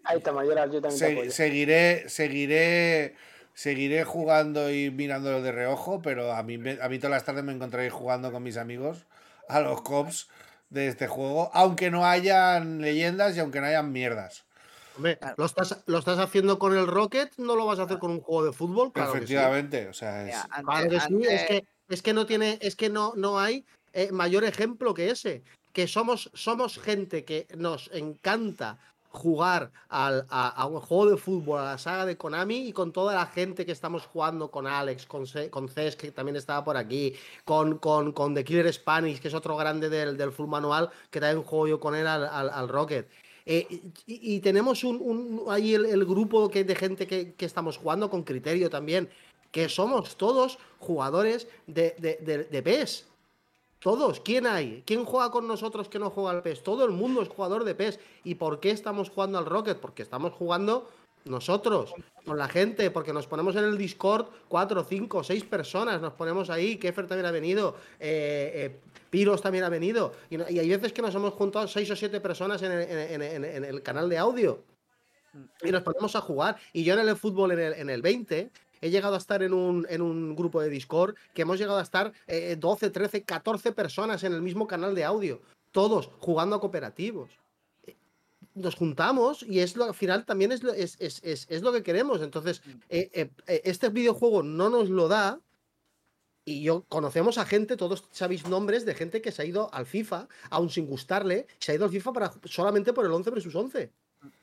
Ahí está, Mayoral, yo también Se- seguiré, seguiré, seguiré jugando y mirándolo de reojo, pero a mí, me- a mí todas las tardes me encontraré jugando con mis amigos a los cops de este juego, aunque no hayan leyendas y aunque no hayan mierdas. Hombre, Claro. lo estás, lo estás haciendo con el Rocket, no lo vas a hacer con un juego de fútbol, claro que sí. Efectivamente, o sea, es- mira, antes- Claro que sí, es que, es que no tiene, es que no, no hay eh, mayor ejemplo que ese. Que somos, somos gente que nos encanta jugar al- a, a un juego de fútbol, a la saga de Konami, y con toda la gente que estamos jugando, con Alex, con, con Ces, que también estaba por aquí, con, con, con The Killer Spanish, que es otro grande del, del full manual, que también juego yo con él al, al- al Rocket. Eh, y, tenemos un, ahí el, grupo que, de gente que, que estamos jugando con criterio también, que somos todos jugadores de, de, de- de PES. Todos, ¿quién hay? ¿Quién juega con nosotros que no juega al PES? Todo el mundo es jugador de PES. ¿Y por qué estamos jugando al Rocket? Porque estamos jugando nosotros, con la gente, porque nos ponemos en el Discord cuatro, cinco, seis personas, nos ponemos ahí, Kefer también ha venido, eh, eh, Piros también ha venido, y, hay veces que nos hemos juntado seis o siete personas en el, canal de audio y nos ponemos a jugar. Y yo en el fútbol, en el, en el 20, he llegado a estar en un, en un grupo de Discord que hemos llegado a estar eh, 12, 13, 14 personas en el mismo canal de audio. todos jugando a cooperativos. Eh, Nos juntamos y es lo, al final también es lo, es, es- es- lo que queremos. Entonces, eh, eh, este videojuego no nos lo da. Y yo conocemos a gente, todos sabéis nombres de gente que se ha ido al FIFA, aún sin gustarle, se ha ido al FIFA para, solamente por el 11 versus 11.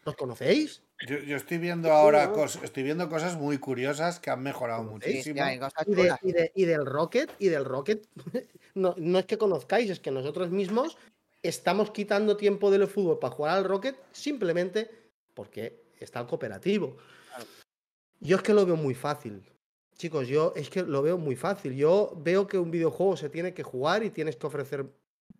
¿Los conocéis? Yo, yo estoy viendo ahora cos- estoy viendo cosas muy curiosas que han mejorado muchísimo. hay cosas Y, de- chulas. y de- y del Rocket, y del Rocket, no, no es que conozcáis, es que nosotros mismos estamos quitando tiempo del fútbol para jugar al Rocket simplemente porque está el cooperativo. Yo es que lo veo muy fácil. Chicos, yo es que lo veo muy fácil. Yo veo que un videojuego se tiene que jugar y tienes que ofrecer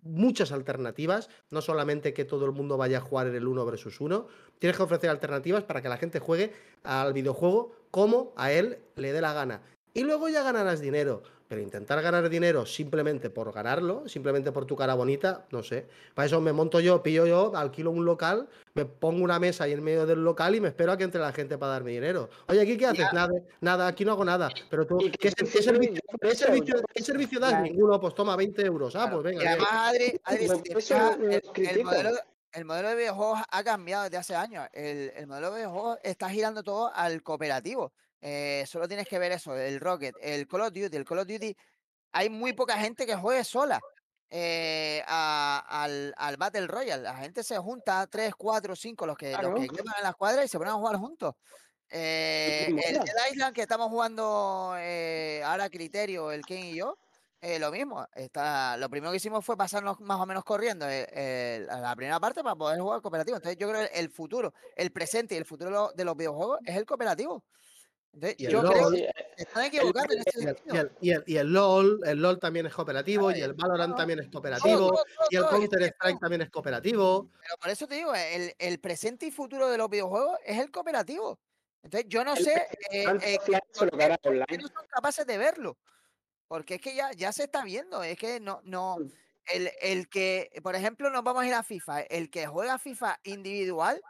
muchas alternativas, no solamente que todo el mundo vaya a jugar en el 1 versus 1, tienes que ofrecer alternativas para que la gente juegue al videojuego como a él le dé la gana. Y luego ya ganarás dinero, pero intentar ganar dinero simplemente por ganarlo, simplemente por tu cara bonita, no sé. Para eso me monto yo, pillo yo, alquilo un local, me pongo una mesa ahí en medio del local y me espero a que entre la gente para darme dinero. Oye, ¿aquí qué haces? Nada, nada, aquí no hago nada. Pero tú, ¿qué, servicio, qué servicio- qué servicio das? Ninguno, pues toma 20 euros. Ah, pues venga. Y además, Adri, Adri, Pues si te el, el critico. modelo, el modelo de videojuegos ha cambiado desde hace años. El, el modelo de videojuegos está girando todo al cooperativo. Eh, solo tienes que ver eso, el Rocket, el Call of Duty. El Call of Duty, hay muy poca gente que juegue sola eh, a- al, al Battle Royale. La gente se junta, 3, 4, 5, los que, los que quepan en las cuadras y se ponen a jugar juntos. Eh, el Island que estamos jugando eh, ahora Criterio, el Ken y yo, lo mismo. Está, lo primero que hicimos fue pasarnos más o menos corriendo a la primera parte para poder jugar cooperativo. Entonces yo creo que el futuro, el presente y el futuro de los videojuegos es el cooperativo. Entonces, Y el yo LOL. creo Sí, que se están equivocando en ese Y el, sentido. y el- y el- y el LOL, el LOL también es cooperativo, y el Valorant también es cooperativo, y el Counter Strike también es cooperativo. Pero por eso te digo, el, el presente y futuro de los videojuegos es el cooperativo. Entonces, yo no sé eh, eh, que no son capaces de verlo. Porque es que ya, ya se está viendo. Es que no, no. Mm. El, el que, por ejemplo, nos vamos a ir a FIFA. El que juega FIFA individual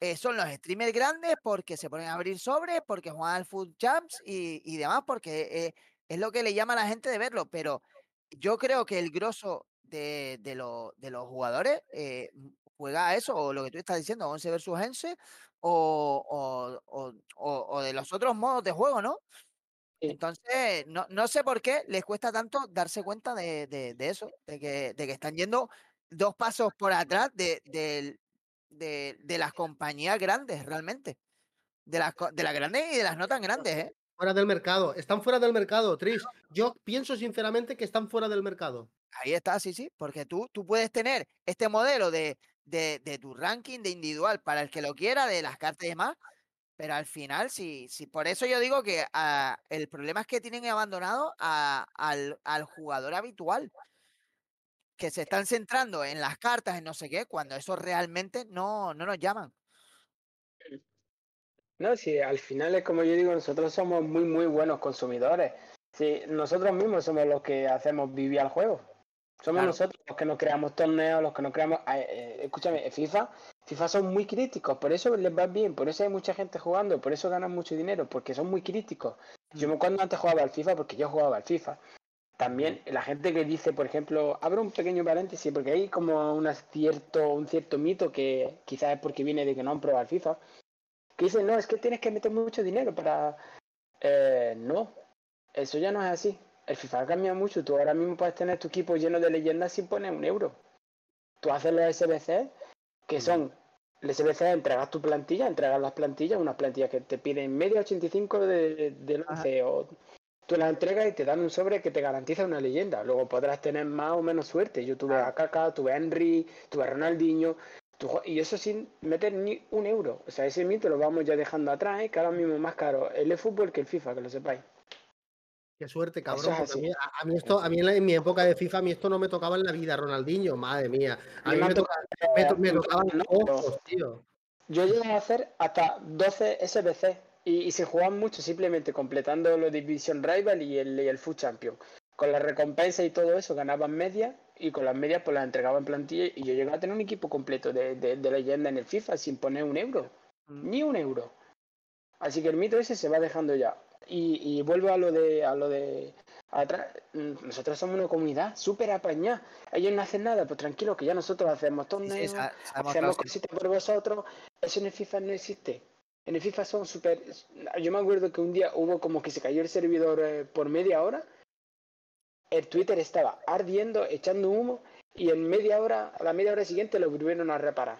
eh, son los streamers grandes porque se ponen a abrir sobres, porque juegan al Food Champs y, y demás, porque eh, es lo que le llama a la gente de verlo. Pero yo creo que el grosso de, de, lo- de los jugadores eh, juega a eso, o lo que tú estás diciendo, 11 versus 11, o, o, o- o- o de los otros modos de juego, ¿no? Entonces, no, no sé por qué les cuesta tanto darse cuenta de, de- de eso, de que, de que están yendo dos pasos por atrás de, de, de las compañías grandes, realmente. De las, de las grandes y de las no tan grandes, ¿eh? Fuera del mercado. Están fuera del mercado, Tris. Yo pienso sinceramente que están fuera del mercado. Ahí está, sí, sí, porque tú, tú puedes tener este modelo de, de, de tu ranking de individual para el que lo quiera, de las cartas y demás, pero al final, sí, sí, por eso yo digo que ah, el problema es que tienen abandonado a- al, al jugador habitual, que se están centrando en las cartas, en no sé qué, cuando eso realmente no, no nos llaman. No, sí, al final es como yo digo, nosotros somos muy, muy buenos consumidores. Sí, nosotros mismos somos los que hacemos vivir al juego. Somos Claro. nosotros los que nos creamos torneos, los que nos creamos... eh, eh, escúchame, eh, FIFA, FIFA son muy críticos, por eso les va bien, por eso hay mucha gente jugando, por eso ganan mucho dinero, porque son muy críticos. Yo me cuando antes jugaba al FIFA, porque yo jugaba al FIFA, también la gente que dice, por ejemplo, abro un pequeño paréntesis, porque hay como una cierto, un cierto mito que quizás es porque viene de que no han probado el FIFA, que dicen, no, es que tienes que meter mucho dinero para... Eh, no, eso ya no es así. El FIFA ha cambiado mucho. Tú ahora mismo puedes tener tu equipo lleno de leyendas sin poner un euro. Tú haces los SBC, que son... El SBC entregas tu plantilla, entregas las plantillas, unas plantillas que te piden media 85 de, de lance, o tú las entregas y te dan un sobre que te garantiza una leyenda. Luego podrás tener más o menos suerte. Yo tuve a Kaká, tuve a Henry, tuve a Ronaldinho, y eso sin meter ni un euro. O sea, ese mito lo vamos ya dejando atrás, ¿eh? que ahora mismo es más caro el eFootball que el FIFA, que lo sepáis. Qué suerte, cabrón. es a, mí, a- a mí esto, a mí en, mi época de FIFA, a mí esto no me tocaba en la vida, Ronaldinho, madre mía. A mí me me, ha toca- tocado, me, me tocaban ojos, tío. Yo llegué a hacer hasta 12 SBC y, y se jugaban mucho simplemente completando los Division Rival y el, y el Food Champion. Con la recompensa y todo eso ganaban media y con las medias pues las entregaba en plantilla y yo llegué a tener un equipo completo de, de, de leyenda en el FIFA sin poner un euro. Ni un euro. Así que el mito ese se va dejando ya. Y, y vuelvo a lo de a lo de atrás. Mm, Nosotros somos una comunidad súper apañada. Ellos no hacen nada, pues tranquilo, que ya nosotros hacemos Sí, sí, torneos, sa- sabemos hacemos cositas por vosotros. Eso en el FIFA no existe. En el FIFA son súper. Yo me acuerdo que un día hubo como que se cayó el servidor eh, por media hora. El Twitter estaba ardiendo, echando humo, y en media hora, a la media hora siguiente lo volvieron a reparar.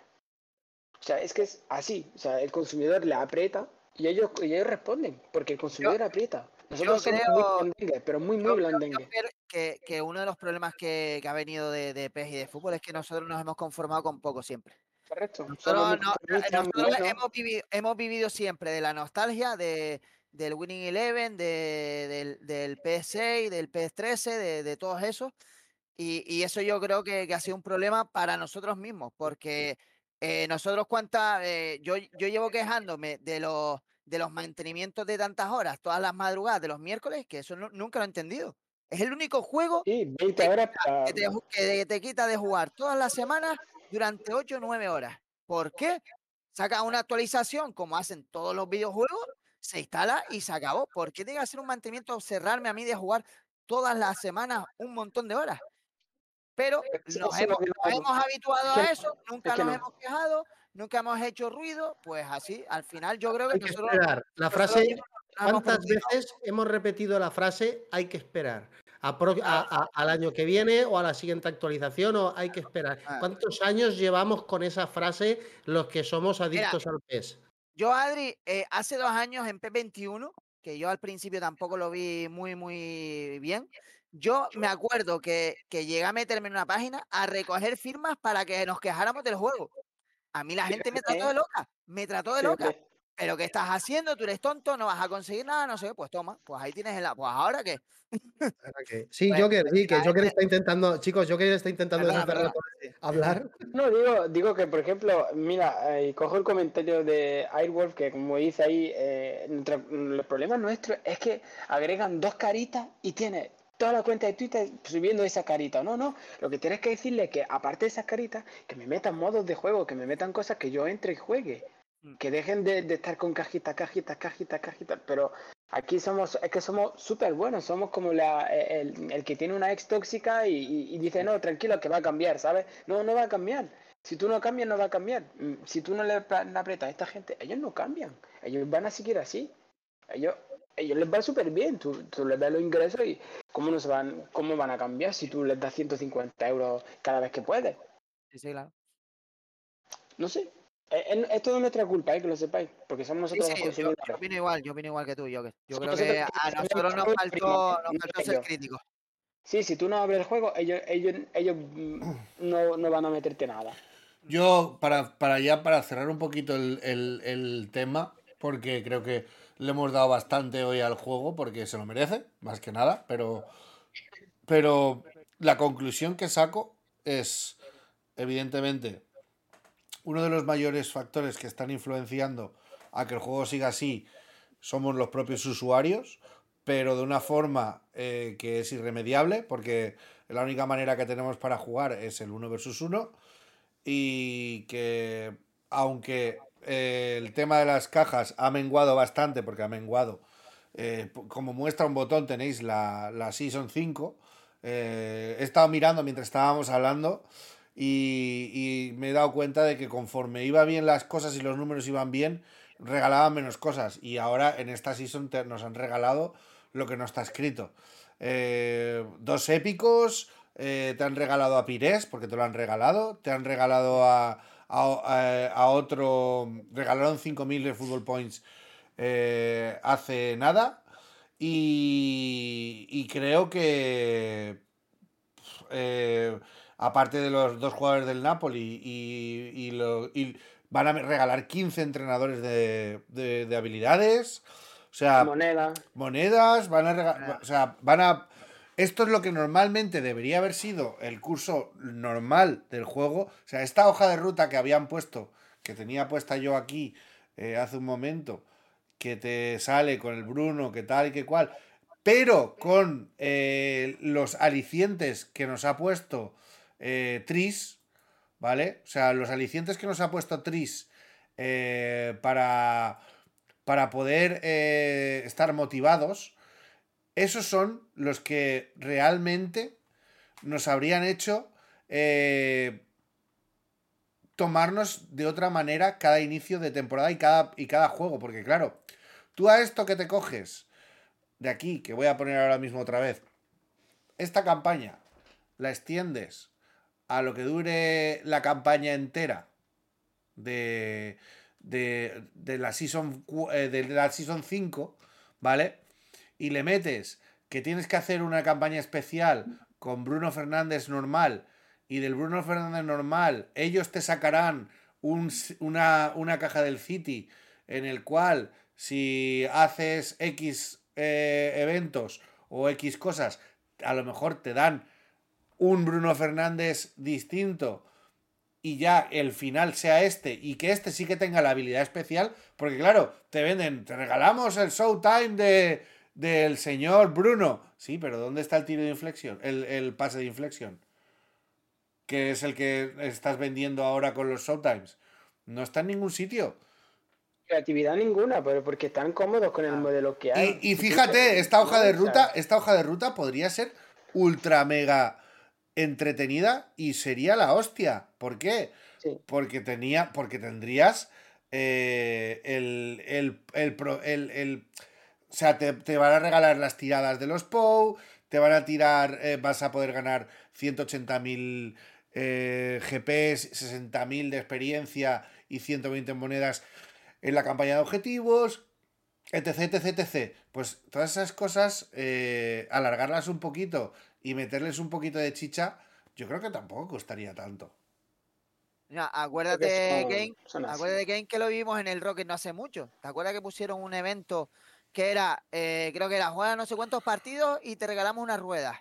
O sea, es que es así. O sea, el consumidor le aprieta y ellos, y ellos responden, porque el consumidor aprieta. Nosotros somos creo- muy pero muy, muy. Pierre, que, que uno de los problemas que, que ha venido de, de PES y de fútbol es que nosotros nos hemos conformado con poco siempre. Correcto. Nosotros, no- conformistas, nosotros hemos, vivido, hemos vivido siempre de la nostalgia de, del Winning Eleven, de, del, del PS6, del PS13, de, de todos esos. Y, y eso yo creo que, que ha sido un problema para nosotros mismos, porque eh, nosotros cuántas, eh, yo, yo llevo quejándome de los, de los mantenimientos de tantas horas, todas las madrugadas de los miércoles, que eso nu- nunca lo he entendido. Es el único juego Sí, 20 horas para... que te, que te quita de jugar todas las semanas durante 8 o 9 horas. ¿Por qué? Saca una actualización, como hacen todos los videojuegos, se instala y se acabó. ¿Por qué tiene que hacer un mantenimiento, cerrarme a mí de jugar todas las semanas un montón de horas? Pero Eso- nos hemos, nos hemos habituado a eso, nunca nos no. hemos quejado, nunca hemos hecho ruido, pues así, al final yo creo que Hay que nosotros, esperar. La frase, ¿cuántas veces hemos repetido la frase hay que esperar? A pro- a- a- al año que viene o a la siguiente actualización o hay que esperar. ¿Cuántos años llevamos con esa frase los que somos adictos al PES? Yo, Adri, eh, hace dos años en P21, que yo al principio tampoco lo vi muy, muy bien, yo me acuerdo que, que llegué a meterme en una página a recoger firmas para que nos quejáramos del juego. A mí la gente me trató de loca, me trató de loca. ¿Pero qué estás haciendo? Tú eres tonto, no vas a conseguir nada, no sé, pues toma, pues ahí tienes el... Pues ahora qué. ¿Verdad que- Sí, Pues, Joker, sí, que Joker gente- está intentando, chicos, Joker está intentando Perdona, perdona, hablar. No, digo, digo que, por ejemplo, mira, eh, cojo el comentario de Airwolf, que como dice ahí, eh, nuestra- el problema nuestro es que agregan dos caritas y tiene toda la cuenta de Twitter subiendo esa carita. No, no, lo que tienes que decirle es que, aparte de esas caritas, que me metan modos de juego, que me metan cosas que yo entre y juegue. Mm. Que dejen de, de estar con cajitas, cajitas, cajitas, cajitas. Pero aquí somos, es que somos súper buenos, somos como la, el, el que tiene una ex tóxica y, y- y dice, no, tranquilo, que va a cambiar, ¿sabes? No, no va a cambiar. Si tú no cambias, no va a cambiar. Mm, Si tú no le, aprietas a esta gente, ellos no cambian. Ellos van a seguir así. Ellos, ellos les va súper bien. Tú, tú les das los ingresos y ¿cómo, no se van, ¿cómo van a cambiar si tú les das 150 euros cada vez que puedes? Sí, sí, claro. No sé. Eh, eh, Es, todo nuestra culpa, eh, que lo sepáis, porque somos nosotros sí, los yo, yo consumidores. opino igual, yo opino igual que tú, yo, yo creo nosotros que a nosotros nos faltó, nos faltó ser críticos. Sí, si tú no abres el juego, ellos, ellos, ellos no, no van a meterte nada. Yo, para, para ya, para cerrar un poquito el, el- el tema, porque creo que le hemos dado bastante hoy al juego, porque se lo merece, más que nada, pero, pero la conclusión que saco es, evidentemente, uno de los mayores factores que están influenciando a que el juego siga así somos los propios usuarios, pero de una forma eh, que es irremediable, porque la única manera que tenemos para jugar es el 1 versus 1 y que aunque eh, el tema de las cajas ha menguado bastante, porque ha menguado, eh, como muestra un botón tenéis la, la Season 5, eh, he estado mirando mientras estábamos hablando y, me he dado cuenta de que conforme iba bien las cosas y los números iban bien, regalaban menos cosas. Y ahora en esta Season nos han regalado lo que no está escrito. Eh, dos épicos, eh, te han regalado a Pires, porque te lo han regalado, te han regalado a- a otro, regalaron 5.000 de Football Points eh, hace nada. Y, y creo que eh, aparte de los dos jugadores del Napoli y, y lo- y van a regalar 15 entrenadores de, de- de habilidades. O sea, Moneda. monedas, van a rega- o sea, van a esto es lo que normalmente debería haber sido el curso normal del juego. O sea, esta hoja de ruta que habían puesto, que tenía puesta yo aquí eh, hace un momento, que te sale con el Bruno, que tal y que cual, pero con eh, los alicientes que nos ha puesto eh, Tris, ¿vale? O sea, los alicientes que nos ha puesto Tris eh, para, para poder eh, estar motivados, esos son los que realmente nos habrían hecho tomarnos de otra manera cada inicio de temporada y cada, y cada juego. Porque claro, tú a esto que te coges de aquí, que voy a poner ahora mismo otra vez, esta campaña la extiendes a lo que dure la campaña entera de, de, de la, season, eh, de la Season 5, ¿vale? Y le metes que tienes que hacer una campaña especial con Bruno Fernández normal y del Bruno Fernández normal ellos te sacarán un una, una caja del City en el cual si haces X eh, eventos o X cosas, a lo mejor te dan un Bruno Fernández distinto y ya el final sea este y que este sí que tenga la habilidad especial, porque claro, te venden, te regalamos el Showtime de, del señor Bruno. Sí, pero ¿dónde está el tiro de inflexión? El, el pase de inflexión. Que es el que estás vendiendo ahora con los Showtimes. No está en ningún sitio. Creatividad ninguna, pero porque están cómodos con el modelo que hay. Y, y fíjate, esta hoja de ruta, esta hoja de ruta podría ser ultra mega entretenida y sería la hostia. ¿Por qué? Sí. Porque tenía, porque tendrías eh, el, el, el, pro- el- el- o sea, te, te van a regalar las tiradas de los POU, te van a tirar, eh, vas a poder ganar 180.000 eh, GPs, 60.000 de experiencia y 120 monedas en la campaña de objetivos, etc, etc, etc. Pues todas esas cosas, eh, alargarlas un poquito y meterles un poquito de chicha, yo creo que tampoco costaría tanto. Mira, Creo acuérdate, así. acuérdate, Kane, que lo vimos en el Rocket no hace mucho. ¿Te acuerdas que pusieron un evento que era, eh, creo que era juega no sé cuántos partidos y te regalamos unas ruedas?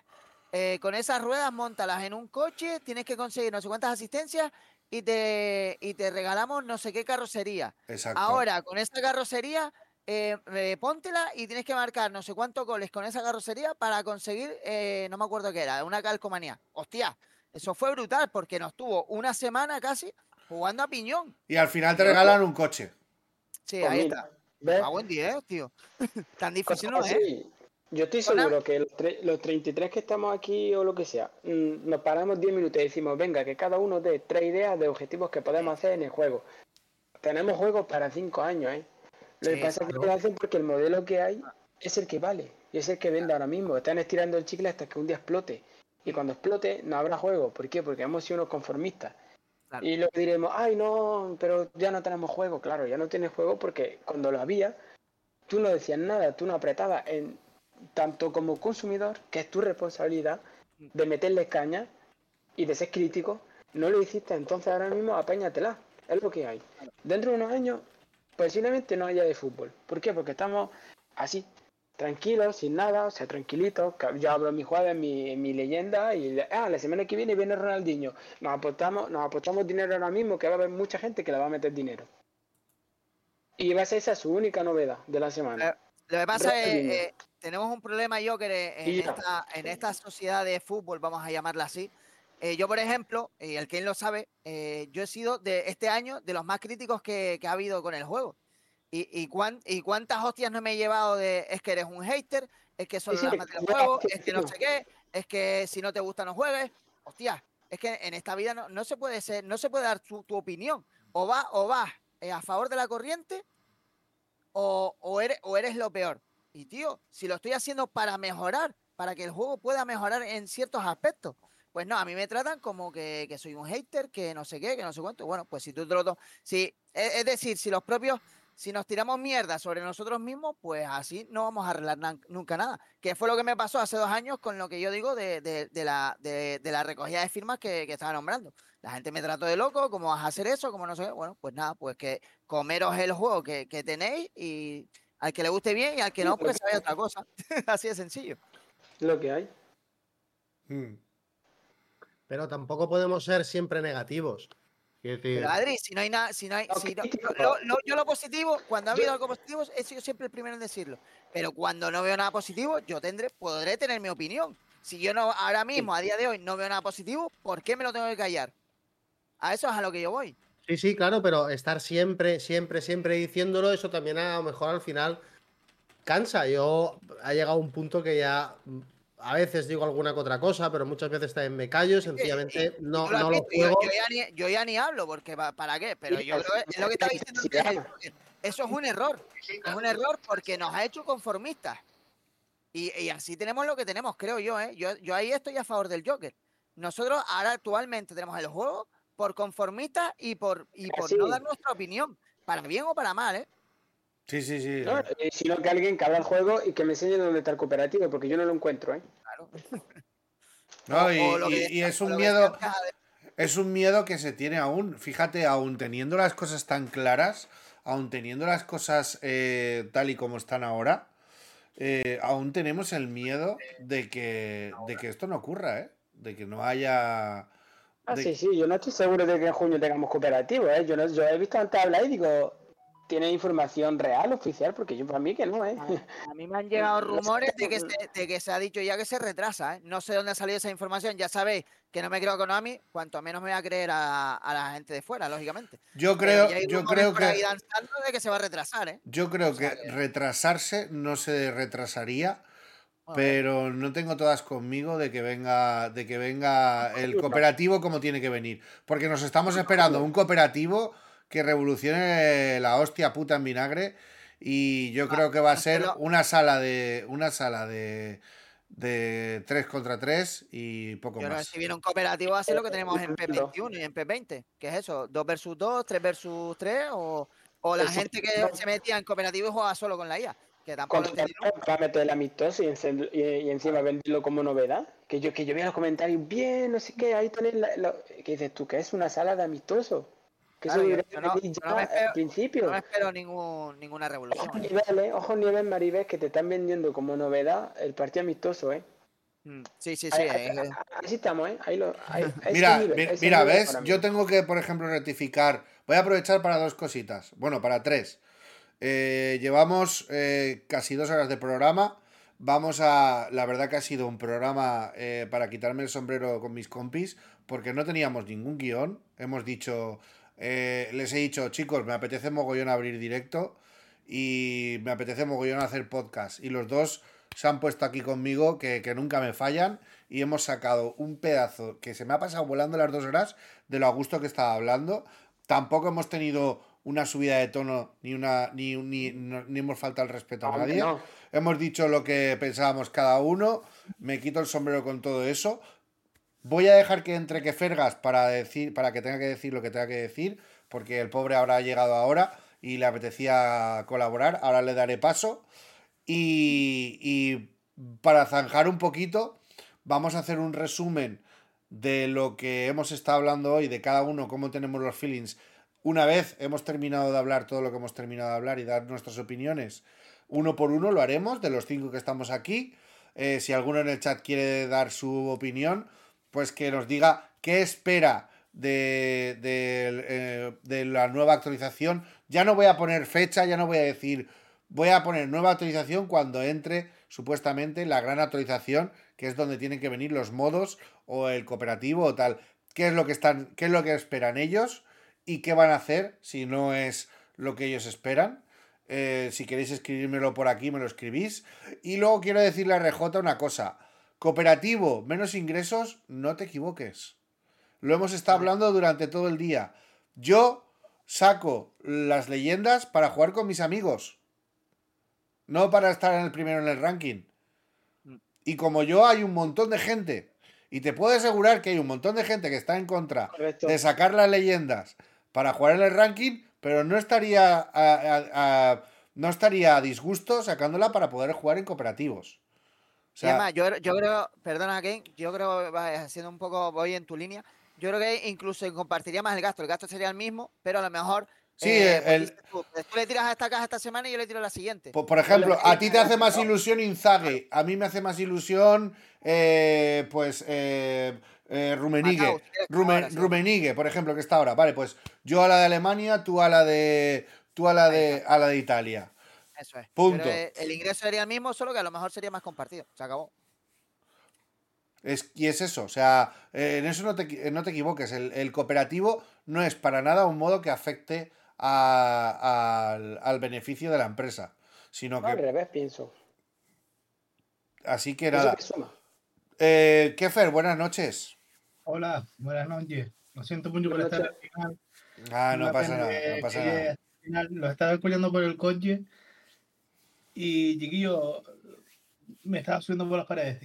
Eh, con esas ruedas, montalas en un coche, tienes que conseguir no sé cuántas asistencias y te, y te regalamos no sé qué carrocería. Exacto. Ahora, con esa carrocería, eh, eh, póntela y tienes que marcar no sé cuántos goles con esa carrocería para conseguir, eh, no me acuerdo qué era, una calcomanía. Hostia, eso fue brutal porque nos tuvo una semana casi jugando a piñón. Y al final te regalan un coche. Sí, Pues ahí mira, está. ¿ves? A buen día, tío. Tan difícil no es. así. Yo estoy Hola. seguro que los, los 33 que estamos aquí o lo que sea, mm, nos paramos 10 minutos y decimos, venga, que cada uno dé tres ideas de objetivos que podemos hacer en el juego. Tenemos juegos para 5 años, ¿eh? Lo que Sí, pasa es que lo hacen porque el modelo que hay es el que vale y es el que vende ahora mismo. Están estirando el chicle hasta que un día explote. Y cuando explote no habrá juego. ¿Por qué? Porque hemos sido unos conformistas. Claro. Y luego diremos, ay no, pero ya no tenemos juego. Claro, ya no tienes juego porque cuando lo había, tú no decías nada, tú no apretabas en tanto como consumidor, que es tu responsabilidad de meterle caña y de ser crítico, no lo hiciste, entonces ahora mismo apéñatela, es lo que hay. Dentro de unos años, posiblemente no haya de fútbol. ¿Por qué? Porque estamos así, tranquilos, sin nada, o sea, tranquilitos. Yo hablo mi jugador, mi, mi leyenda, y ah, la semana que viene viene Ronaldinho. Nos apostamos, nos apostamos dinero ahora mismo, que va a haber mucha gente que le va a meter dinero. Y va a ser esa su única novedad de la semana. Eh, Lo que pasa es que tenemos un problema, yo que en esta, en esta sociedad de fútbol, vamos a llamarla así. Eh, yo, por ejemplo, y el que lo sabe, eh, yo he sido de este año de los más críticos que, que ha habido con el juego. Y, y, cuán- y cuántas hostias no me he llevado de es que eres un hater, es que solo Sí, matas del juego, es que no sé qué, es que si no te gusta no juegues. Hostia, es que en esta vida no, no se puede ser, no se puede dar tu, tu opinión. O vas o vas eh, a favor de la corriente o, o eres, o eres lo peor. Y tío, si lo estoy haciendo para mejorar, para que el juego pueda mejorar en ciertos aspectos, pues no, a mí me tratan como que, que soy un hater, que no sé qué, que no sé cuánto. Bueno, pues si tú te lo si, es, es decir, si los propios, si nos tiramos mierda sobre nosotros mismos, pues así no vamos a arreglar nunca nada. Que fue lo que me pasó hace dos años con lo que yo digo de, de- de la, de, de la recogida de firmas que, que estaba nombrando. La gente me trató de loco, ¿cómo vas a hacer eso? ¿Cómo no sé qué? Bueno, pues nada, pues que comeros el juego que, que tenéis y al que le guste bien y al que no, pues se vaya otra cosa. Así de sencillo. Lo que hay. Mm. Pero tampoco podemos ser siempre negativos. Pero Adri, si no hay nada, si no hay, si no- crítico. lo- lo- yo lo positivo, cuando ha Yo- habido algo positivo, he sido siempre el primero en decirlo. Pero cuando no veo nada positivo, yo tendré, podré tener mi opinión. Si yo no, ahora mismo, a día de hoy, no veo nada positivo, ¿por qué me lo tengo que callar? A eso es a lo que yo voy. Sí, sí, claro, pero estar siempre, siempre, siempre diciéndolo, eso también a lo mejor al final cansa. Yo ha llegado un punto que ya a veces digo alguna que otra cosa, pero muchas veces también me callo, sencillamente no, lo no lo yo- juego. Yo, ya ni, yo ya ni hablo, porque pa- ¿para qué? Pero yo creo que es lo que está diciendo porque Eso es un error. Es un error porque nos ha hecho conformistas. Y, y así tenemos lo que tenemos, creo yo, ¿eh? Yo, yo ahí estoy a favor del Joker. Nosotros ahora actualmente tenemos el juego por conformistas y por, y por Así. no dar nuestra opinión, para bien o para mal, ¿eh? Sí, sí, sí. ¿no? Eh, sino que alguien que abra el juego y que me enseñe dónde está el cooperativo, porque yo no lo encuentro, ¿eh? Claro. No, y, es un miedo. Es un miedo que se tiene aún. Fíjate, aún teniendo las cosas tan claras, aún teniendo las cosas eh, tal y como están ahora, eh, aún tenemos el miedo de que, de que esto no ocurra, ¿eh? De que no haya. Ah, de- sí, sí, yo no estoy seguro de que en junio tengamos cooperativo, ¿eh? Yo, no, yo he visto antes hablar y digo, ¿tiene información real, oficial? Porque yo para mí que no, ¿eh? A mí me han llegado rumores de que, se, de que se ha dicho ya que se retrasa. ¿eh? No sé dónde ha salido esa información. Ya sabéis que no me creo a Konami, cuanto menos me voy a creer a, a la gente de fuera, lógicamente. Yo creo, yo creo por ahí que. danzando de que se va a retrasar, ¿eh? Yo creo O sea que que- retrasarse no se retrasaría, Bueno, pero no tengo todas conmigo de que venga, de que venga el cooperativo como tiene que venir. Porque nos estamos esperando un cooperativo que revolucione la hostia puta en vinagre. Y yo Ah, creo que va a ser una sala de. una sala de. de 3 contra 3 y poco Yo no sé más. si viene un cooperativo a ser lo que tenemos en Entiendo. P21 y en P20. ¿Qué es eso? ¿2 versus 2, 3 versus 3? ¿O, o la Eso- gente que se metía en cooperativo y jugaba solo con la IA? Que tampoco lo meter el amistoso y, encend- y, y encima venderlo como novedad. Que yo, que yo vea los comentarios, bien, no sé qué, ahí tenéis la, la- ¿Qué dices tú? ¿Que es una sala de amistoso? Que Claro, eso yo- debería yo no- venir yo ya no me al espero- principio. No me espero ningún, ninguna revolución. Ojo ¿eh? niveles, ojo nivel Maribes que te están vendiendo como novedad el partido amistoso, ¿eh? Mm, Sí, sí, sí. Ahí, eh, ahí- ahí estamos, ¿eh? Ahí lo, Mira, nivel, mira, ¿ves? Yo tengo que, por ejemplo, rectificar. Voy a aprovechar para dos cositas. Bueno, para tres. Eh, llevamos eh, casi dos horas de programa. Vamos a. La verdad que ha sido un programa eh, para quitarme el sombrero con mis compis, porque no teníamos ningún guion. Hemos dicho. Eh, les he dicho, chicos, me apetece mogollón abrir directo y me apetece mogollón hacer podcast. Y los dos se han puesto aquí conmigo, que, que nunca me fallan, y hemos sacado un pedazo que se me ha pasado volando las dos horas de lo a gusto que estaba hablando. Tampoco hemos tenido una subida de tono ni una ni, ni, no- ni hemos faltado el respeto a nadie. no. Hemos dicho lo que pensábamos cada uno. Me quito el sombrero con todo eso. Voy a dejar que entre que Fergas para decir, para que tenga que decir lo que tenga que decir, porque el pobre habrá llegado ahora y le apetecía colaborar. Ahora le daré paso. Y, y para zanjar un poquito, vamos a hacer un resumen de lo que hemos estado hablando hoy, de cada uno, cómo tenemos los feelings. Una vez hemos terminado de hablar todo lo que hemos terminado de hablar y dar nuestras opiniones, uno por uno lo haremos, de los cinco que estamos aquí. Eh, si alguno en el chat quiere dar su opinión, pues que nos diga qué espera de, de, eh, de la nueva actualización. Ya no voy a poner fecha, ya no voy a decir, voy a poner nueva actualización cuando entre supuestamente la gran actualización, que es donde tienen que venir los modos o el cooperativo o tal. ¿Qué es lo que están, qué es lo que esperan ellos y qué van a hacer si no es lo que ellos esperan? Eh, si queréis escribírmelo por aquí, me lo escribís. Y luego quiero decirle a RJ una cosa. Cooperativo, menos ingresos, no te equivoques. Lo hemos estado hablando durante todo el día. Yo saco las leyendas para jugar con mis amigos. No para estar en el primero en el ranking. Y como yo hay un montón de gente. Y te puedo asegurar que hay un montón de gente que está en contra Correcto. de sacar las leyendas para jugar en el ranking, pero no estaría a, a- a- no estaría a disgusto sacándola para poder jugar en cooperativos. Sea, además, yo, yo creo, perdona, Ken, yo creo haciendo un poco, voy en tu línea. Yo creo que incluso compartiría más el gasto. El gasto sería el mismo, pero a lo mejor. Sí, eh, pues el- dices tú, tú le tiras a esta caja esta semana y yo le tiro a la siguiente. por, por ejemplo, a ti te hace más ilusión Inzaghi, a mí me hace más ilusión, eh, pues, eh, eh, Rummenigge, Macao, si quieres que Rumen- ahora sí. Rummenigge, por ejemplo, que está ahora. Vale, pues yo a la de Alemania, tú a la de, tú a la de, a la de Italia. Eso es. punto. Pero, eh, el ingreso sería el mismo, solo que a lo mejor sería más compartido. Se acabó. Es, y es eso, o sea, eh, en eso no te, no te equivoques. El, el cooperativo no es para nada un modo que afecte a- al, al beneficio de la empresa. sino No, al que... revés, pienso. Así que nada. Eh, Kefer, buenas noches. Hola, buenas noches. Lo siento mucho por estar al final. Ah, no pasa nada, no pasa que nada. al final Lo estaba escuchando por el coche y chiquillo me estaba subiendo por las paredes.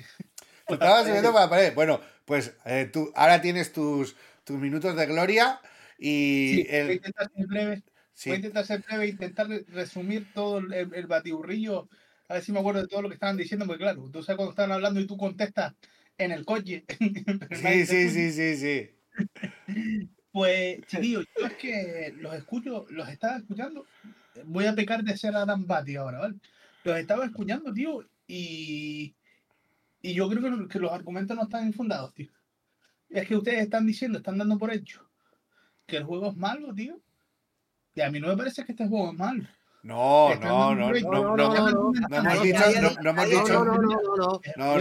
Te estabas subiendo para la pared. Bueno, pues eh, tú ahora tienes tus, tus minutos de gloria y Sí, voy a intentar ser breve. sí. Voy a intentar ser breve intentar re- resumir todo el, el batiburrillo. A ver si me acuerdo de todo lo que estaban diciendo, porque claro, tú sabes cuando estaban hablando y tú contestas en el coche. Sí, sí, sí, sí, sí. Pues, chiquillos, yo es que los escucho, los estaba escuchando. Voy a pecar de ser Adam Batty ahora, ¿vale? Los estaba escuchando, tío, y, y yo creo que, lo- que los argumentos no están infundados, tío. Es que ustedes están diciendo, están dando por hecho que el juego es malo, tío. Y a mí no me parece que este juego es malo. No, no, no, no, no, no, no, no, no hemos dicho, no, no hemos No, dicho, no, no, no, no. no,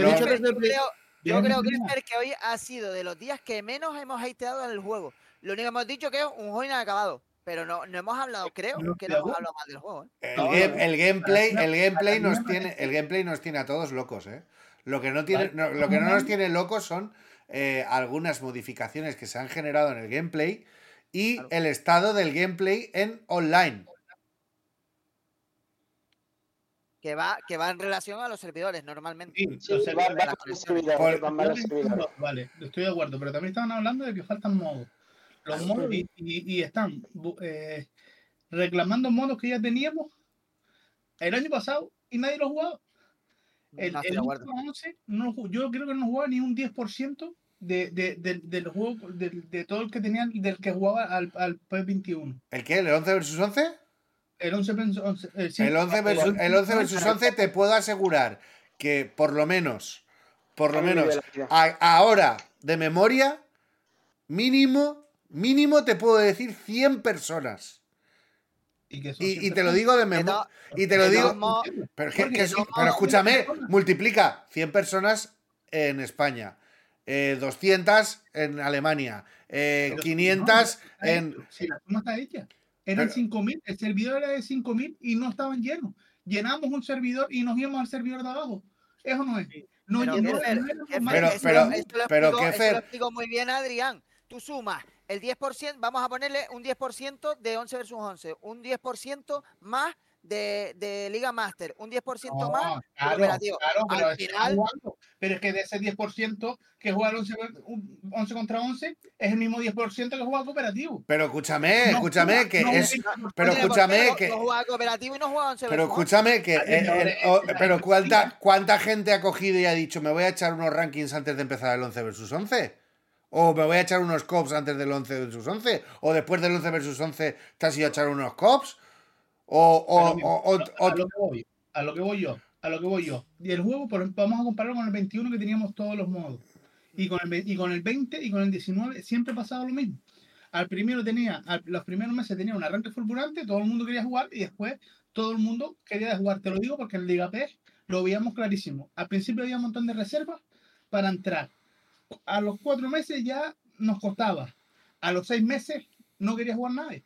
Yo creo, que hoy ha sido de los días que menos hemos hateado en el juego. Lo único que hemos dicho que es un juego inacabado. Pero no, no hemos hablado, creo, No, que no hemos hablado más del juego. ¿eh? El, No, game- no, el gameplay, el gameplay nos tiene, el gameplay nos tiene a todos locos, ¿eh? Lo que no tiene, no- lo que no nos tiene locos son eh, algunas modificaciones que se han generado en el gameplay y el estado del gameplay en online. Que va, que va en relación a los servidores, normalmente. Sí, Sí, los va, servidores- va entiendo, Vale, estoy de acuerdo, pero también estaban hablando de que faltan modos. Los modos y, y- y están eh, reclamando modos que ya teníamos el año pasado y nadie los jugaba. El, No el de acuerdo. último 11 no yo creo que no jugaba ni un 10% de, de, de, del juego, de, de todo el que tenía, del que jugaba al, al P21. ¿El qué? ¿El 11 versus 11? El 11, pen- 11 eh, sí, el 11 versus, el- el 11 versus 11 te puedo asegurar que por lo menos, por lo menos, a- ahora de memoria, mínimo, mínimo te puedo decir 100 personas. y, que Y, y te lo digo de memoria. Y te lo digo. Pero, que- que pero escúchame, 100 personas. multiplica 100 personas en España, eh, 200 en Alemania, eh, Pero- 500 no, en. Si la suma está hecha. Eran Pero- 5.000, el servidor era de 5.000 y no estaban llenos. Llenamos un servidor y nos íbamos al servidor de abajo. Eso no es. No, Pero, llenó- Kefer, no. Pero- eso pero- pero, lo explico muy bien, Adrián. Tú sumas el 10%, vamos a ponerle un 10% de 11 versus 11, un 10% más de, de Liga Master, un 10% más No, de claro, operativo. claro, pero, Al es que final- pero es que de ese 10% que juega el 11, ver- un 11 contra 11 es el mismo 10% que juega cooperativo. Pero escúchame, No escúchame, juega- que no es. juega- Pero escúchame, ¿por qué que. No, no juega cooperativo y no juega 11 Pero versus 11? escúchame, que. Vale, eh, pero el- es- o- es- pero es- ¿cuánta, ¿cuánta gente ha cogido y ha dicho, me voy a echar unos rankings antes de empezar el 11 versus 11? O me voy a echar unos cops antes del 11 versus 11? O después del 11 versus 11 te has ido a echar unos cops? O, o, Pero, o- o- o- a lo que voy, a lo que voy yo, a lo que voy yo. Y el juego, por ejemplo, vamos a compararlo con el 21 que teníamos todos los modos. Y con el, y con el 20 y con el 19 siempre pasaba lo mismo. Al primero tenía, al- los primeros meses tenía un arranque fulgurante, todo el mundo quería jugar y después todo el mundo quería jugar. Te lo digo porque en Liga P lo veíamos clarísimo. Al principio había un montón de reservas para entrar. A los cuatro meses ya nos costaba. A los seis meses no quería jugar nadie.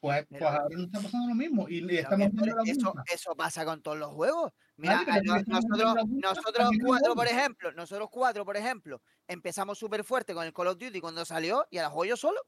Pues, pues ahora nos está pasando lo mismo y estamos eso, eso pasa con todos los juegos. Mira, no- nosotros, nosotros cuatro, por ejemplo, nosotros cuatro, por ejemplo, empezamos súper fuerte con el Call of Duty cuando salió y ahora juego yo solo.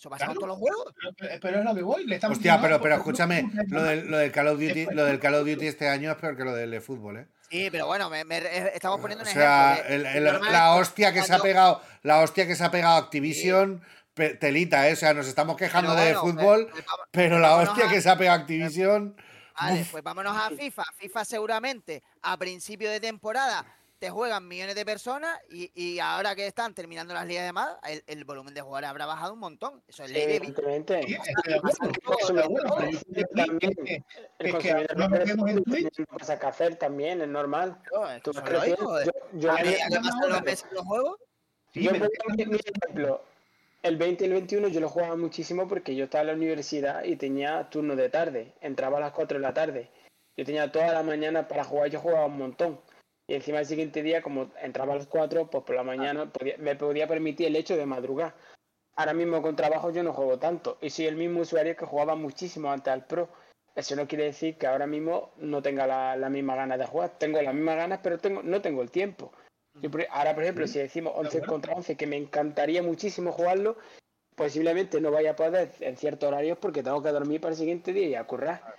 Eso pasa Claro. con todos los juegos. Pero, pero es lo que voy. Le estamos Hostia, diciendo, pero, pero escúchame, lo del, lo del Call of Duty, lo del Call of Duty este año es peor que lo del de fútbol, ¿eh? Sí, pero bueno, me, me- estamos poniendo O un sea, ejemplo. el- el- la que hostia que se ha pegado, la hostia que se ha pegado Activision, pe- telita, ¿eh? O sea, nos estamos quejando Pero de bueno, fútbol, pues- pues pero la hostia a- que se ha pegado Activision. Vale, Uf. pues vámonos a FIFA. FIFA seguramente a principio de temporada te juegan millones de personas y, y ahora que están terminando las ligas de más, el, el volumen de jugadores habrá bajado un montón. Eso es ley de vida. Evidentemente. Pasa es que- no no nos vemos en Twitch. cosas que hacer también, es normal. Vas es eh. Yo, yo que los meses los juegos, Sí, mi ejemplo. El 20 y el 21 yo lo jugaba muchísimo porque yo estaba en la universidad y tenía turno de tarde. Entraba a las 4 de la tarde. Yo tenía toda la mañana para jugar, yo jugaba un montón. Y encima el siguiente día, como entraba a las 4, pues por la mañana podía- me podía permitir el hecho de madrugar. Ahora mismo con trabajo yo no juego tanto. Y soy el mismo usuario que jugaba muchísimo antes al Pro. eso no quiere decir que ahora mismo no tenga la, la misma ganas de jugar. Tengo las mismas ganas, pero tengo, no tengo el tiempo. Yo por- ahora, por ejemplo, si decimos 11 acuerdo. contra 11, que me encantaría muchísimo jugarlo, posiblemente no vaya a poder en ciertos horarios porque tengo que dormir para el siguiente día y a currar.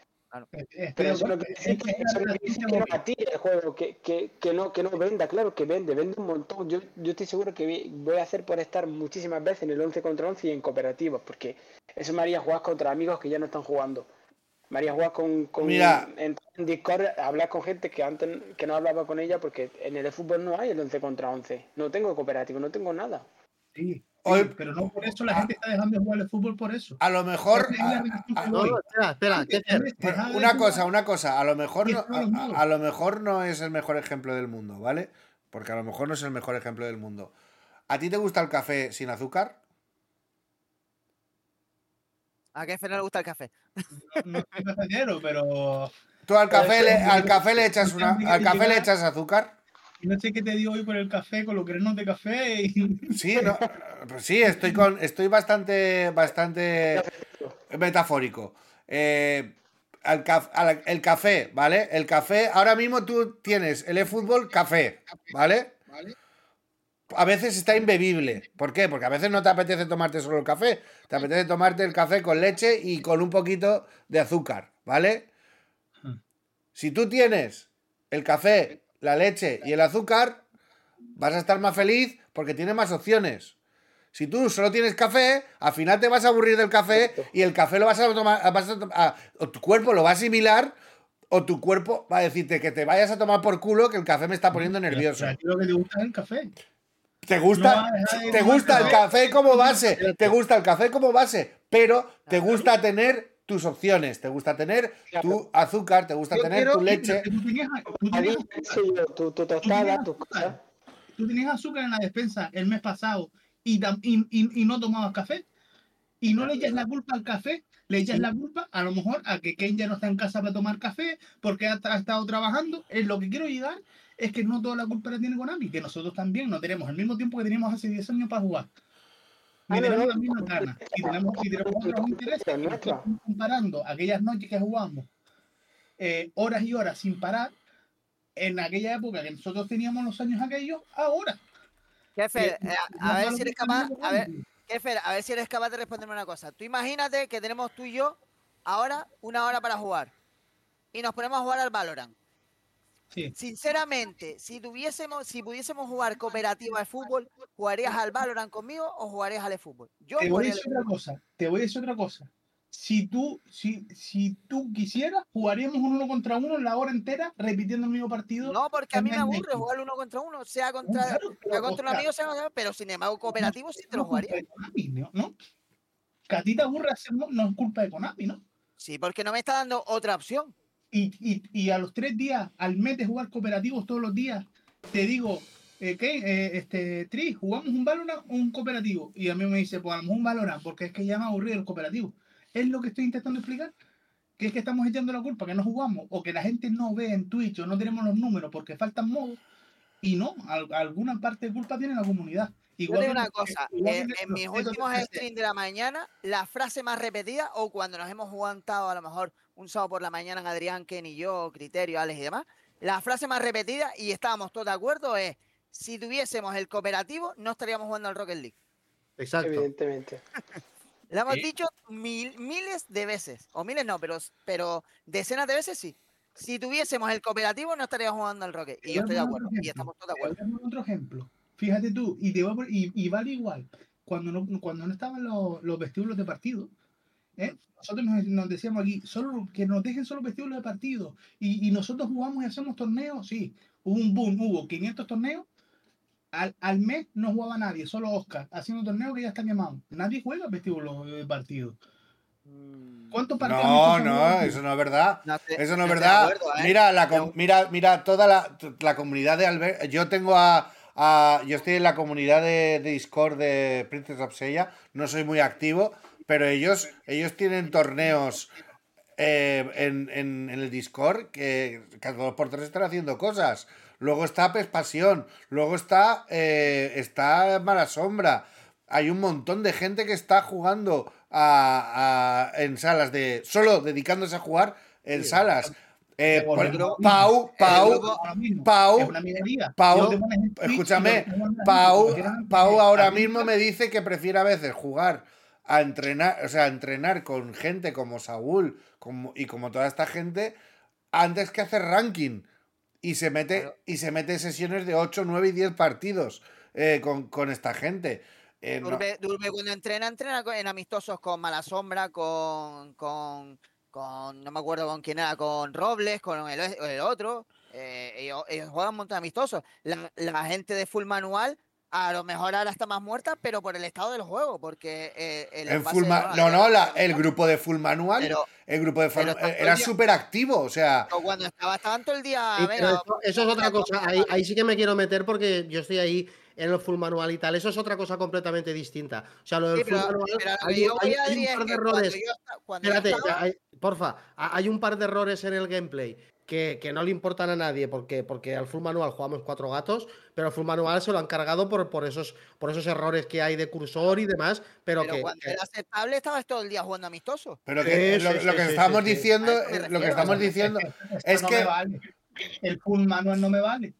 Estoy Pero de eso no acuerdo. quiere decir Es que, que eso decir gente que a ti el juego, que, que, que no, que no venda, claro que vende, vende un montón. Yo, yo estoy seguro que voy a hacer por estar muchísimas veces en el 11 contra 11 y en cooperativos, porque eso me haría jugar contra amigos que ya no están jugando. Me haría jugar con, con Mira. entrar en Discord, hablar con gente que antes que no hablaba con ella, porque en el fútbol no hay el 11 contra 11. No tengo cooperativo, no tengo nada. Sí, sí, Hoy- pero no por eso la gente está dejando de jugar el fútbol por eso. A lo mejor. A- a- No, no, Una cosa, una cosa, a lo mejor no, a, lo mejor no es el mejor ejemplo del mundo, ¿vale? Porque a lo mejor no es el mejor ejemplo del mundo. ¿A ti te gusta el café sin azúcar? ¿A qué no le gusta el café? No soy cafetero, pero Tú al café es le, que- al café le echas una, al café le echas azúcar. No sé qué te digo hoy por el café con los grenos de café y Sí, no, pues sí, estoy con, estoy bastante, bastante metafórico. Eh, al caf- al- el café, ¿vale? El café, ahora mismo tú tienes el eFootball café, ¿vale? A veces está imbebible. ¿Por qué? Porque a veces no te apetece tomarte solo el café. Te apetece tomarte el café con leche y con un poquito de azúcar, ¿vale? Si tú tienes el café, la leche y el azúcar, vas a estar más feliz porque tienes más opciones. Si tú solo tienes café, al final te vas a aburrir del café y el café lo vas a tomar, vas a o tu cuerpo lo va a asimilar o tu cuerpo va a decirte que te vayas a tomar por culo que el café me está poniendo nervioso. Pero a ti lo que te gusta es el café. ¿Te gusta, No te gusta el café. café como base? ¿Te gusta el café como base? Pero te gusta tener tus opciones, te gusta tener tu azúcar, te gusta Yo tener quiero tu leche. Tú tenías, tú sí, tu, tu tostada, tú tenías azúcar en la despensa el mes pasado y, y, y- y no tomabas café. Y no le echas la culpa al café, le echas la culpa a lo mejor a que Ken ya no está en casa para tomar café porque ha, ha estado trabajando. Es lo que quiero llegar es que no toda la culpa la tiene Konami, que nosotros también no tenemos el mismo tiempo que teníamos hace 10 años para jugar. Ni Ah, no, tenemos no, las mismas ganas y tenemos, y tenemos otros intereses. Estamos comparando aquellas noches que jugamos eh, horas y horas sin parar en aquella época que nosotros teníamos los años aquellos, ahora. Jefe, eh, no a ver si eres capaz, a ver, jefe, a ver si eres capaz de responderme una cosa. Tú imagínate que tenemos tú y yo ahora una hora para jugar y nos ponemos a jugar al Valorant. Sí. Sinceramente, si tuviésemos, si pudiésemos jugar cooperativo al fútbol, ¿jugarías al Valorant conmigo o jugarías al fútbol? Yo Te voy a decir otra cosa, te voy a decir otra cosa. Si tú, si, si tú quisieras, jugaríamos un uno contra uno la hora entera repitiendo el mismo partido. No, porque a mí me aburre jugar uno contra uno, sea contra, claro, sea contra un amigo, sea contra pero sin embargo cooperativo sí te lo jugaría. de Konami, ¿no? Que a ti te aburre hacer no, no es culpa de Konami, ¿no? Sí, porque no me está dando otra opción. Y, y, y a los tres días, al mes de jugar cooperativos todos los días, te digo, eh, ¿qué? Eh, este, Tri, jugamos un Valorant o un cooperativo. Y a mí me dice, pues un Valorant, porque es que ya me aburrido el cooperativo. Es lo que estoy intentando explicar. Que es que estamos echando la culpa, que no jugamos, o que la gente no ve en Twitch, o no tenemos los números porque faltan modos. Y no, al- alguna parte de culpa tiene la comunidad. Yo Igual te que digo una cosa, igual en, mis últimos streams de la mañana, la frase más repetida, o cuando nos hemos jugado a lo mejor un sábado por la mañana, Adrián, Ken y yo, Criterio, Alex y demás, la frase más repetida, y estábamos todos de acuerdo, es, si tuviésemos el cooperativo, no estaríamos jugando al Rocket League. Exacto. Evidentemente. Lo hemos Sí. dicho mil- miles de veces, o miles no, pero, pero decenas de veces sí. Si tuviésemos el cooperativo, no estaríamos jugando al Rocket. Y yo estoy de acuerdo, y estamos todos de acuerdo. otro ejemplo. Fíjate tú, y, te voy a poner- y, y vale igual. Cuando no, cuando no estaban los, los vestíbulos de partido, ¿eh? nosotros nos, nos decíamos aquí, solo que nos dejen solo vestíbulos de partido. Y, y nosotros jugamos y hacemos torneos, sí. Hubo un boom, hubo 500 torneos. Al, al mes no jugaba nadie, solo Oscar, haciendo torneos que ya están llamados. Nadie juega vestíbulos de partido. ¿Cuántos partidos? No, no, eso no es verdad. No te- Eso no es no verdad. acuerdo, ¿eh? Mira, la, mira, mira, toda la, la comunidad de Albert. Yo tengo a, a- Yo estoy en la comunidad de, de Discord de Princess of Seiya. No soy muy activo, pero ellos, ellos tienen torneos eh, en, en- en el Discord que cada dos por tres están haciendo cosas. Luego está Pes Pasión. Luego está, eh, está Mala Sombra. hay un montón de gente que está jugando a, a- en salas de. solo dedicándose a jugar en salas. Eh, por- Pau, Pau, Pau, es una minoría. Pau, escúchame, Pau, Pau ahora mismo me dice que prefiere a veces jugar a entrenar, o sea, a entrenar con gente como Saúl como, y como toda esta gente antes que hacer ranking. Y se mete, y se mete sesiones de 8, 9 y 10 partidos eh, con, con esta gente. Eh, no- Durbe, cuando entrena, entrena en amistosos con Mala Sombra, con, con, con- no me acuerdo con quién era, con Robles, con el, el otro. eh, ellos, ellos juegan un montón de amistosos. La, la gente de Full Manual a lo mejor ahora está más muerta, pero por el estado del juego, porque eh, el en full no, que no, la- el grupo de Full Manual, Pero, el grupo de Full era súper activo, o sea, pero cuando estaba, estaban todo el día. Sí, venga, eso, eso es otra cosa. Ahí, ahí sí que me quiero meter porque yo estoy ahí en el full manual y tal. Eso es otra cosa completamente distinta. O sea, lo del Sí, full pero, manual. pero hay, hay- hay un par de errores. Espérate, hay- porfa, ha- hay un par de errores en el gameplay que, que no le importan a nadie porque, porque al full manual jugamos cuatro gatos, pero al full manual se lo han cargado por, por, esos, por esos errores que hay de cursor y demás, pero, Pero que, cuando que- era aceptable estabas todo el día jugando amistoso. pero que sí, lo, sí, lo que sí, estamos diciendo, lo que estamos diciendo es que. El full manual no me vale.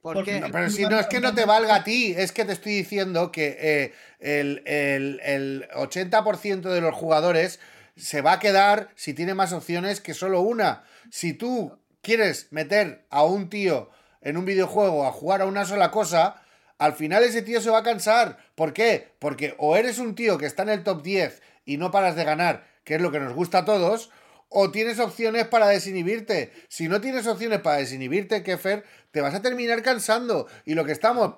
¿Por Porque qué? No, pero si no es que no te valga a ti, es que te estoy diciendo que eh, el, el- el 80% de los jugadores se va a quedar si tiene más opciones que solo una. Si tú quieres meter a un tío en un videojuego a jugar a una sola cosa, al final ese tío se va a cansar. ¿Por qué? Porque o eres un tío que está en el top 10 y no paras de ganar, que es lo que nos gusta a todos, o tienes opciones para desinhibirte. Si no tienes opciones para desinhibirte, Kefer, te vas a terminar cansando. Y lo que estamos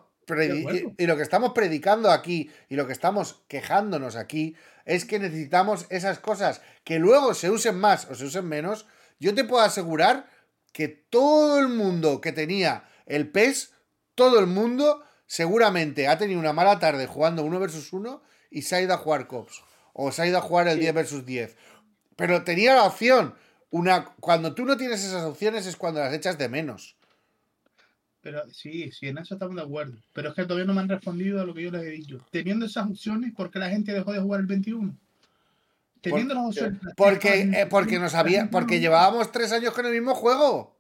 y lo que estamos predicando aquí y lo que estamos quejándonos aquí es que necesitamos esas cosas que luego se usen más o se usen menos. Yo te puedo asegurar que todo el mundo que tenía el PES, todo el mundo seguramente ha tenido una mala tarde jugando uno versus uno y se ha ido a jugar cops o se ha ido a jugar el 10 versus 10. Pero tenía la opción. Una, cuando tú no tienes esas opciones es cuando las echas de menos. Pero sí, sí, en eso estamos de acuerdo. Pero es que todavía no me han respondido a lo que yo les he dicho. Teniendo esas opciones, ¿por qué la gente dejó de jugar el 21? Teniendo las opciones. Porque, eh, porque nos había, porque llevábamos tres años con el mismo juego.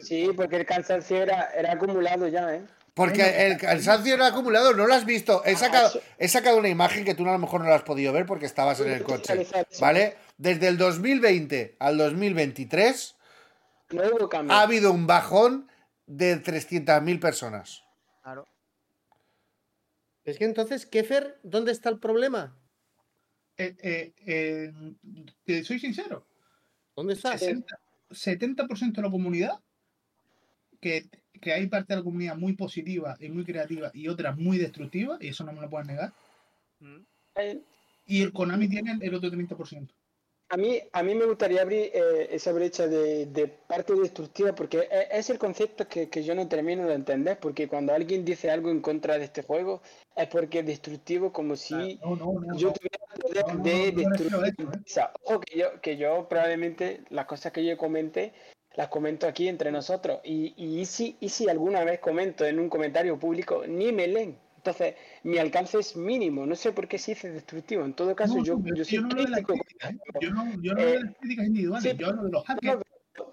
Sí, porque el cansancio era, era acumulado ya, ¿eh? Porque el cansancio era acumulado, no lo has visto. He sacado, he sacado una imagen que tú a lo mejor no la has podido ver porque estabas en el coche. ¿Vale? Desde el 2020 al 2023 No hubo cambio. ha habido un bajón de 300.000 personas. Claro. Es que entonces, Kefer, ¿dónde está el problema? Eh, eh, eh, te soy sincero. ¿Dónde está? 60, 70% de la comunidad, que, que hay parte de la comunidad muy positiva y muy creativa y otra muy destructiva, y eso no me lo pueden negar. Mm. Eh, Y el Konami tiene el, el otro 30%. A mí, a mí me gustaría abrir eh, esa brecha de, de parte destructiva porque e- es el concepto que, que yo no termino de entender, porque cuando alguien dice algo en contra de este juego es porque es destructivo como si No, no, no. yo tuviera poder de destruir. Ojo que yo, que yo probablemente las cosas que yo comente las comento aquí entre nosotros y, y si, y si alguna vez comento en un comentario público ni me leen. Entonces, mi alcance es mínimo. No sé por qué se dice destructivo. En todo caso, No, yo, no, yo yo soy no hablo de las crítico. críticas, ¿eh? Yo no, yo no hablo de las críticas individuales, sí, yo hablo de los hackers.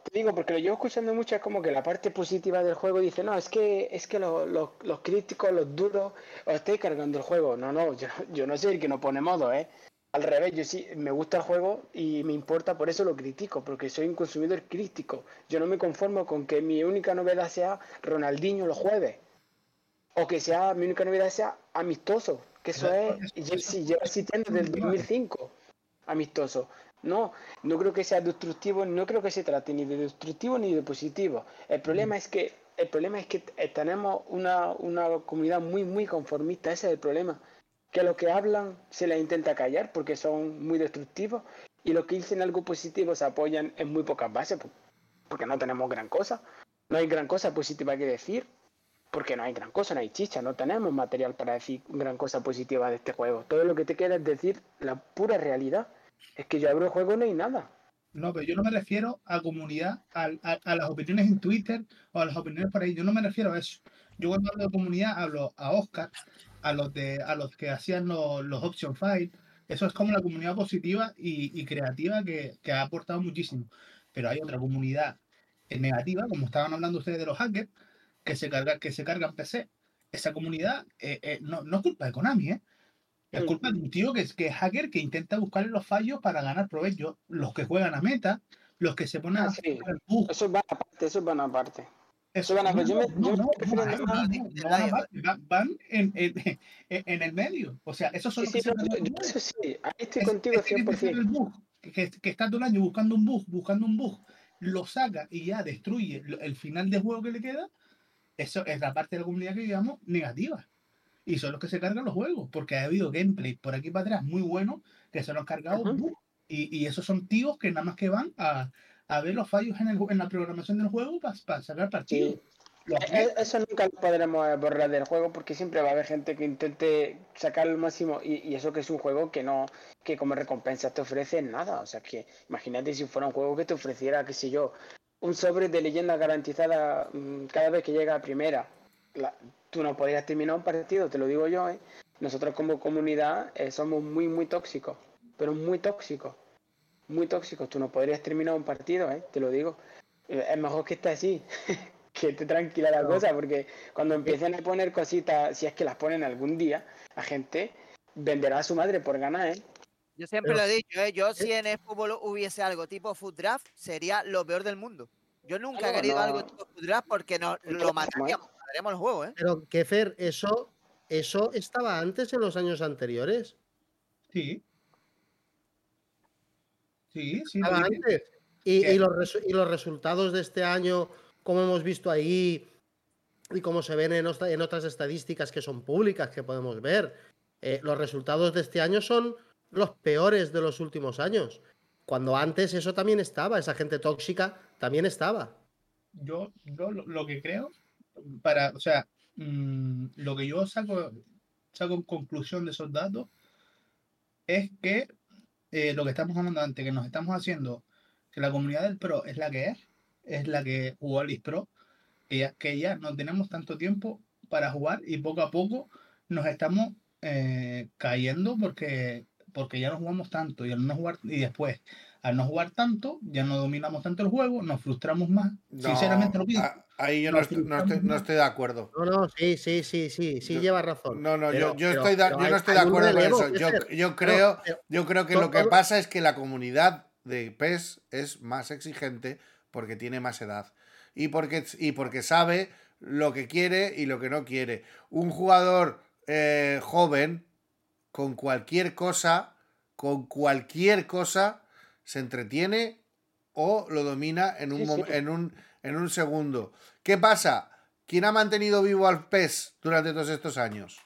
te digo, porque lo llevo escuchando mucho, es como que la parte positiva del juego dice, no, es que es que los, los, los críticos, los duros, os estáis cargando el juego. No, no, yo, yo no soy el que no pone modo, ¿eh? Al revés, yo sí, me gusta el juego y me importa, por eso lo critico, porque soy un consumidor crítico. Yo no me conformo con que mi única novedad sea Ronaldinho los jueves. O que sea, mi única novedad sea amistoso, que eso es, Jersey, Jersey tiene del 2005 amistoso. No, no creo que sea destructivo, no creo que se trate ni de destructivo ni de positivo. El problema es que el problema es que eh, tenemos una, una comunidad muy muy conformista, ese es el problema. Que los que hablan se les intenta callar porque son muy destructivos y los que dicen algo positivo se apoyan en muy pocas bases po- porque no tenemos gran cosa. No hay gran cosa positiva que decir porque no hay gran cosa, no hay chicha, no tenemos material para decir gran cosa positiva de este juego. Todo lo que te queda es decir la pura realidad. Es que yo abro el juego y no hay nada. No, pero yo no me refiero a comunidad, al- a, a las opiniones en Twitter o a las opiniones por ahí. Yo no me refiero a eso. Yo cuando hablo de comunidad hablo a Oscar, a los de a los que hacían los, los option files. Eso es como la comunidad positiva y, y creativa que, que ha aportado muchísimo. Pero hay otra comunidad negativa, como estaban hablando ustedes de los hackers, que se carga, que se cargan PC. Esa comunidad eh, eh, no, no es culpa de Konami, ¿eh? Es Mm. culpa de un tío que es, que es hacker que intenta buscarle los fallos para ganar provecho. Los que juegan a meta, los que se ponen Ah, a sí. buscar Eso van aparte, eso van aparte. eso- van yo me- no, yo no, aparte, van- en, en, en- en el medio. O sea, esos son Sí, los que sí, cargan yo- yo- eso sí, ahí estoy Es- contigo ese que te saca 100%. el bug, que, que está todo el año buscando un bug, buscando un bug, lo saca y ya destruye el final de juego que le queda, eso es la parte de la comunidad que digamos negativa. Y son los que se cargan los juegos, porque ha habido gameplay por aquí para atrás muy buenos que se los han cargado y, y esos son tíos que nada más que van a, a ver los fallos en, el, en la programación del juego para sacar partido. Sí. E- e- Eso nunca lo podremos eh, borrar del juego porque siempre va a haber gente que intente sacar el máximo y, y eso que es un juego que no, que como recompensa te ofrece nada. O sea que imagínate si fuera un juego que te ofreciera, qué sé yo, un sobre de leyenda garantizada mm, cada vez que llega a primera. La- tú no podrías terminar un partido, te lo digo yo, ¿eh? Nosotros como comunidad eh, somos muy, muy tóxicos, pero muy tóxicos. Muy tóxicos. Tú no podrías terminar un partido, ¿eh? Te lo digo. Eh, Es mejor que esté así. que esté tranquila la cosa, porque cuando empiecen a poner cositas, si es que las ponen algún día, la gente venderá a su madre por ganar, ¿eh? Yo siempre Pero- lo he dicho, ¿eh? yo si en el fútbol hubiese algo tipo food draft, sería lo peor del mundo. Yo nunca he querido no. algo tipo food draft porque nos que lo mataríamos, mataríamos el juego, ¿eh? Pero, Kefer, eso, eso estaba antes en los años anteriores. Sí. Sí, sí. Estaba sí. antes. Y, los y los resultados de este año, como hemos visto ahí, y como se ven en otras estadísticas que son públicas, que podemos ver, eh, los resultados de este año son los peores de los últimos años. Cuando antes eso también estaba, esa gente tóxica también estaba. yo, yo lo, que creo, para, o sea, mm, lo que yo saco, saco en conclusión de esos datos es que eh, lo que estamos hablando antes, que nos estamos haciendo, que la comunidad del pro es la que es, es la que jugó al Pro, que ya, que ya no tenemos tanto tiempo para jugar y poco a poco nos estamos eh, cayendo porque, porque ya no jugamos tanto y al no jugar, y después al no jugar tanto, ya no dominamos tanto el juego, nos frustramos más. No, Sinceramente lo pienso. a- ahí yo no estoy, no, estoy, no estoy de acuerdo. No, no, sí, sí, sí, sí, sí, Yo- lleva razón. No, no, Pero- yo, yo pero- estoy de- yo hay- no estoy de acuerdo con eso. Yo, yo creo, yo creo que lo que pasa es que la comunidad de PES es más exigente porque tiene más edad y porque, y porque sabe lo que quiere y lo que no quiere. Un jugador eh, joven con cualquier cosa, con cualquier cosa, se entretiene o lo domina en un, Sí, mom- sí. en un, en un segundo. ¿Qué pasa? ¿Quién ha mantenido vivo al PES durante todos estos años?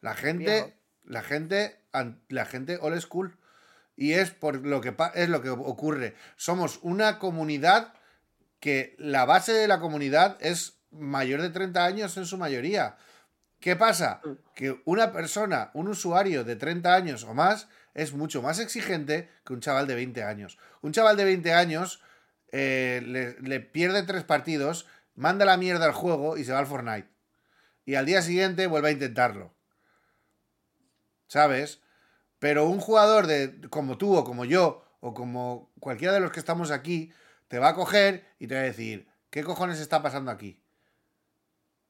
La gente, Viejo. la gente, la gente old school. Y es por lo que es lo que ocurre. Somos una comunidad que la base de la comunidad es mayor de 30 años en su mayoría. ¿Qué pasa? Mm. Que una persona, un usuario de 30 años o más, es mucho más exigente que un chaval de 20 años. Un chaval de 20 años eh, le, le pierde tres partidos, manda la mierda al juego y se va al Fortnite. Y al día siguiente vuelve a intentarlo. ¿Sabes? Pero un jugador de como tú o como yo o como cualquiera de los que estamos aquí te va a coger y te va a decir, ¿qué cojones está pasando aquí?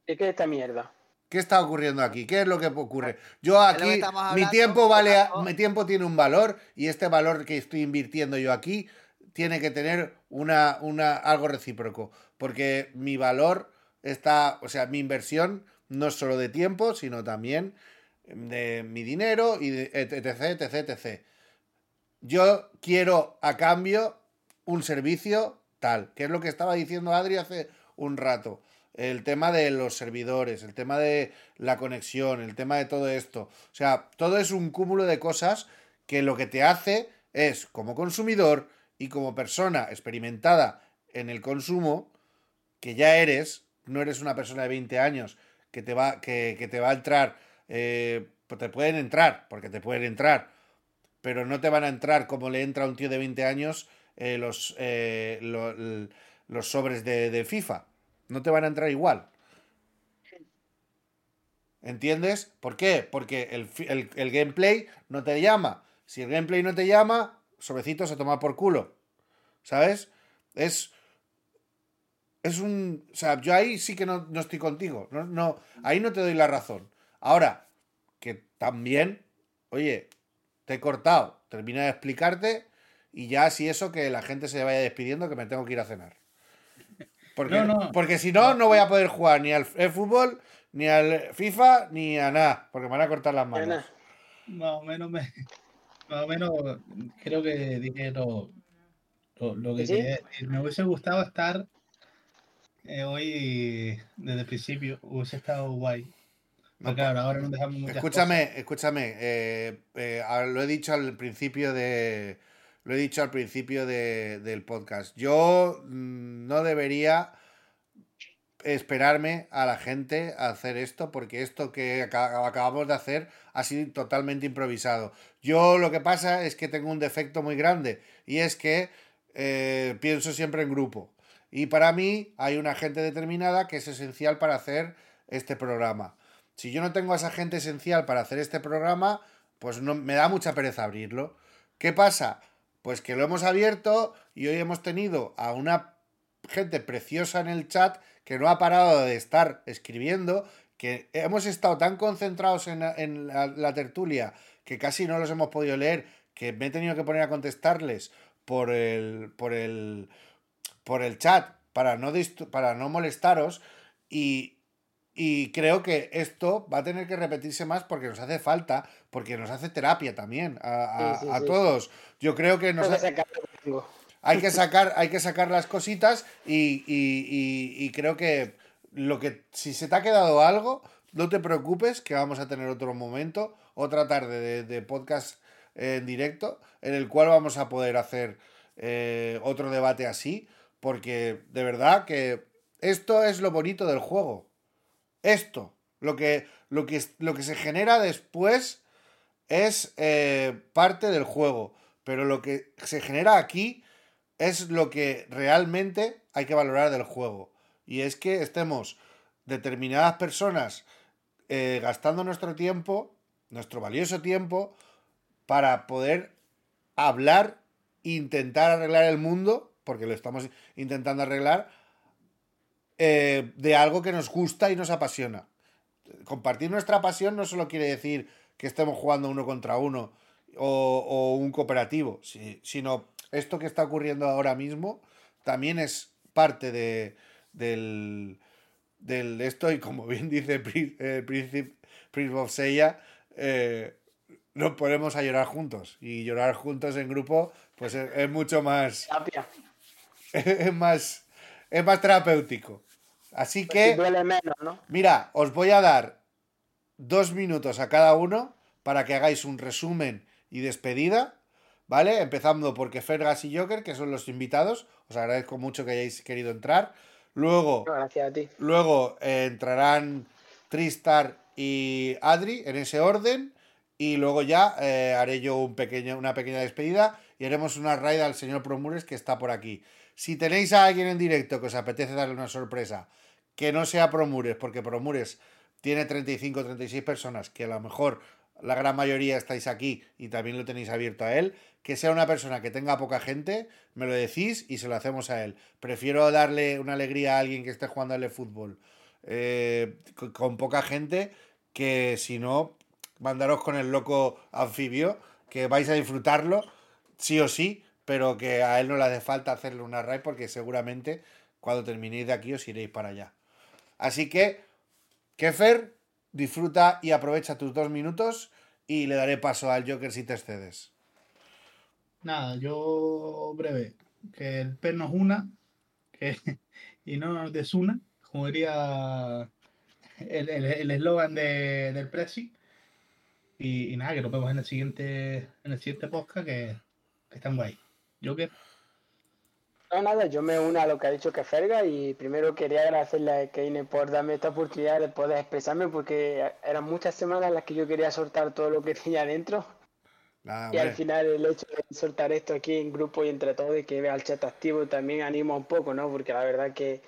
¿Qué es esta mierda? ¿Qué está ocurriendo aquí? ¿Qué es lo que ocurre? Yo aquí, mi tiempo vale, a- mi tiempo tiene un valor y este valor que estoy invirtiendo yo aquí tiene que tener una, una, algo recíproco. Porque mi valor está, o sea, mi inversión no es solo de tiempo, sino también de mi dinero y de etc, etc, etc. Yo quiero a cambio un servicio tal, que es lo que estaba diciendo Adri hace un rato. El tema de los servidores, el tema de la conexión, el tema de todo esto. O sea, todo es un cúmulo de cosas que lo que te hace es, como consumidor y como persona experimentada en el consumo, que ya eres, no eres una persona de 20 años que te va, que, que te va a entrar, eh, pues te pueden entrar, porque te pueden entrar, pero no te van a entrar como le entra a un tío de 20 años eh, los, eh, los sobres de, de FIFA. No te van a entrar igual. ¿Entiendes? ¿Por qué? Porque el, el- el gameplay no te llama. Si el gameplay no te llama, sobrecito se toma por culo. ¿Sabes? Es. Es un. O sea, yo ahí sí que no, no estoy contigo. No, no, ahí no te doy la razón. Ahora, que también, oye, te he cortado. Termina de explicarte y ya si eso que la gente se vaya despidiendo que me tengo que ir a cenar. Porque, No, no. porque si no, no voy a poder jugar ni al f- fútbol, ni al FIFA, ni a nada. Porque me van a cortar las manos. Más o menos me, más o menos creo que dije lo, lo, lo que ¿Sí? quería decir. Me hubiese gustado estar eh, hoy desde el principio, hubiese estado guay. No, Pero claro, ahora nos dejamos muchas Escúchame, escúchame. eh, eh, lo he dicho al principio de. Lo he dicho al principio de- del podcast. Yo mm, no debería esperarme a la gente a hacer esto, porque esto que aca- acabamos de hacer ha sido totalmente improvisado. Yo lo que pasa es que tengo un defecto muy grande y es que eh, pienso siempre en grupo. Y para mí hay una gente determinada que es esencial para hacer este programa. Si yo no tengo a esa gente esencial para hacer este programa, pues no, me da mucha pereza abrirlo. ¿Qué pasa? Pues que lo hemos abierto y hoy hemos tenido a una gente preciosa en el chat que no ha parado de estar escribiendo, que hemos estado tan concentrados en la, tertulia que casi no los hemos podido leer, que me he tenido que poner a contestarles por el, por el, por el chat para no, para no molestaros y, y creo que esto va a tener que repetirse más porque nos hace falta, porque nos hace terapia también a, a- Sí, sí, a sí. todos. Yo creo que nos tengo ha- que sacar lo que tengo. hay que sacar, hay que sacar las cositas y, y- y- y creo que lo que si se te ha quedado algo, no te preocupes que vamos a tener otro momento, otra tarde de, de podcast en directo, en el cual vamos a poder hacer eh, otro debate así, porque de verdad que esto es lo bonito del juego. Esto, lo que, lo que, lo que se genera después es eh, parte del juego, pero lo que se genera aquí es lo que realmente hay que valorar del juego. Y es que estemos determinadas personas eh, gastando nuestro tiempo, nuestro valioso tiempo, para poder hablar, intentar arreglar el mundo, porque lo estamos intentando arreglar, eh, de algo que nos gusta y nos apasiona. Compartir nuestra pasión no solo quiere decir que estemos jugando uno contra uno o, o un cooperativo, si- sino esto que está ocurriendo ahora mismo también es parte de, del, del esto y como bien dice eh, Príncipe Prince of eh, nos ponemos a llorar juntos. Y llorar juntos en grupo pues es, es mucho más es más es más terapéutico así Pues que duele menos, ¿no? Mira, os voy a dar dos minutos a cada uno para que hagáis un resumen y despedida, ¿vale? Empezando porque Fergas y Joker, que son los invitados, os agradezco mucho que hayáis querido entrar. Luego, No, gracias a ti. luego eh, entrarán Tristar y Adri en ese orden. Y luego ya eh, haré yo un pequeño, una pequeña despedida y haremos una raid al señor Promures que está por aquí. Si tenéis a alguien en directo que os apetece darle una sorpresa, que no sea Promures, porque Promures tiene 35 36 personas, que a lo mejor la gran mayoría estáis aquí y también lo tenéis abierto a él, que sea una persona que tenga poca gente, me lo decís y se lo hacemos a él. Prefiero darle una alegría a alguien que esté jugando al fútbol eh, con, con poca gente que si no, mandaros con el loco anfibio, que vais a disfrutarlo, sí o sí, pero que a él no le hace falta hacerle una raid porque seguramente cuando terminéis de aquí os iréis para allá. Así que, Kefer, disfruta y aprovecha tus dos minutos y le daré paso al Joker si te excedes. Nada, yo breve. Que el PES nos una y no nos desuna, como diría el eslogan de, del Prezi. Y, nada, que nos vemos en el siguiente, en el siguiente podcast que están guay. Joker. No, nada, yo me uno a lo que ha dicho Keferga y primero quería agradecerle a Keine por darme esta oportunidad de poder expresarme porque eran muchas semanas las que yo quería soltar todo lo que tenía dentro Nada, y al final el hecho de soltar esto aquí en grupo y entre todos y que vea el chat activo también anima un poco, ¿no? Porque la verdad que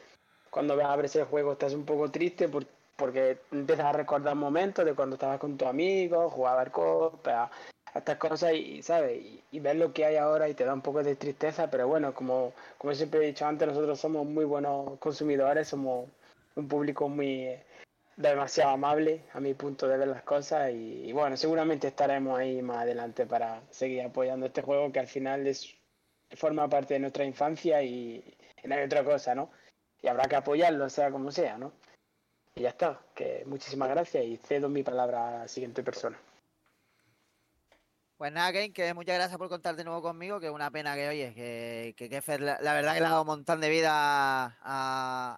cuando abres el juego estás un poco triste por porque empiezas a recordar momentos de cuando estabas con tus amigos, jugabas al copa, estas cosas y, ¿sabes? Y, ver lo que hay ahora y te da un poco de tristeza, pero bueno, como, como siempre he dicho antes, nosotros somos muy buenos consumidores, somos un público muy eh, demasiado amable a mi punto de ver las cosas y, y bueno, seguramente estaremos ahí más adelante para seguir apoyando este juego que al final es forma parte de nuestra infancia y, y no hay otra cosa, ¿no? Y habrá que apoyarlo, sea como sea, ¿no? Y ya está, que muchísimas gracias y cedo mi palabra a la siguiente persona. Pues nada, Kane, que muchas gracias por contar de nuevo conmigo, que es una pena que, oye, que, que la, verdad que le ha dado un montón de vida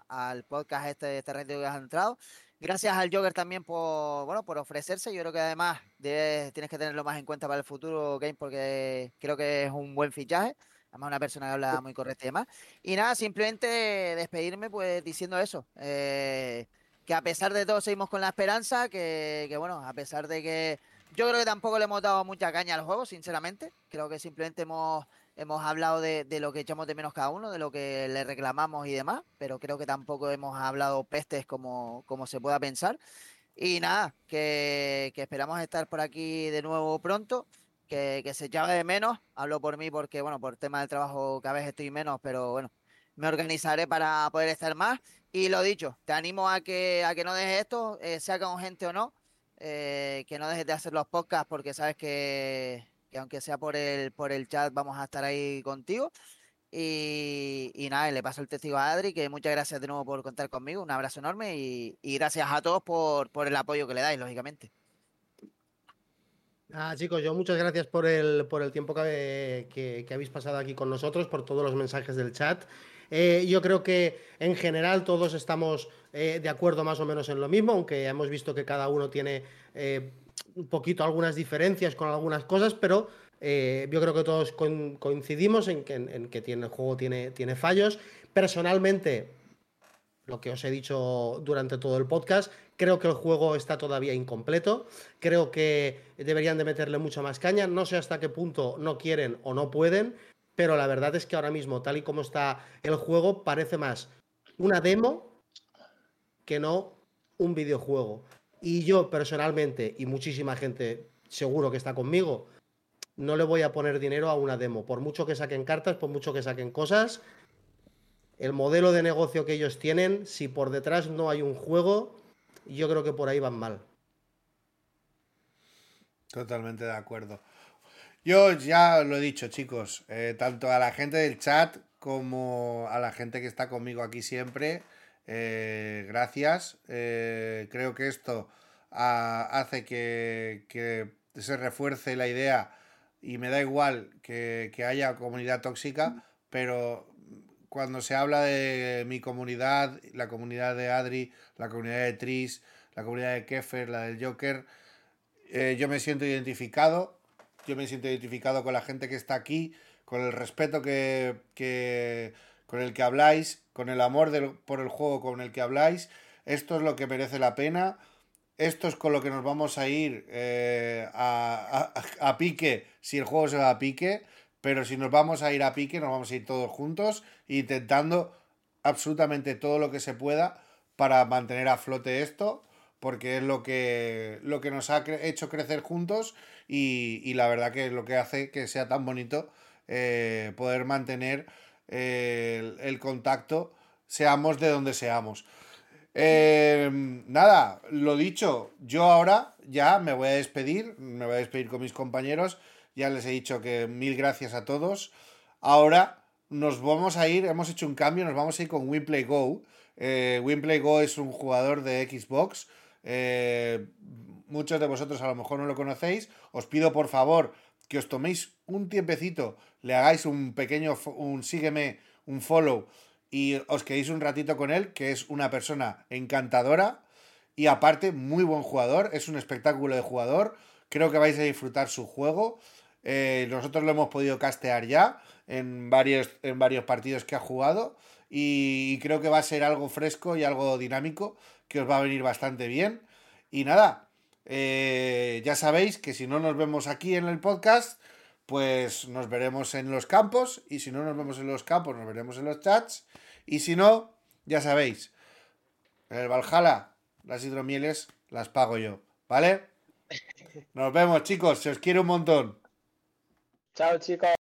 al podcast este, este reto que has entrado. Gracias al Joker también por, bueno, por ofrecerse. Yo creo que además tienes que tenerlo más en cuenta para el futuro, Game, porque creo que es un buen fichaje. Además, una persona que habla muy correcta y demás. Y nada, simplemente despedirme pues diciendo eso. eh, que a pesar de todo seguimos con la esperanza, que, que bueno, a pesar de que yo creo que tampoco le hemos dado mucha caña al juego, sinceramente. Creo que simplemente hemos, hemos hablado de, de lo que echamos de menos cada uno, de lo que le reclamamos y demás, pero creo que tampoco hemos hablado pestes como, como se pueda pensar. Y nada, que, que esperamos estar por aquí de nuevo pronto, que, se echaba de menos. Hablo por mí porque, bueno, por tema del trabajo cada vez estoy menos, pero bueno, me organizaré para poder estar más. Y lo dicho, te animo a que, a que no dejes esto, eh, sea con gente o no, eh, que no dejes de hacer los podcasts porque sabes que, que aunque sea por el, por el chat vamos a estar ahí contigo. Y, nada, le paso el testigo a Adri, que muchas gracias de nuevo por contar conmigo, un abrazo enorme y, gracias a todos por, por el apoyo que le dais, lógicamente. Chicos, yo muchas gracias por el, por el tiempo que- que habéis pasado aquí con nosotros, por todos los mensajes del chat. Eh, yo creo que en general todos estamos eh, de acuerdo más o menos en lo mismo, aunque hemos visto que cada uno tiene eh, un poquito algunas diferencias con algunas cosas, pero yo creo que todos coin- coincidimos en que, el juego tiene, tiene fallos. Personalmente, lo que os he dicho durante todo el podcast. Creo que el juego está todavía incompleto. Creo que deberían de meterle mucha más caña. No sé hasta qué punto no quieren o no pueden, pero la verdad es que ahora mismo, tal y como está el juego, parece más una demo que no un videojuego. Y yo personalmente, y muchísima gente seguro que está conmigo, no le voy a poner dinero a una demo. Por mucho que saquen cartas, por mucho que saquen cosas, el modelo de negocio que ellos tienen, si por detrás no hay un juego, yo creo que por ahí van mal. Totalmente de acuerdo. Yo ya lo he dicho, chicos, eh, tanto a la gente del chat como a la gente que está conmigo aquí siempre, eh, gracias. Eh, creo que esto ah, hace que, se refuerce la idea y me da igual que, haya comunidad tóxica, pero cuando se habla de mi comunidad, la comunidad de Adri, la comunidad de Tris, la comunidad de Kefer, la del Joker, yo me siento identificado, yo me siento identificado con la gente que está aquí, con el respeto que, que- con el que habláis, con el amor por el juego con el que habláis. Esto es lo que merece la pena. Esto es con lo que nos vamos a ir eh, a, a- a pique si el juego se va a pique. Pero si nos vamos a ir a pique, nos vamos a ir todos juntos, intentando absolutamente todo lo que se pueda para mantener a flote esto, porque es lo que, lo que nos ha hecho crecer juntos y, y la verdad que es lo que hace que sea tan bonito eh, poder mantener eh, el, contacto, seamos de donde seamos. Eh, nada, lo dicho, yo ahora ya me voy a despedir, me voy a despedir con mis compañeros, ya les he dicho que mil gracias a todos. Ahora nos vamos a ir, hemos hecho un cambio, nos vamos a ir con Winplay Go. Eh, Winplay Go es un jugador de Xbox. Eh, muchos de vosotros a lo mejor no lo conocéis. Os pido por favor que os toméis un tiempecito, le hagáis un pequeño, un sígueme, un follow y os quedéis un ratito con él, que es una persona encantadora y aparte muy buen jugador, es un espectáculo de jugador, creo que vais a disfrutar su juego. Eh, nosotros lo hemos podido castear ya en varios, en varios partidos que ha jugado y, creo que va a ser algo fresco y algo dinámico que os va a venir bastante bien. Y nada, eh, ya sabéis que si no nos vemos aquí en el podcast, pues nos veremos en los campos y si no nos vemos en los campos, nos veremos en los chats y si no, ya sabéis, en el Valhalla las hidromieles las pago yo, ¿vale? Nos vemos, chicos, se os quiere un montón. Chao, chicos.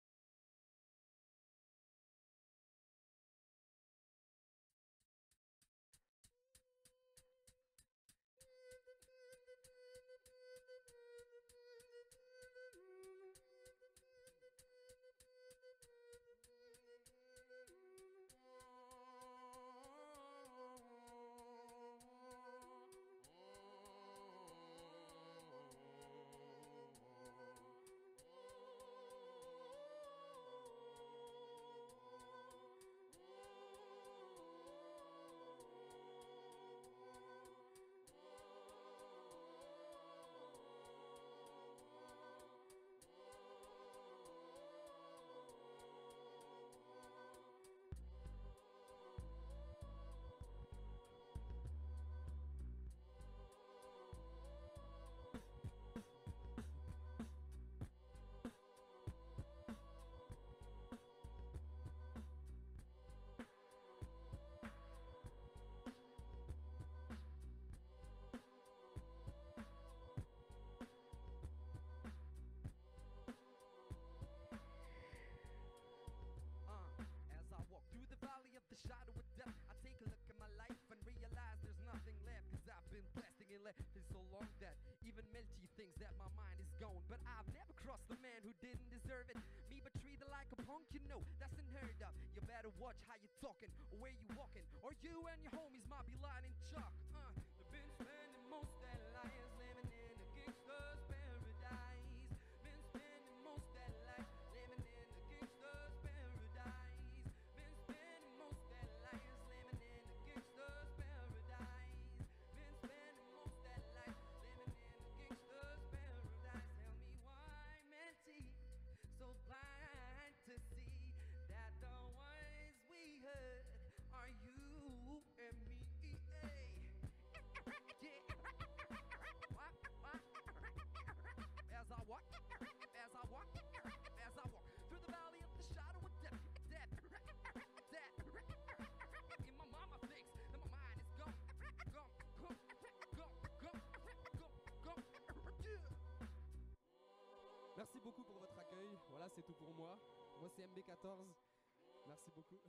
CMB 14. Merci beaucoup.